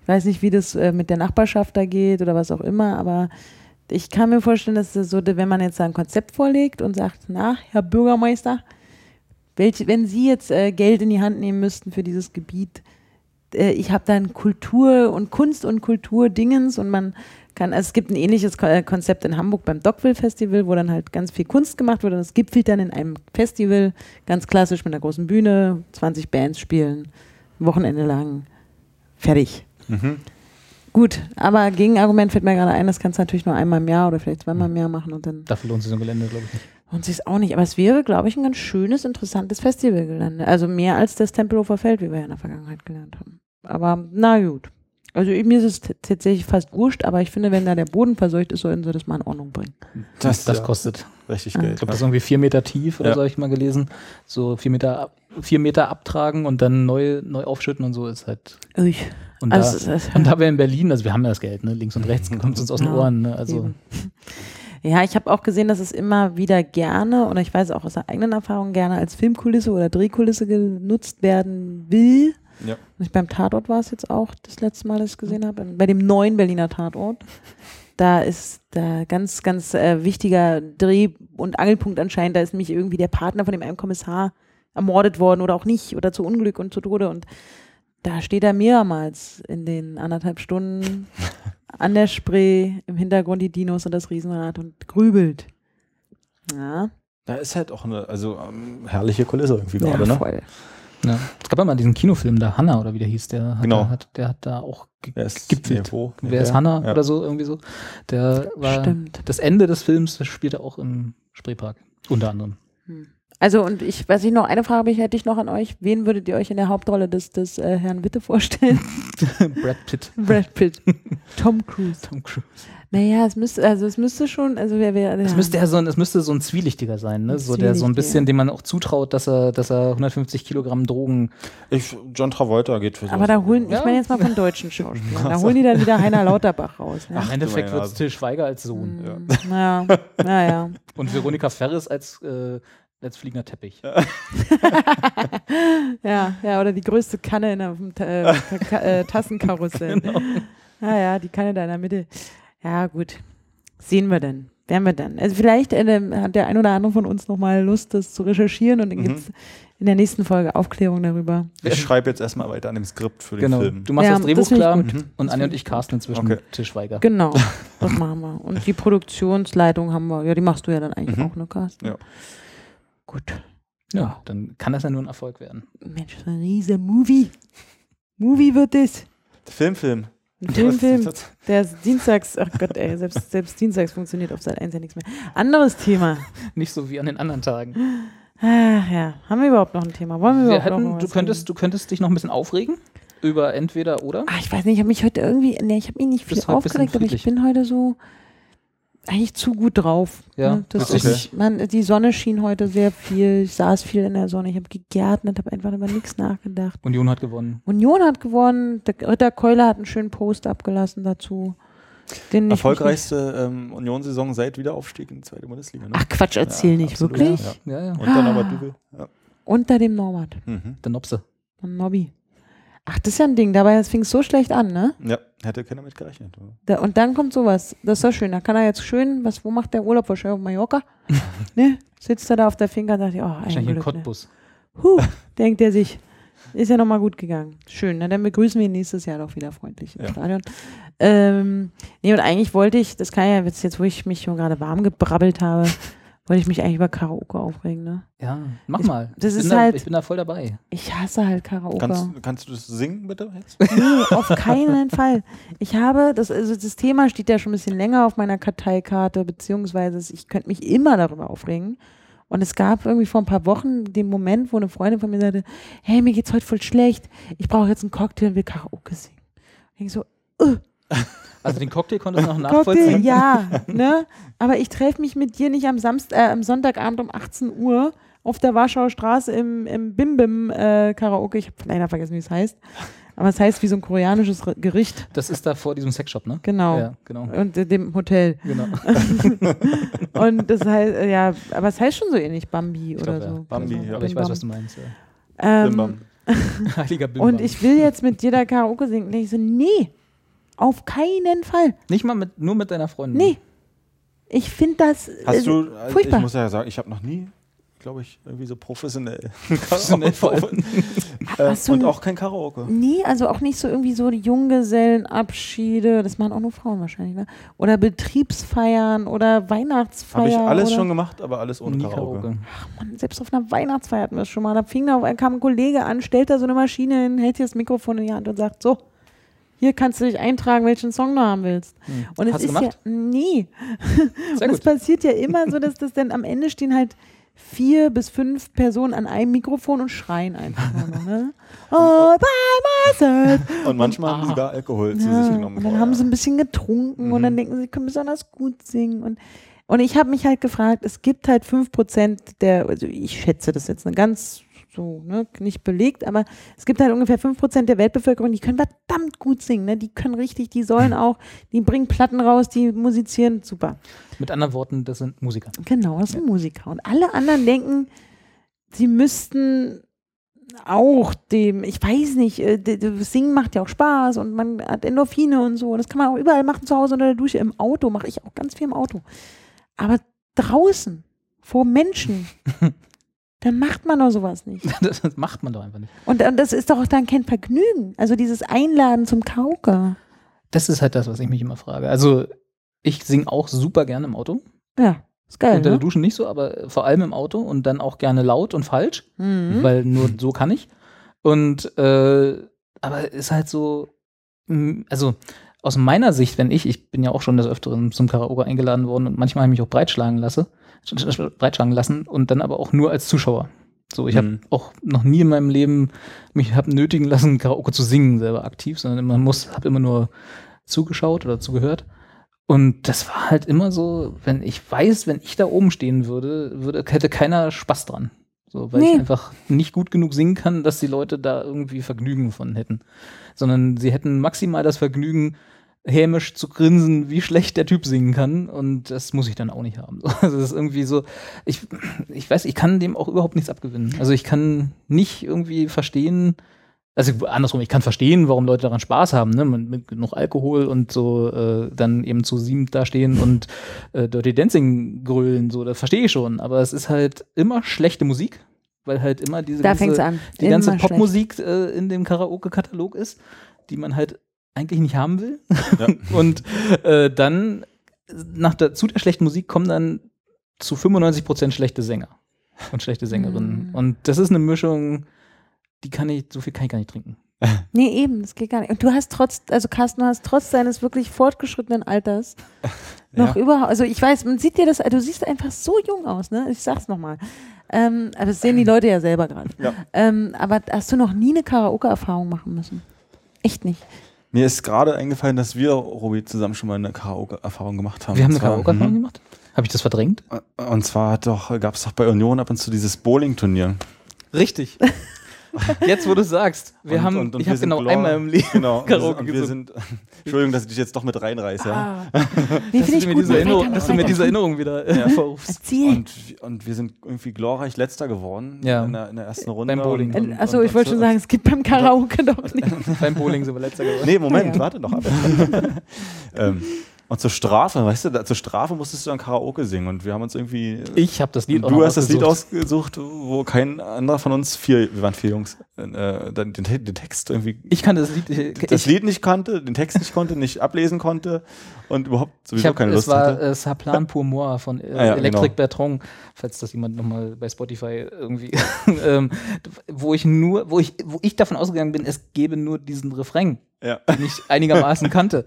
Ich weiß nicht, wie das äh, mit der Nachbarschaft da geht oder was auch immer, aber ich kann mir vorstellen, dass das so, wenn man jetzt ein Konzept vorlegt und sagt, na, Herr Bürgermeister, welche, wenn Sie jetzt äh, Geld in die Hand nehmen müssten für dieses Gebiet, äh, ich habe dann Kultur und Kunst und Kultur-Dingens und man kann, also es gibt ein ähnliches äh, Konzept in Hamburg beim Dockville Festival, wo dann halt ganz viel Kunst gemacht wird und es gipfelt dann in einem Festival, ganz klassisch mit einer großen Bühne, 20 Bands spielen, Wochenende lang, fertig. Mhm. Gut, aber Gegenargument fällt mir gerade ein, das kannst du natürlich nur einmal im Jahr oder vielleicht zweimal im Jahr machen und dann Dafür lohnt sich so ein Gelände, glaube ich, nicht. Lohnt sich auch nicht. Aber es wäre, glaube ich, ein ganz schönes, interessantes Festivalgelände. Also mehr als das Tempelhofer Feld, wie wir ja in der Vergangenheit gelernt haben. Aber na gut. Also mir ist es tatsächlich fast wurscht, aber ich finde, wenn da der Boden verseucht ist, sollten sie das mal in Ordnung bringen. Das, Das ja, kostet. richtig Ah. Geld. Ich glaube, das ist irgendwie vier Meter tief oder Ja. so, habe ich mal gelesen. So vier Meter, vier Meter abtragen und dann neu, neu aufschütten und so ist halt. Ui. Und Also, da, ist- und da wir in Berlin, also wir haben ja das Geld, ne? links und rechts kommt es uns aus den Ja, Ohren. Ne? Also Eben. Ja, ich habe auch gesehen, dass es immer wieder gerne, oder ich weiß auch aus der eigenen Erfahrung, gerne als Filmkulisse oder Drehkulisse genutzt werden will. Ja. Und beim Tatort war es jetzt auch das letzte Mal, dass ich es gesehen habe, bei dem neuen Berliner Tatort. Da ist da ganz, ganz äh, wichtiger Dreh- und Angelpunkt anscheinend. Da ist nämlich irgendwie der Partner von dem einen Kommissar ermordet worden oder auch nicht oder zu Unglück und zu Tode. Und da steht er mehrmals in den anderthalb Stunden an der Spree, im Hintergrund die Dinos und das Riesenrad und grübelt. Ja, Da ist halt auch eine also, ähm, herrliche Kulisse irgendwie ja gerade, ne? voll. ja. es gab ja mal diesen Kinofilm, der Hanna oder wie der hieß, der hat, Genau. da, hat, der hat da auch ge Wer ist, gipfelt. nee, wo? Nee, Wer ist wer? Hanna Ja. oder so, irgendwie so. Der war Stimmt. das Ende des Films, das spielte auch im Spreepark. Unter anderem. Also und ich, was ich noch, eine Frage habe ich, hätte ich noch an euch. Wen würdet ihr euch in der Hauptrolle des, des äh, Herrn Witte vorstellen? Brad Pitt. Brad Pitt. Tom Cruise. Tom Cruise. Naja, es müsste, also es müsste schon, also wer wäre. Das ja. müsste ja so ein, es müsste so ein Zwielichtiger sein, ne? Ein So der so ein bisschen, dem man auch zutraut, dass er, dass er 150 Kilogramm Drogen. Ich, John Travolta geht für so. Aber da holen, Ja. ich meine jetzt mal von deutschen Schauspielern, da holen die dann wieder Heiner Lauterbach raus. Ne? Ach, im Endeffekt wird es. Till Schweiger als Sohn. Hm, Naja, naja. Und Veronika Ferris als, äh, als fliegender Teppich. Ja, ja, oder die größte Kanne in einem äh, äh, Tassenkarussell. Genau. Ja, ja, die Kanne da in der Mitte. Ja, gut. Sehen wir dann. Werden wir dann. Also vielleicht äh, hat der ein oder andere von uns nochmal Lust, das zu recherchieren und dann Mhm. gibt es in der nächsten Folge Aufklärung darüber. Ich schreibe jetzt erstmal weiter an dem Skript für den Genau. Film. Du machst Ja, das Drehbuch das klar. Mhm. und Anja und ich casten inzwischen Okay. Till Schweiger. Genau, das machen wir. Und die Produktionsleitung haben wir, ja, die machst du ja dann eigentlich Mhm. auch, ne, Carsten? Ja. Gut. Ja, dann kann das ja nur ein Erfolg werden. Mensch, das ist ein riesen Movie. Movie wird das. Filmfilm. Ein Filmfilm. Der ist dienstags, ach Gott, ey, selbst, selbst dienstags funktioniert auf Seit 1 ja nichts mehr. Anderes Thema. Nicht so wie an den anderen Tagen. Ach ja, haben wir überhaupt noch ein Thema? Wollen wir Wir überhaupt noch hätten, mal du, könntest, du könntest dich noch ein bisschen aufregen über entweder oder. Ah, ich weiß nicht, ich habe mich heute irgendwie, nee, ich habe mich nicht viel aufgeregt, aber ich bin heute so eigentlich zu gut drauf. Ja, ne? das okay. ist, man, die Sonne schien heute sehr viel, ich saß viel in der Sonne, ich habe gegärtnet, habe einfach über nichts nachgedacht. Union hat gewonnen. Union hat gewonnen, der Ritter Keuler hat einen schönen Post abgelassen dazu. Den Erfolgreichste ähm, Union-Saison seit Wiederaufstieg in die zweite Bundesliga. Ne? Ach Quatsch, erzähl Ja, nicht, absolut, wirklich? Ja. Ja, ja. Und dann Ah. Dübel. Ja. Unter dem Normat, Mhm. Der Nopse. von Nobby. Ach, das ist ja ein Ding, dabei fing es so schlecht an, ne? ja, hätte keiner mit gerechnet. Da, und dann kommt sowas. Das ist doch schön. Da kann er jetzt schön, was, wo macht der Urlaub? Wahrscheinlich auf Mallorca. ne? Sitzt er da auf der Finca und sagt, oh, ein Wahrscheinlich in ne? Cottbus. Huh, denkt er sich. Ist ja nochmal gut gegangen. Schön, na, dann begrüßen wir ihn nächstes Jahr doch wieder freundlich im Ja. Stadion. Ähm, nee, und eigentlich wollte ich, das kann ja jetzt, jetzt wo ich mich schon gerade warm gebrabbelt habe, wollte ich mich eigentlich über Karaoke aufregen, ne? Ja, mach Ich- mal. das ich, ist bin da, halt- ich bin da voll dabei. Ich hasse halt Karaoke. Kannst, kannst du das singen bitte jetzt? Nee, auf keinen Fall. Ich habe, das, also das Thema steht ja schon ein bisschen länger auf meiner Karteikarte, beziehungsweise ich könnte mich immer darüber aufregen. Und es gab irgendwie vor ein paar Wochen den Moment, wo eine Freundin von mir sagte, hey, mir geht's heute voll schlecht, ich brauche jetzt einen Cocktail und will Karaoke singen. Und ich so, Also den Cocktail konntest du noch Cocktail, nachvollziehen. ja, ne? Aber ich treffe mich mit dir nicht am, Samst äh, am Sonntagabend um 18 Uhr auf der Warschauer Straße im, im Bim Bim äh, Karaoke. Ich habe leider vergessen, wie es heißt. Aber es heißt wie so ein koreanisches Re- Gericht. Das ist da vor diesem Sexshop, ne? Genau. Ja, genau. Und äh, dem Hotel. genau. Und das heißt, äh, ja, aber es heißt schon so ähnlich Bambi Ich oder glaub, ja. so. Bambi, Also, ja. Aber ich Bim weiß, Bam. was du meinst. Ja. Ähm, Bim Bam. Heiliger Bimbam. und ich will jetzt mit dir da Karaoke singen. Und ich so, nee, auf keinen Fall. Nicht mal mit, nur mit deiner Freundin. Nee. Ich finde das Hast äh, du, also furchtbar. ich muss ja sagen, ich habe noch nie, glaube ich, irgendwie so professionell, Professionell äh, und auch kein Karaoke. Nee, also auch nicht so irgendwie so die Junggesellenabschiede, das machen auch nur Frauen wahrscheinlich, ne? Oder Betriebsfeiern oder Weihnachtsfeiern. Habe ich alles schon gemacht, aber alles ohne Karaoke. Karaoke. Mann, selbst auf einer Weihnachtsfeier hatten wir es schon mal. Da fing da, kam ein Kollege an, stellt da so eine Maschine hin, hält dir das Mikrofon in die Hand und sagt, so, hier kannst du dich eintragen, welchen Song du haben willst. Hm. Und es Hast du ist gemacht? ja. Sehr und es passiert ja immer so, dass das dann am Ende stehen halt vier bis fünf Personen an einem Mikrofon und schreien einfach nur ne? Oh, by myself. Und manchmal haben Ah. sie sogar Alkohol zu Ja, sich genommen. und dann haben sie ein bisschen getrunken und dann Mhm. denken sie, sie können besonders gut singen. Und, und ich habe mich halt gefragt, es gibt halt 5% der, also ich schätze das jetzt eine ganz so, ne, nicht belegt, aber es gibt halt ungefähr 5% der Weltbevölkerung, die können verdammt gut singen, ne? Die können richtig, die sollen auch, die bringen Platten raus, die musizieren super. Mit anderen Worten, das sind Musiker. Genau, das sind Musiker. Und alle anderen denken, sie müssten auch dem, ich weiß nicht, äh, Singen macht ja auch Spaß und man hat Endorphine und so. Und das kann man auch überall machen, zu Hause unter der Dusche, im Auto, mache ich auch ganz viel im Auto. Aber draußen, vor Menschen, dann macht man doch sowas nicht. Das, das macht man doch einfach nicht. Und, und das ist doch auch dann kein Vergnügen. Also dieses Einladen zum Kauke. Das ist halt das, was ich mich immer frage. Also, ich singe auch super gerne im Auto. Ja, ist geil, Unter der ne? Dusche nicht so, aber vor allem im Auto und dann auch gerne laut und falsch, Mhm. weil nur so kann ich. Und äh, aber ist halt so, mm, also aus meiner Sicht, wenn ich, ich bin ja auch schon des Öfteren zum Karaoke eingeladen worden und manchmal habe ich mich auch breitschlagen lasse, breitschlagen lassen und dann aber auch nur als Zuschauer. So, ich habe Mhm. auch noch nie in meinem Leben mich hab nötigen lassen, Karaoke zu singen, selber aktiv, sondern man muss, habe immer nur zugeschaut oder zugehört. Und das war halt immer so, wenn ich weiß, wenn ich da oben stehen würde, würde hätte keiner Spaß dran. So, weil Nee. ich einfach nicht gut genug singen kann, dass die Leute da irgendwie Vergnügen von hätten. Sondern sie hätten maximal das Vergnügen, hämisch zu grinsen, wie schlecht der Typ singen kann. Und das muss ich dann auch nicht haben. Also das ist irgendwie so, ich, ich weiß, ich kann dem auch überhaupt nichts abgewinnen. Also ich kann nicht irgendwie verstehen, also andersrum, ich kann verstehen, warum Leute daran Spaß haben, ne? mit, genug Alkohol und so äh, dann eben zu sieben da stehen und äh, Dirty Dancing grölen, so, das verstehe ich schon. Aber es ist halt immer schlechte Musik, weil halt immer diese Da ganze, die ganze. Popmusik äh, in dem Karaoke-Katalog ist, die man halt eigentlich nicht haben will. Ja. und äh, dann nach der, zu der schlechten Musik kommen dann zu 95 Prozent schlechte Sänger und schlechte Sängerinnen. Mm. Und das ist eine Mischung, die kann ich, so viel kann ich gar nicht trinken. Nee, eben, das geht gar nicht. Und du hast trotz, also Carsten, du hast trotz deines wirklich fortgeschrittenen Alters noch Ja. überhaupt, also ich weiß, man sieht dir das, du siehst einfach so jung aus, ne? Ich sag's nochmal. Ähm, aber das sehen die Leute ja selber gerade. Ja. Ähm, aber hast du noch nie eine Karaoke-Erfahrung machen müssen? Echt nicht. Mir ist gerade eingefallen, dass wir, Robi, zusammen schon mal eine Karaoke-Erfahrung gemacht haben. Wir haben eine Karaoke-Erfahrung Mhm. gemacht? Habe ich das verdrängt? Und zwar gab es doch bei Union ab und zu dieses Bowling-Turnier. Richtig. Jetzt, wo du sagst, wir Und- haben, und- und ich wir habe sind genau glor- einmal im Leben Genau. Karaoke und wir gesungen. sind, Entschuldigung, dass ich dich jetzt doch mit reinreiße. Ja. Ah. Nee, dass finde du ich mir gut. diese Mach Erinnerung, weiter, dass du mir diese Erinnerung wieder äh, hervorrufst. Erzähl. Und, und wir sind irgendwie glorreich Letzter geworden Ja. in, der, in der ersten Runde. Beim Bowling. Und, und, Achso, und, ich wollte schon sagen, es gibt beim Karaoke doch nicht. Beim Bowling sind wir letzter geworden. Nee, Moment, ja. warte doch ab. ähm, und zur Strafe, weißt du, da, zur Strafe musstest du dann Karaoke singen und wir haben uns irgendwie. Ich habe das Lied auch du hast das Lied ausgesucht. ausgesucht, wo kein anderer von uns vier, wir waren vier Jungs, äh, den, den Text irgendwie. Ich kann das Lied. Ich, das Lied nicht kannte, den Text nicht konnte, nicht ablesen konnte und überhaupt ich sowieso hab, keine es Lust war hatte. äh, Saplan pour moi von äh, Ah ja, Electric genau. Bertrand, falls das jemand nochmal bei Spotify irgendwie, ähm, wo ich nur, wo ich, wo ich davon ausgegangen bin, es gäbe nur diesen Refrain, Ja. den ich einigermaßen kannte.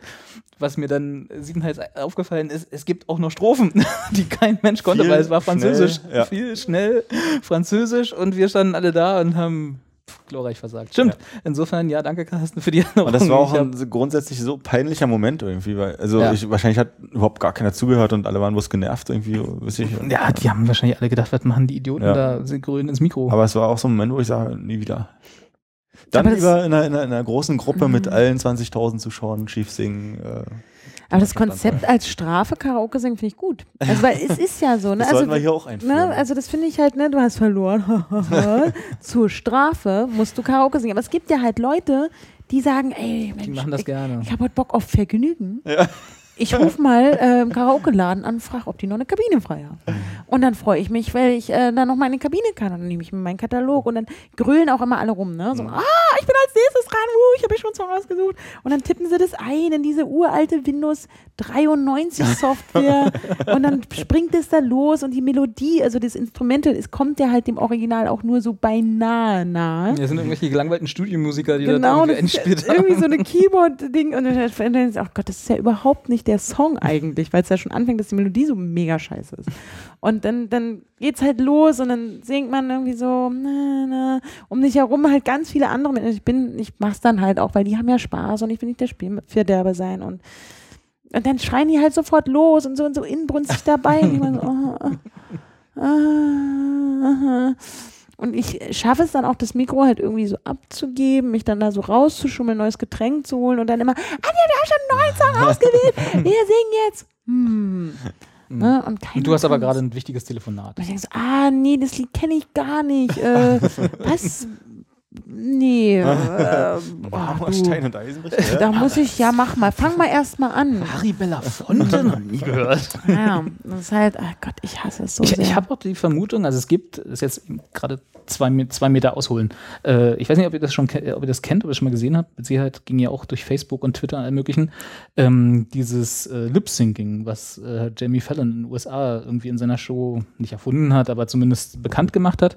Was mir dann siebenteils aufgefallen ist, es gibt auch noch Strophen, die kein Mensch konnte, Viel, weil es war Französisch. schnell, ja. Viel, schnell, Französisch und wir standen alle da und haben glorreich versagt. Stimmt. Insofern, ja, danke Carsten für die Erinnerung. Und das war auch ein grundsätzlich so peinlicher Moment irgendwie, weil, also Ja. ich, wahrscheinlich hat überhaupt gar keiner zugehört und alle waren bloß genervt irgendwie, weiß ich. ja, die haben wahrscheinlich alle gedacht, was machen die Idioten Ja. da, sie grün ins Mikro. Aber es war auch so ein Moment, wo ich sage, nie wieder. Dann Aber lieber in einer, in, einer, in einer großen Gruppe mit Mhm. allen 20.000 Zuschauern schief singen. Äh, Aber das. Konzept als Strafe Karaoke singen finde ich gut. Also weil es ist ja so, ne? das Also, sollten wir hier auch einführen. ne? also das finde ich halt, ne, du hast verloren. Zur Strafe musst du Karaoke singen. Aber es gibt ja halt Leute, die sagen, ey, die Mensch, machen das ich, gerne. ich habe heute Bock auf Vergnügen. Ja. Ich rufe mal äh, im Karaoke-Laden an und frage, ob die noch eine Kabine frei haben. Und dann freue ich mich, weil ich äh, dann noch mal in die Kabine kann. Und dann nehme ich mir meinen Katalog und dann grölen auch immer alle rum. Ne? So, ah, ich bin als nächstes dran, wuh, ich habe mich schon Song ausgesucht. Und dann tippen sie das ein in diese uralte Windows 93 Software und dann springt es da los und die Melodie, also das Instrumental, es kommt ja halt dem Original auch nur so beinahe nahe. Das sind irgendwelche gelangweilten Studiomusiker, die Genau, da irgendwie einspielt irgendwie haben. so eine Keyboard-Ding und dann denkst du, ach Gott, das ist ja überhaupt nicht der Song eigentlich, weil es ja schon anfängt, dass die Melodie so mega scheiße ist. Und dann, dann geht's halt los und dann singt man irgendwie so, na, na, um dich herum halt ganz viele andere Menschen. Ich bin, ich mach's dann halt auch, weil die haben ja Spaß und ich will nicht der Spielverderber sein und und dann schreien die halt sofort los und so und so inbrünstig dabei. Und, ich meine so, oh, ah, ah. Und ich schaffe es dann auch, das Mikro halt irgendwie so abzugeben, mich dann da so rauszuschummeln, neues Getränk zu holen und dann immer, Anja, wir haben schon einen neuen Song ausgewählt, wir singen jetzt. Hm. Ne? Und, Und du hast aber gerade ein wichtiges Telefonat. Und ich denke so, ah, nee, das Lied kenne ich gar nicht. Äh, was? Nee. Äh, oh, du, Stein und Eisenbricht. da muss ich, ja, mach mal. Fang mal erst mal an. Harry Belafonte noch nie gehört. Ja, das ist halt, oh Gott, ich hasse es so Ich, sehr. ich habe auch die Vermutung, also es gibt, das ist jetzt gerade zwei, zwei Meter ausholen. Äh, ich weiß nicht, ob ihr das schon ob ihr das kennt, ob ihr das schon mal gesehen habt. Mit Sicherheit ging ja auch durch Facebook und Twitter und allem möglichen. Ähm, dieses äh, Lip-Syncing, was äh, Jamie Fallon in den USA irgendwie in seiner Show nicht erfunden hat, aber zumindest bekannt gemacht hat.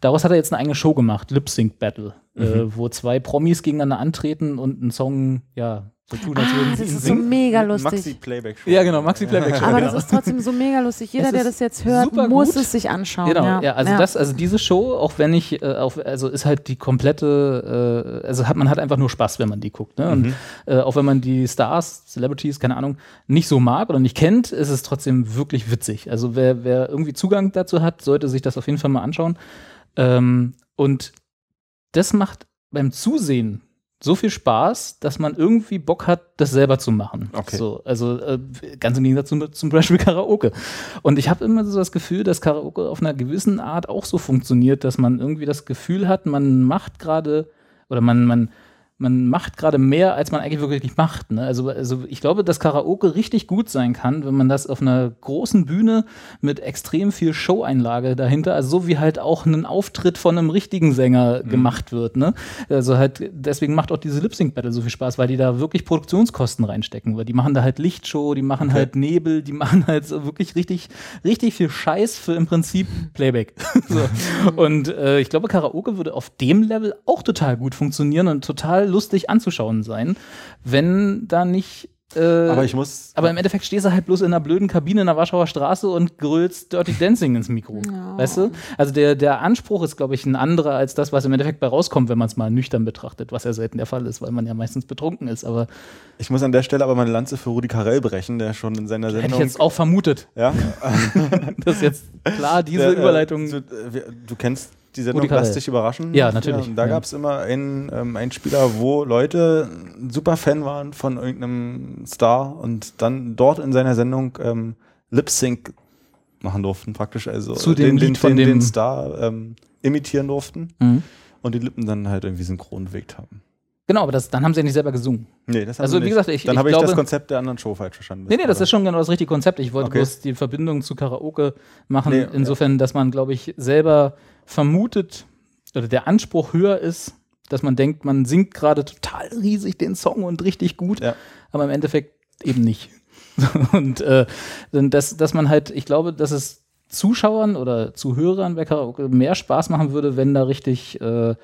Daraus hat er jetzt eine eigene Show gemacht, Lip Sync Battle, äh, wo zwei Promis gegeneinander antreten und einen Song, ja, so tun, als ah, würden das sie ihn ist so singen. mega Maxi lustig. Playback Show. Ja, genau, Maxi Playback Show. Aber genau. das ist trotzdem so mega lustig. Jeder, der das jetzt hört, muss gut. es sich anschauen. Genau, ja, ja, also ja. das, also diese Show, auch wenn ich, äh, auf, also ist halt die komplette, äh, also hat man hat einfach nur Spaß, wenn man die guckt. Ne? Und äh, auch wenn man die Stars, Celebrities, keine Ahnung, nicht so mag oder nicht kennt, ist es trotzdem wirklich witzig. Also wer, wer irgendwie Zugang dazu hat, sollte sich das auf jeden Fall mal anschauen. Ähm, und das macht beim Zusehen so viel Spaß, dass man irgendwie Bock hat, das selber zu machen. Okay. So, also äh, ganz im Gegensatz zum, zum Beispiel Karaoke. Und ich habe immer so das Gefühl, dass Karaoke auf einer gewissen Art auch so funktioniert, dass man irgendwie das Gefühl hat, man macht gerade oder man, man, man macht gerade mehr, als man eigentlich wirklich macht. Ne? Also, also ich glaube, dass Karaoke richtig gut sein kann, wenn man das auf einer großen Bühne mit extrem viel Show-Einlage dahinter, also so wie halt auch ein Auftritt von einem richtigen Sänger gemacht wird. Ne? Also halt, deswegen macht auch diese Lip-Sync-Battle so viel Spaß, weil die da wirklich Produktionskosten reinstecken, weil die machen da halt Lichtshow, die machen halt Nebel, die machen halt so wirklich richtig, richtig viel Scheiß für im Prinzip Playback. so. Und äh, ich glaube, Karaoke würde auf dem Level auch total gut funktionieren und total lustig anzuschauen sein, wenn da nicht. Äh, Aber ich muss. aber im Endeffekt stehst du halt bloß in einer blöden Kabine in der Warschauer Straße und grölst Dirty Dancing ins Mikro. Weißt du? Also der, der Anspruch ist, glaube ich, ein anderer als das, was im Endeffekt bei rauskommt, wenn man es mal nüchtern betrachtet, was ja selten der Fall ist, weil man ja meistens betrunken ist. Aber Ich muss an der Stelle aber meine Lanze für Rudi Carell brechen, der schon in seiner hätte ich Sendung. jetzt auch vermutet, ja, dass jetzt klar diese der, äh, Überleitung. Du, äh, du kennst die Sendung. Lass dich überraschen. Ja, natürlich. und da Ja. gab es immer einen, ähm, einen Spieler, wo Leute super Fan waren von irgendeinem Star und dann dort in seiner Sendung ähm, Lip Sync machen durften, praktisch. Also Zu dem den, den, Lied von den, dem- den Star ähm, imitieren durften Mhm. und die Lippen dann halt irgendwie synchron bewegt haben. Genau, aber das, dann haben sie ja nicht selber gesungen. Nee, das haben Also, wie nicht. gesagt, ich- dann habe ich das Konzept der anderen Show falsch verstanden. Nee, nee, das ist schon genau das richtige Konzept. Ich wollte Okay. bloß die Verbindung zu Karaoke machen, Nee, insofern, dass man, glaube ich, selber vermutet oder der Anspruch höher ist, dass man denkt, man singt gerade total riesig den Song und richtig gut, Ja. aber im Endeffekt eben nicht. und äh, dass, dass man halt, ich glaube, dass es Zuschauern oder Zuhörern bei Karaoke mehr Spaß machen würde, wenn da richtig äh,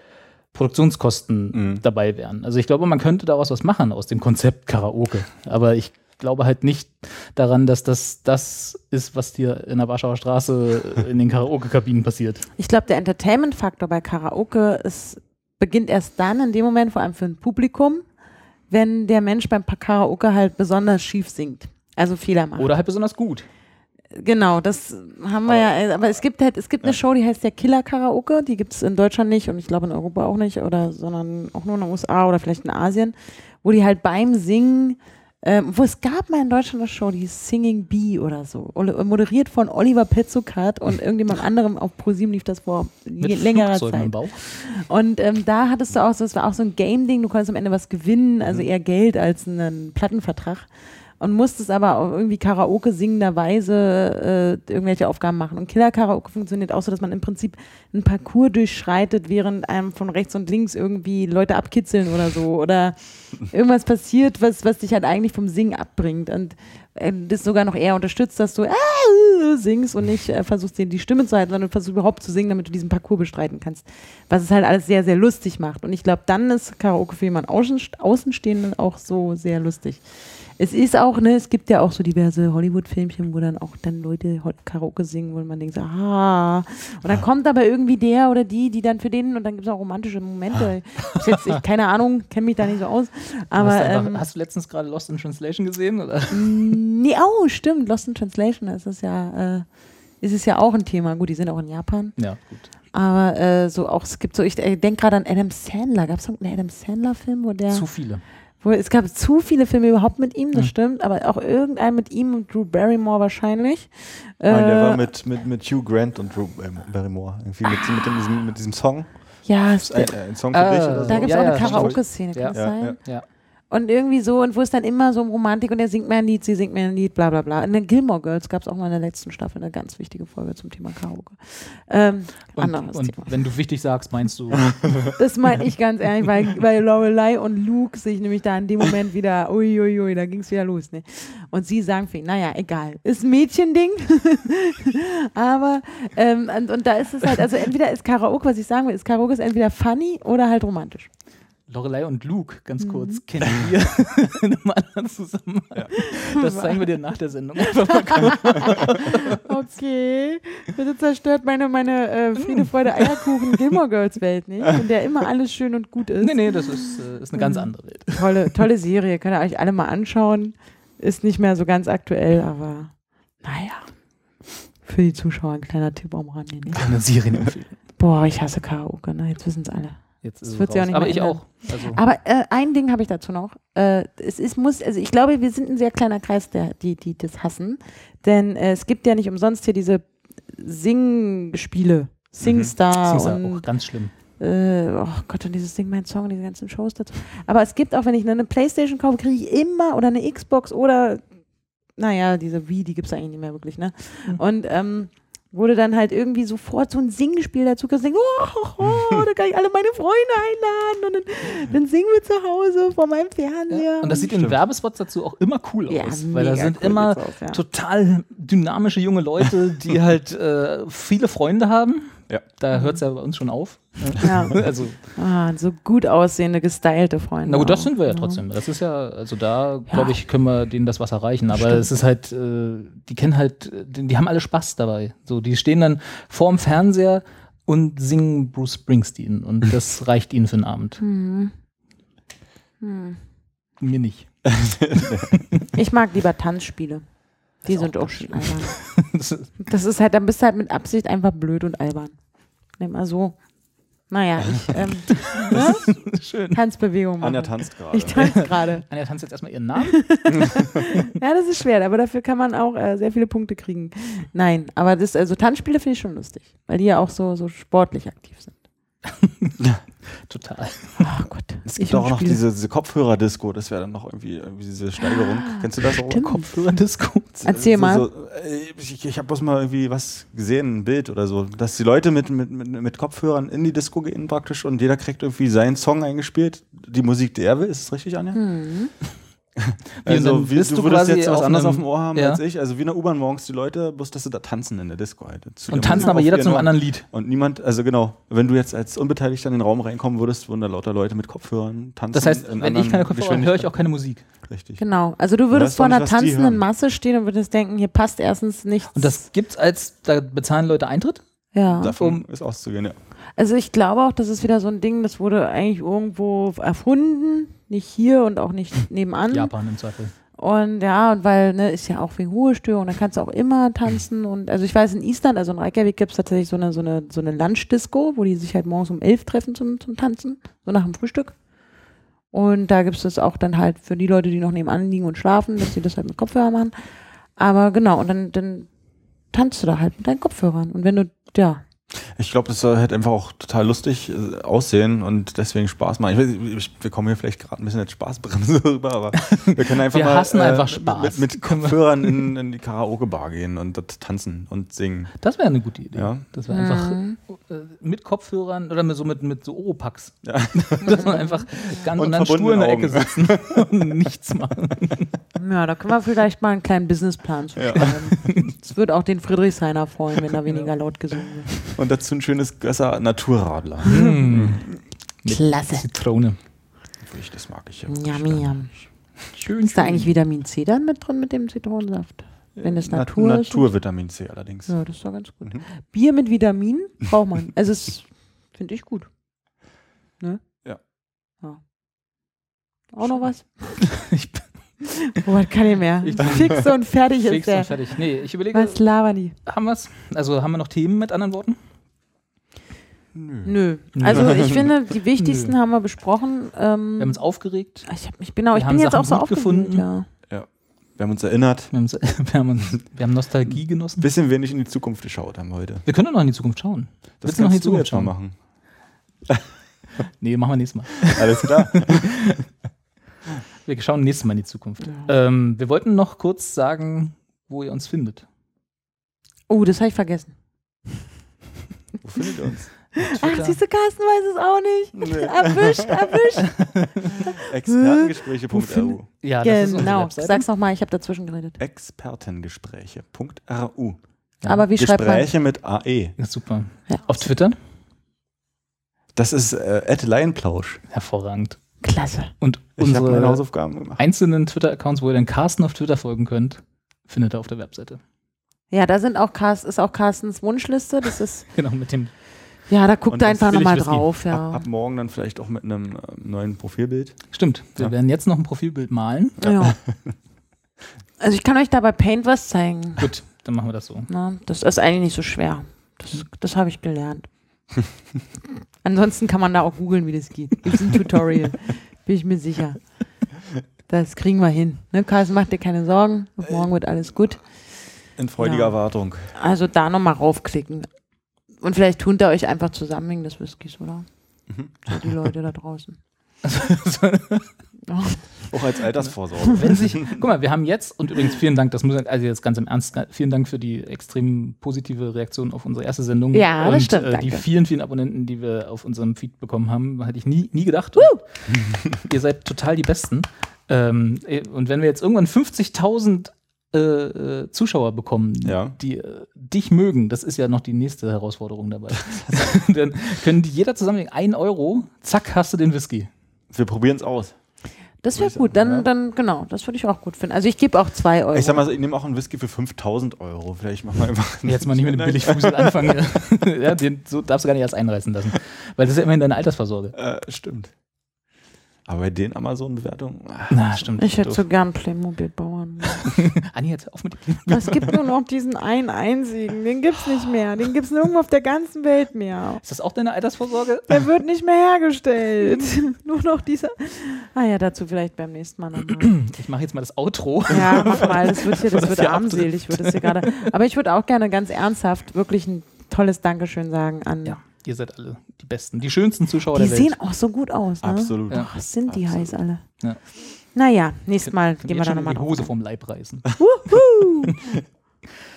Produktionskosten Mhm. dabei wären. Also ich glaube, man könnte daraus was machen aus dem Konzept Karaoke. Aber ich glaube halt nicht daran, dass das das ist, was dir in der Warschauer Straße in den Karaoke-Kabinen passiert. Ich glaube, der Entertainment-Faktor bei Karaoke ist, beginnt erst dann, in dem Moment, vor allem für ein Publikum, wenn der Mensch beim Karaoke halt besonders schief singt. Also Fehler macht. Oder halt besonders gut. Genau, das haben wir ja, aber es gibt halt, es gibt eine Show, die heißt ja Killer Karaoke, die gibt es in Deutschland nicht und ich glaube in Europa auch nicht, oder sondern auch nur in den USA oder vielleicht in Asien, wo die halt beim Singen, ähm, wo es gab mal in Deutschland eine Show, die hieß Singing Bee oder so, Oli- moderiert von Oliver Petzokat und irgendjemand anderem auf ProSieben lief das vor je- längerer Flugzeugen Zeit. im Bauch. Und ähm, da hattest du auch so, es war auch so ein Game-Ding, du konntest am Ende was gewinnen, also eher Geld als einen Plattenvertrag. Und musstest aber auch irgendwie Karaoke singenderweise äh, irgendwelche Aufgaben machen. Und Killer-Karaoke funktioniert auch so, dass man im Prinzip einen Parcours durchschreitet, während einem von rechts und links irgendwie Leute abkitzeln oder so. Oder irgendwas passiert, was, was dich halt eigentlich vom Singen abbringt. Und äh, das sogar noch eher unterstützt, dass du äh, singst und nicht äh, versuchst, dir die Stimme zu halten, sondern versuchst überhaupt zu singen, damit du diesen Parcours bestreiten kannst. Was es halt alles sehr, sehr lustig macht. Und ich glaube, dann ist Karaoke für jemanden Außen, Außenstehenden auch so sehr lustig. Es ist auch, ne, es gibt ja auch so diverse Hollywood-Filmchen, wo dann auch dann Leute Karaoke singen, wo man denkt, so, ah. Und dann kommt aber irgendwie der oder die, die dann für den, und dann gibt es auch romantische Momente. Ich, jetzt, ich, keine Ahnung, kenne mich da nicht so aus. Aber hast, du einfach, ähm, hast du letztens gerade Lost in Translation gesehen? Oder? Nee, oh, stimmt. Lost in Translation ist es ja, äh, ist es ja auch ein Thema. Gut, die sind auch in Japan. Ja, gut. Aber äh, so auch, es gibt so, ich denke gerade an Adam Sandler. Gab es einen Adam Sandler-Film, wo der. Zu viele. Es gab zu viele Filme überhaupt mit ihm, das Mhm. stimmt, aber auch irgendein mit ihm und Drew Barrymore wahrscheinlich. Nein, der Äh, war mit, mit, mit Hugh Grant und Drew Barrymore. Irgendwie mit, mit, dem, diesem, mit diesem Song. Ja, Ist ein, ein Song für Ah, dich oder so. da gibt es Ja, auch ja, eine stimmt. Karaoke-Szene, kann Ja. das Ja, sein? ja. Und irgendwie so, und wo es dann immer so um Romantik und er singt mir ein Lied, sie singt mir ein Lied, bla bla bla. In den Gilmore Girls gab es auch mal in der letzten Staffel eine ganz wichtige Folge zum Thema Karaoke. Ähm, Und, anderes und Thema. wenn du wichtig sagst, meinst du. Das meine ich ganz ehrlich, weil, weil Lorelei und Luke sich nämlich da in dem Moment wieder, uiuiui, ui, ui, da ging es wieder los. Ne? Und sie sagen für ihn, naja, egal, ist ein Mädchending. Aber, ähm, und, und da ist es halt, also entweder ist Karaoke, was ich sagen will, ist Karaoke ist entweder funny oder halt romantisch. Lorelei und Luke, ganz Mhm. kurz, kennen wir in einem anderen Zusammenhang. Das zeigen wir dir nach der Sendung. Okay, bitte zerstört meine, meine äh, Friede, Freude, Eierkuchen Gilmore Girls Welt nicht, in der immer alles schön und gut ist. nee, nee, das ist, äh, ist eine ganz Mhm. andere Welt. Tolle, tolle Serie, könnt ihr euch alle mal anschauen. Ist nicht mehr so ganz aktuell, aber naja. Für die Zuschauer ein kleiner Tipp am Rande. Ne? Eine Serienempfehlung. Boah, ich hasse Karaoke, ne? Jetzt wissen es alle. Jetzt ist Das es wird raus. nicht Aber ich ändern. auch. Also, Aber äh, ein Ding habe ich dazu noch. Äh, es ist, muss, also ich glaube, wir sind ein sehr kleiner Kreis, der, die, die das hassen. Denn äh, es gibt ja nicht umsonst hier diese Sing-Spiele. Singstar ja und auch ganz schlimm. äh, oh Gott, und dieses Ding, mein Song, diese ganzen Shows dazu. Aber es gibt auch, wenn ich eine Playstation kaufe, kriege ich immer oder eine Xbox oder, naja, diese Wii, die gibt es eigentlich nicht mehr wirklich, ne? Mhm. Und ähm, wurde dann halt irgendwie sofort so ein Singspiel dazu gesungen, oh, oh, oh, da kann ich alle meine Freunde einladen und dann, dann singen wir zu Hause vor meinem Fernseher. Ja. Und das sieht in Stimmt. Werbespots dazu auch immer cool Ja, aus. Weil da sind cool immer aus, ja. total dynamische junge Leute, die halt äh, viele Freunde haben. Ja. Da hört es ja bei uns schon auf. Ja. Also, Ah, so gut aussehende, gestylte Freunde. na gut, das sind wir ja Ja. trotzdem. Das ist ja, also da, Ja. glaube ich, können wir denen das Wasser reichen. Aber Stimmt. es ist halt, äh, die kennen halt, die, die haben alle Spaß dabei. So, die stehen dann vorm Fernseher und singen Bruce Springsteen. Und das reicht ihnen für den Abend. Hm. Hm. Mir nicht. Ich mag lieber Tanzspiele. Die sind auch auch schon albern. Das ist- Das ist halt, dann bist du halt mit Absicht einfach blöd und albern. Nimm mal so. Naja, ich ähm, ne? Schön. Tanzbewegung machen. Anja tanzt gerade. ich tanze gerade. Anja tanzt jetzt erstmal ihren Namen. Ja, das ist schwer, aber dafür kann man auch äh, sehr viele Punkte kriegen. Nein, aber das, also Tanzspiele finde ich schon lustig, weil die ja auch so, so sportlich aktiv sind. Total. Oh Gott. Es ich gibt auch und noch Spiele. diese, diese Kopfhörer-Disco, das wäre dann noch irgendwie, irgendwie diese Steigerung. Kennst du das auch? Stimmt. Kopfhörer-Disco. Erzähl so, mal. So, äh, ich ich habe bloß mal irgendwie was gesehen, ein Bild oder so, dass die Leute mit, mit, mit, mit Kopfhörern in die Disco gehen praktisch und jeder kriegt irgendwie seinen Song eingespielt, die Musik, die er will. Ist das richtig, Anja? Hm. Also, wie, bist du du würdest jetzt was auf anderes einem- auf dem Ohr haben Ja. als ich. Also wie in der U-Bahn morgens die Leute, bloß dass sie da tanzen in der Disco halt. Zu Und tanzen Musik aber jeder zu einem anderen Lied. Und niemand, also genau, wenn du jetzt als Unbeteiligter in den Raum reinkommen würdest, würden da lauter Leute mit Kopfhörern tanzen. Das heißt, wenn ich keine Kopfhörer habe, höre ich auch keine Musik. Richtig. Genau. Also du würdest vor einer tanzenden. Masse stehen und würdest denken, hier passt erstens nichts. Und das gibt's als, da bezahlen Leute Eintritt? ja. Davon ist auszugehen, ja. Also ich glaube auch, das ist wieder so ein Ding, das wurde eigentlich irgendwo erfunden, nicht hier und auch nicht nebenan. Japan im Zweifel. Und ja, und weil, ne, ist ja auch wegen Ruhestörung, da kannst du auch immer tanzen. Und also ich weiß, in Island, also in Reykjavik gibt es tatsächlich so eine, so eine, so eine Lunchdisco, wo die sich halt morgens um elf treffen zum, zum Tanzen, so nach dem Frühstück. Und da gibt es das auch dann halt für die Leute, die noch nebenan liegen und schlafen, dass sie das halt mit Kopfhörer machen. Aber genau, und dann, dann tanzt du da halt mit deinen Kopfhörern. Und wenn du, ja, Ich glaube, das soll halt einfach auch total lustig äh, aussehen und deswegen Spaß machen. Ich weiß, ich, wir kommen hier vielleicht gerade ein bisschen als Spaßbremse rüber, aber wir können einfach Wir mal hassen einfach Spaß. mit, mit Kopfhörern in, in die Karaoke-Bar gehen und dort tanzen und singen. Das wäre eine gute Idee. Ja. Das wäre einfach äh, mit Kopfhörern oder mit, so mit, mit so Oropax. Dass man einfach ganz Und und dann stur in der Ecke sitzen und nichts machen. Ja, da können wir vielleicht mal einen kleinen Businessplan zu schreiben. Es würde auch den Friedrichshainer freuen, wenn da weniger laut gesungen wird. Und dazu ein schönes Gösser Naturradler. Klasse. Zitrone. Das mag ich ja. Yummy, yum. Schön. Ist da eigentlich Vitamin C dann mit drin mit dem Zitronensaft? Wenn es Natur ist? Naturvitamin C allerdings. Ja, das ist doch ganz gut. Mhm. Bier mit Vitamin braucht man. Also es finde ich gut. Ne? Ja. ja. Auch noch was? Ich bin Robert kann nicht mehr. Ich- Fix und fertig ist fix der. und fertig. Nee, ich überlege, Was labern die? haben wir es? Also haben wir noch Themen mit anderen Worten? Nö. Also ich finde, die wichtigsten haben wir besprochen. Ähm, Wir haben uns aufgeregt. ich, hab, ich bin, auch, wir ich haben bin jetzt Sachen auch so gut aufgewühlt, gefunden. ja. Wir haben uns erinnert. Wir haben, uns, wir haben, uns, wir haben Nostalgie genossen. Bisschen wenig in die Zukunft geschaut haben wir heute. Wir können doch noch in die Zukunft schauen. Das Willst du noch in die kannst Zukunft jetzt mal schauen? machen. Nee, machen wir nächstes Mal. Alles klar. Wir schauen nächstes Mal in die Zukunft. Ähm, wir wollten noch kurz sagen, wo ihr uns findet. Oh, das habe ich vergessen. Wo findet ihr uns? Ach, siehst du, Carsten weiß es auch nicht. Erwischt, erwischt. Expertengespräche.ru Ja, das ist genau. Webseite. Sag's nochmal, ich habe dazwischen geredet. Expertengespräche.ru Ja. Aber wie schreibt man? Gespräche mit AE. Ja, super. Ja. Auf Twitter? Das ist äh, Laienplausch. Hervorragend. Klasse. Und Ich habe meine unsere Hausaufgaben gemacht. einzelnen Twitter-Accounts, wo ihr den Carsten auf Twitter folgen könnt, findet ihr auf der Webseite. Ja, da sind auch Carst, ist auch Carstens Wunschliste. Das ist, Genau, mit dem. Ja, da guckt das einfach nochmal drauf, ja. Ab, ab morgen dann vielleicht auch mit einem äh, neuen Profilbild. Stimmt, wir Ja. werden jetzt noch ein Profilbild malen. ja. Also ich kann euch da bei Paint was zeigen. Gut, dann machen wir das so. Na, das ist eigentlich nicht so schwer. Das, das habe ich gelernt. Ansonsten kann man da auch googeln, wie das geht. Gibt ein Tutorial. Bin ich mir sicher. Das kriegen wir hin. Ne, Carsten, mach dir keine Sorgen. Ab morgen wird alles gut. In freudiger Ja. Erwartung. Also da nochmal raufklicken. Und vielleicht tun da euch einfach zusammen wegen des Whiskys, oder? Mhm. So die Leute da draußen. Auch als Altersvorsorge. Wenn sich, guck mal, wir haben jetzt, und übrigens vielen Dank, das muss ich- also jetzt ganz im Ernst, vielen Dank für die extrem positive Reaktion auf unsere erste Sendung. Ja, das und, stimmt, Äh, die danke. vielen, vielen Abonnenten, die wir auf unserem Feed bekommen haben, hätte ich nie, nie gedacht. Ihr seid total die Besten. Ähm, äh, und wenn wir jetzt irgendwann 50.000 äh, äh, Zuschauer bekommen, Ja. die äh, dich mögen, das ist ja noch die nächste Herausforderung dabei, dann können die jeder zusammenlegen, ein Euro, zack, hast du den Whisky. Wir probieren es aus. Das wäre gut. Dann, ja. dann, genau, das würde ich auch gut finden. Also ich gebe auch zwei Euro. Ich sag mal, ich nehme auch einen Whisky für 5000 Euro. Vielleicht machen wir einfach. Jetzt mal nicht mit dem Billigfusel anfangen. ja, den so darfst du gar nicht erst einreißen lassen. Weil das ist ja immerhin deine Altersvorsorge. Äh, stimmt. Aber bei den Amazon-Bewertungen. ah, Na, stimmt. ich hätte so gern Playmobil-Bauern. Anni, jetzt auf mit dem Es gibt nur noch diesen einen einzigen. Den gibt's nicht mehr. Den gibt's nirgendwo auf der ganzen Welt mehr. Ist das auch deine Altersvorsorge? Der wird nicht mehr hergestellt. nur noch dieser. Ah ja, dazu vielleicht beim nächsten Mal nochmal. Ich mache jetzt mal das Outro. Ja, mach mal. Das wird hier, das das wird hier armselig, wird das hier gerade. Aber ich würde auch gerne ganz ernsthaft wirklich ein tolles Dankeschön sagen an. Ja, ihr seid alle die Besten, die schönsten Zuschauer Die der sehen Welt. auch so gut aus, ne? Absolut. Ja. Ach, sind die Absolut. heiß alle. Ja. Naja, nächstes Mal gehen wir da schon nochmal die drauf. Hose ein. vom Leib reißen.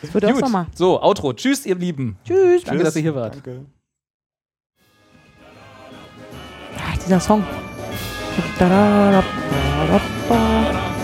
Das wird auch Sommer. so, Outro. Tschüss, ihr Lieben. Tschüss. Danke, dass ihr hier wart. Danke. Ah, dieser Song. Da, da, da, da, da, da.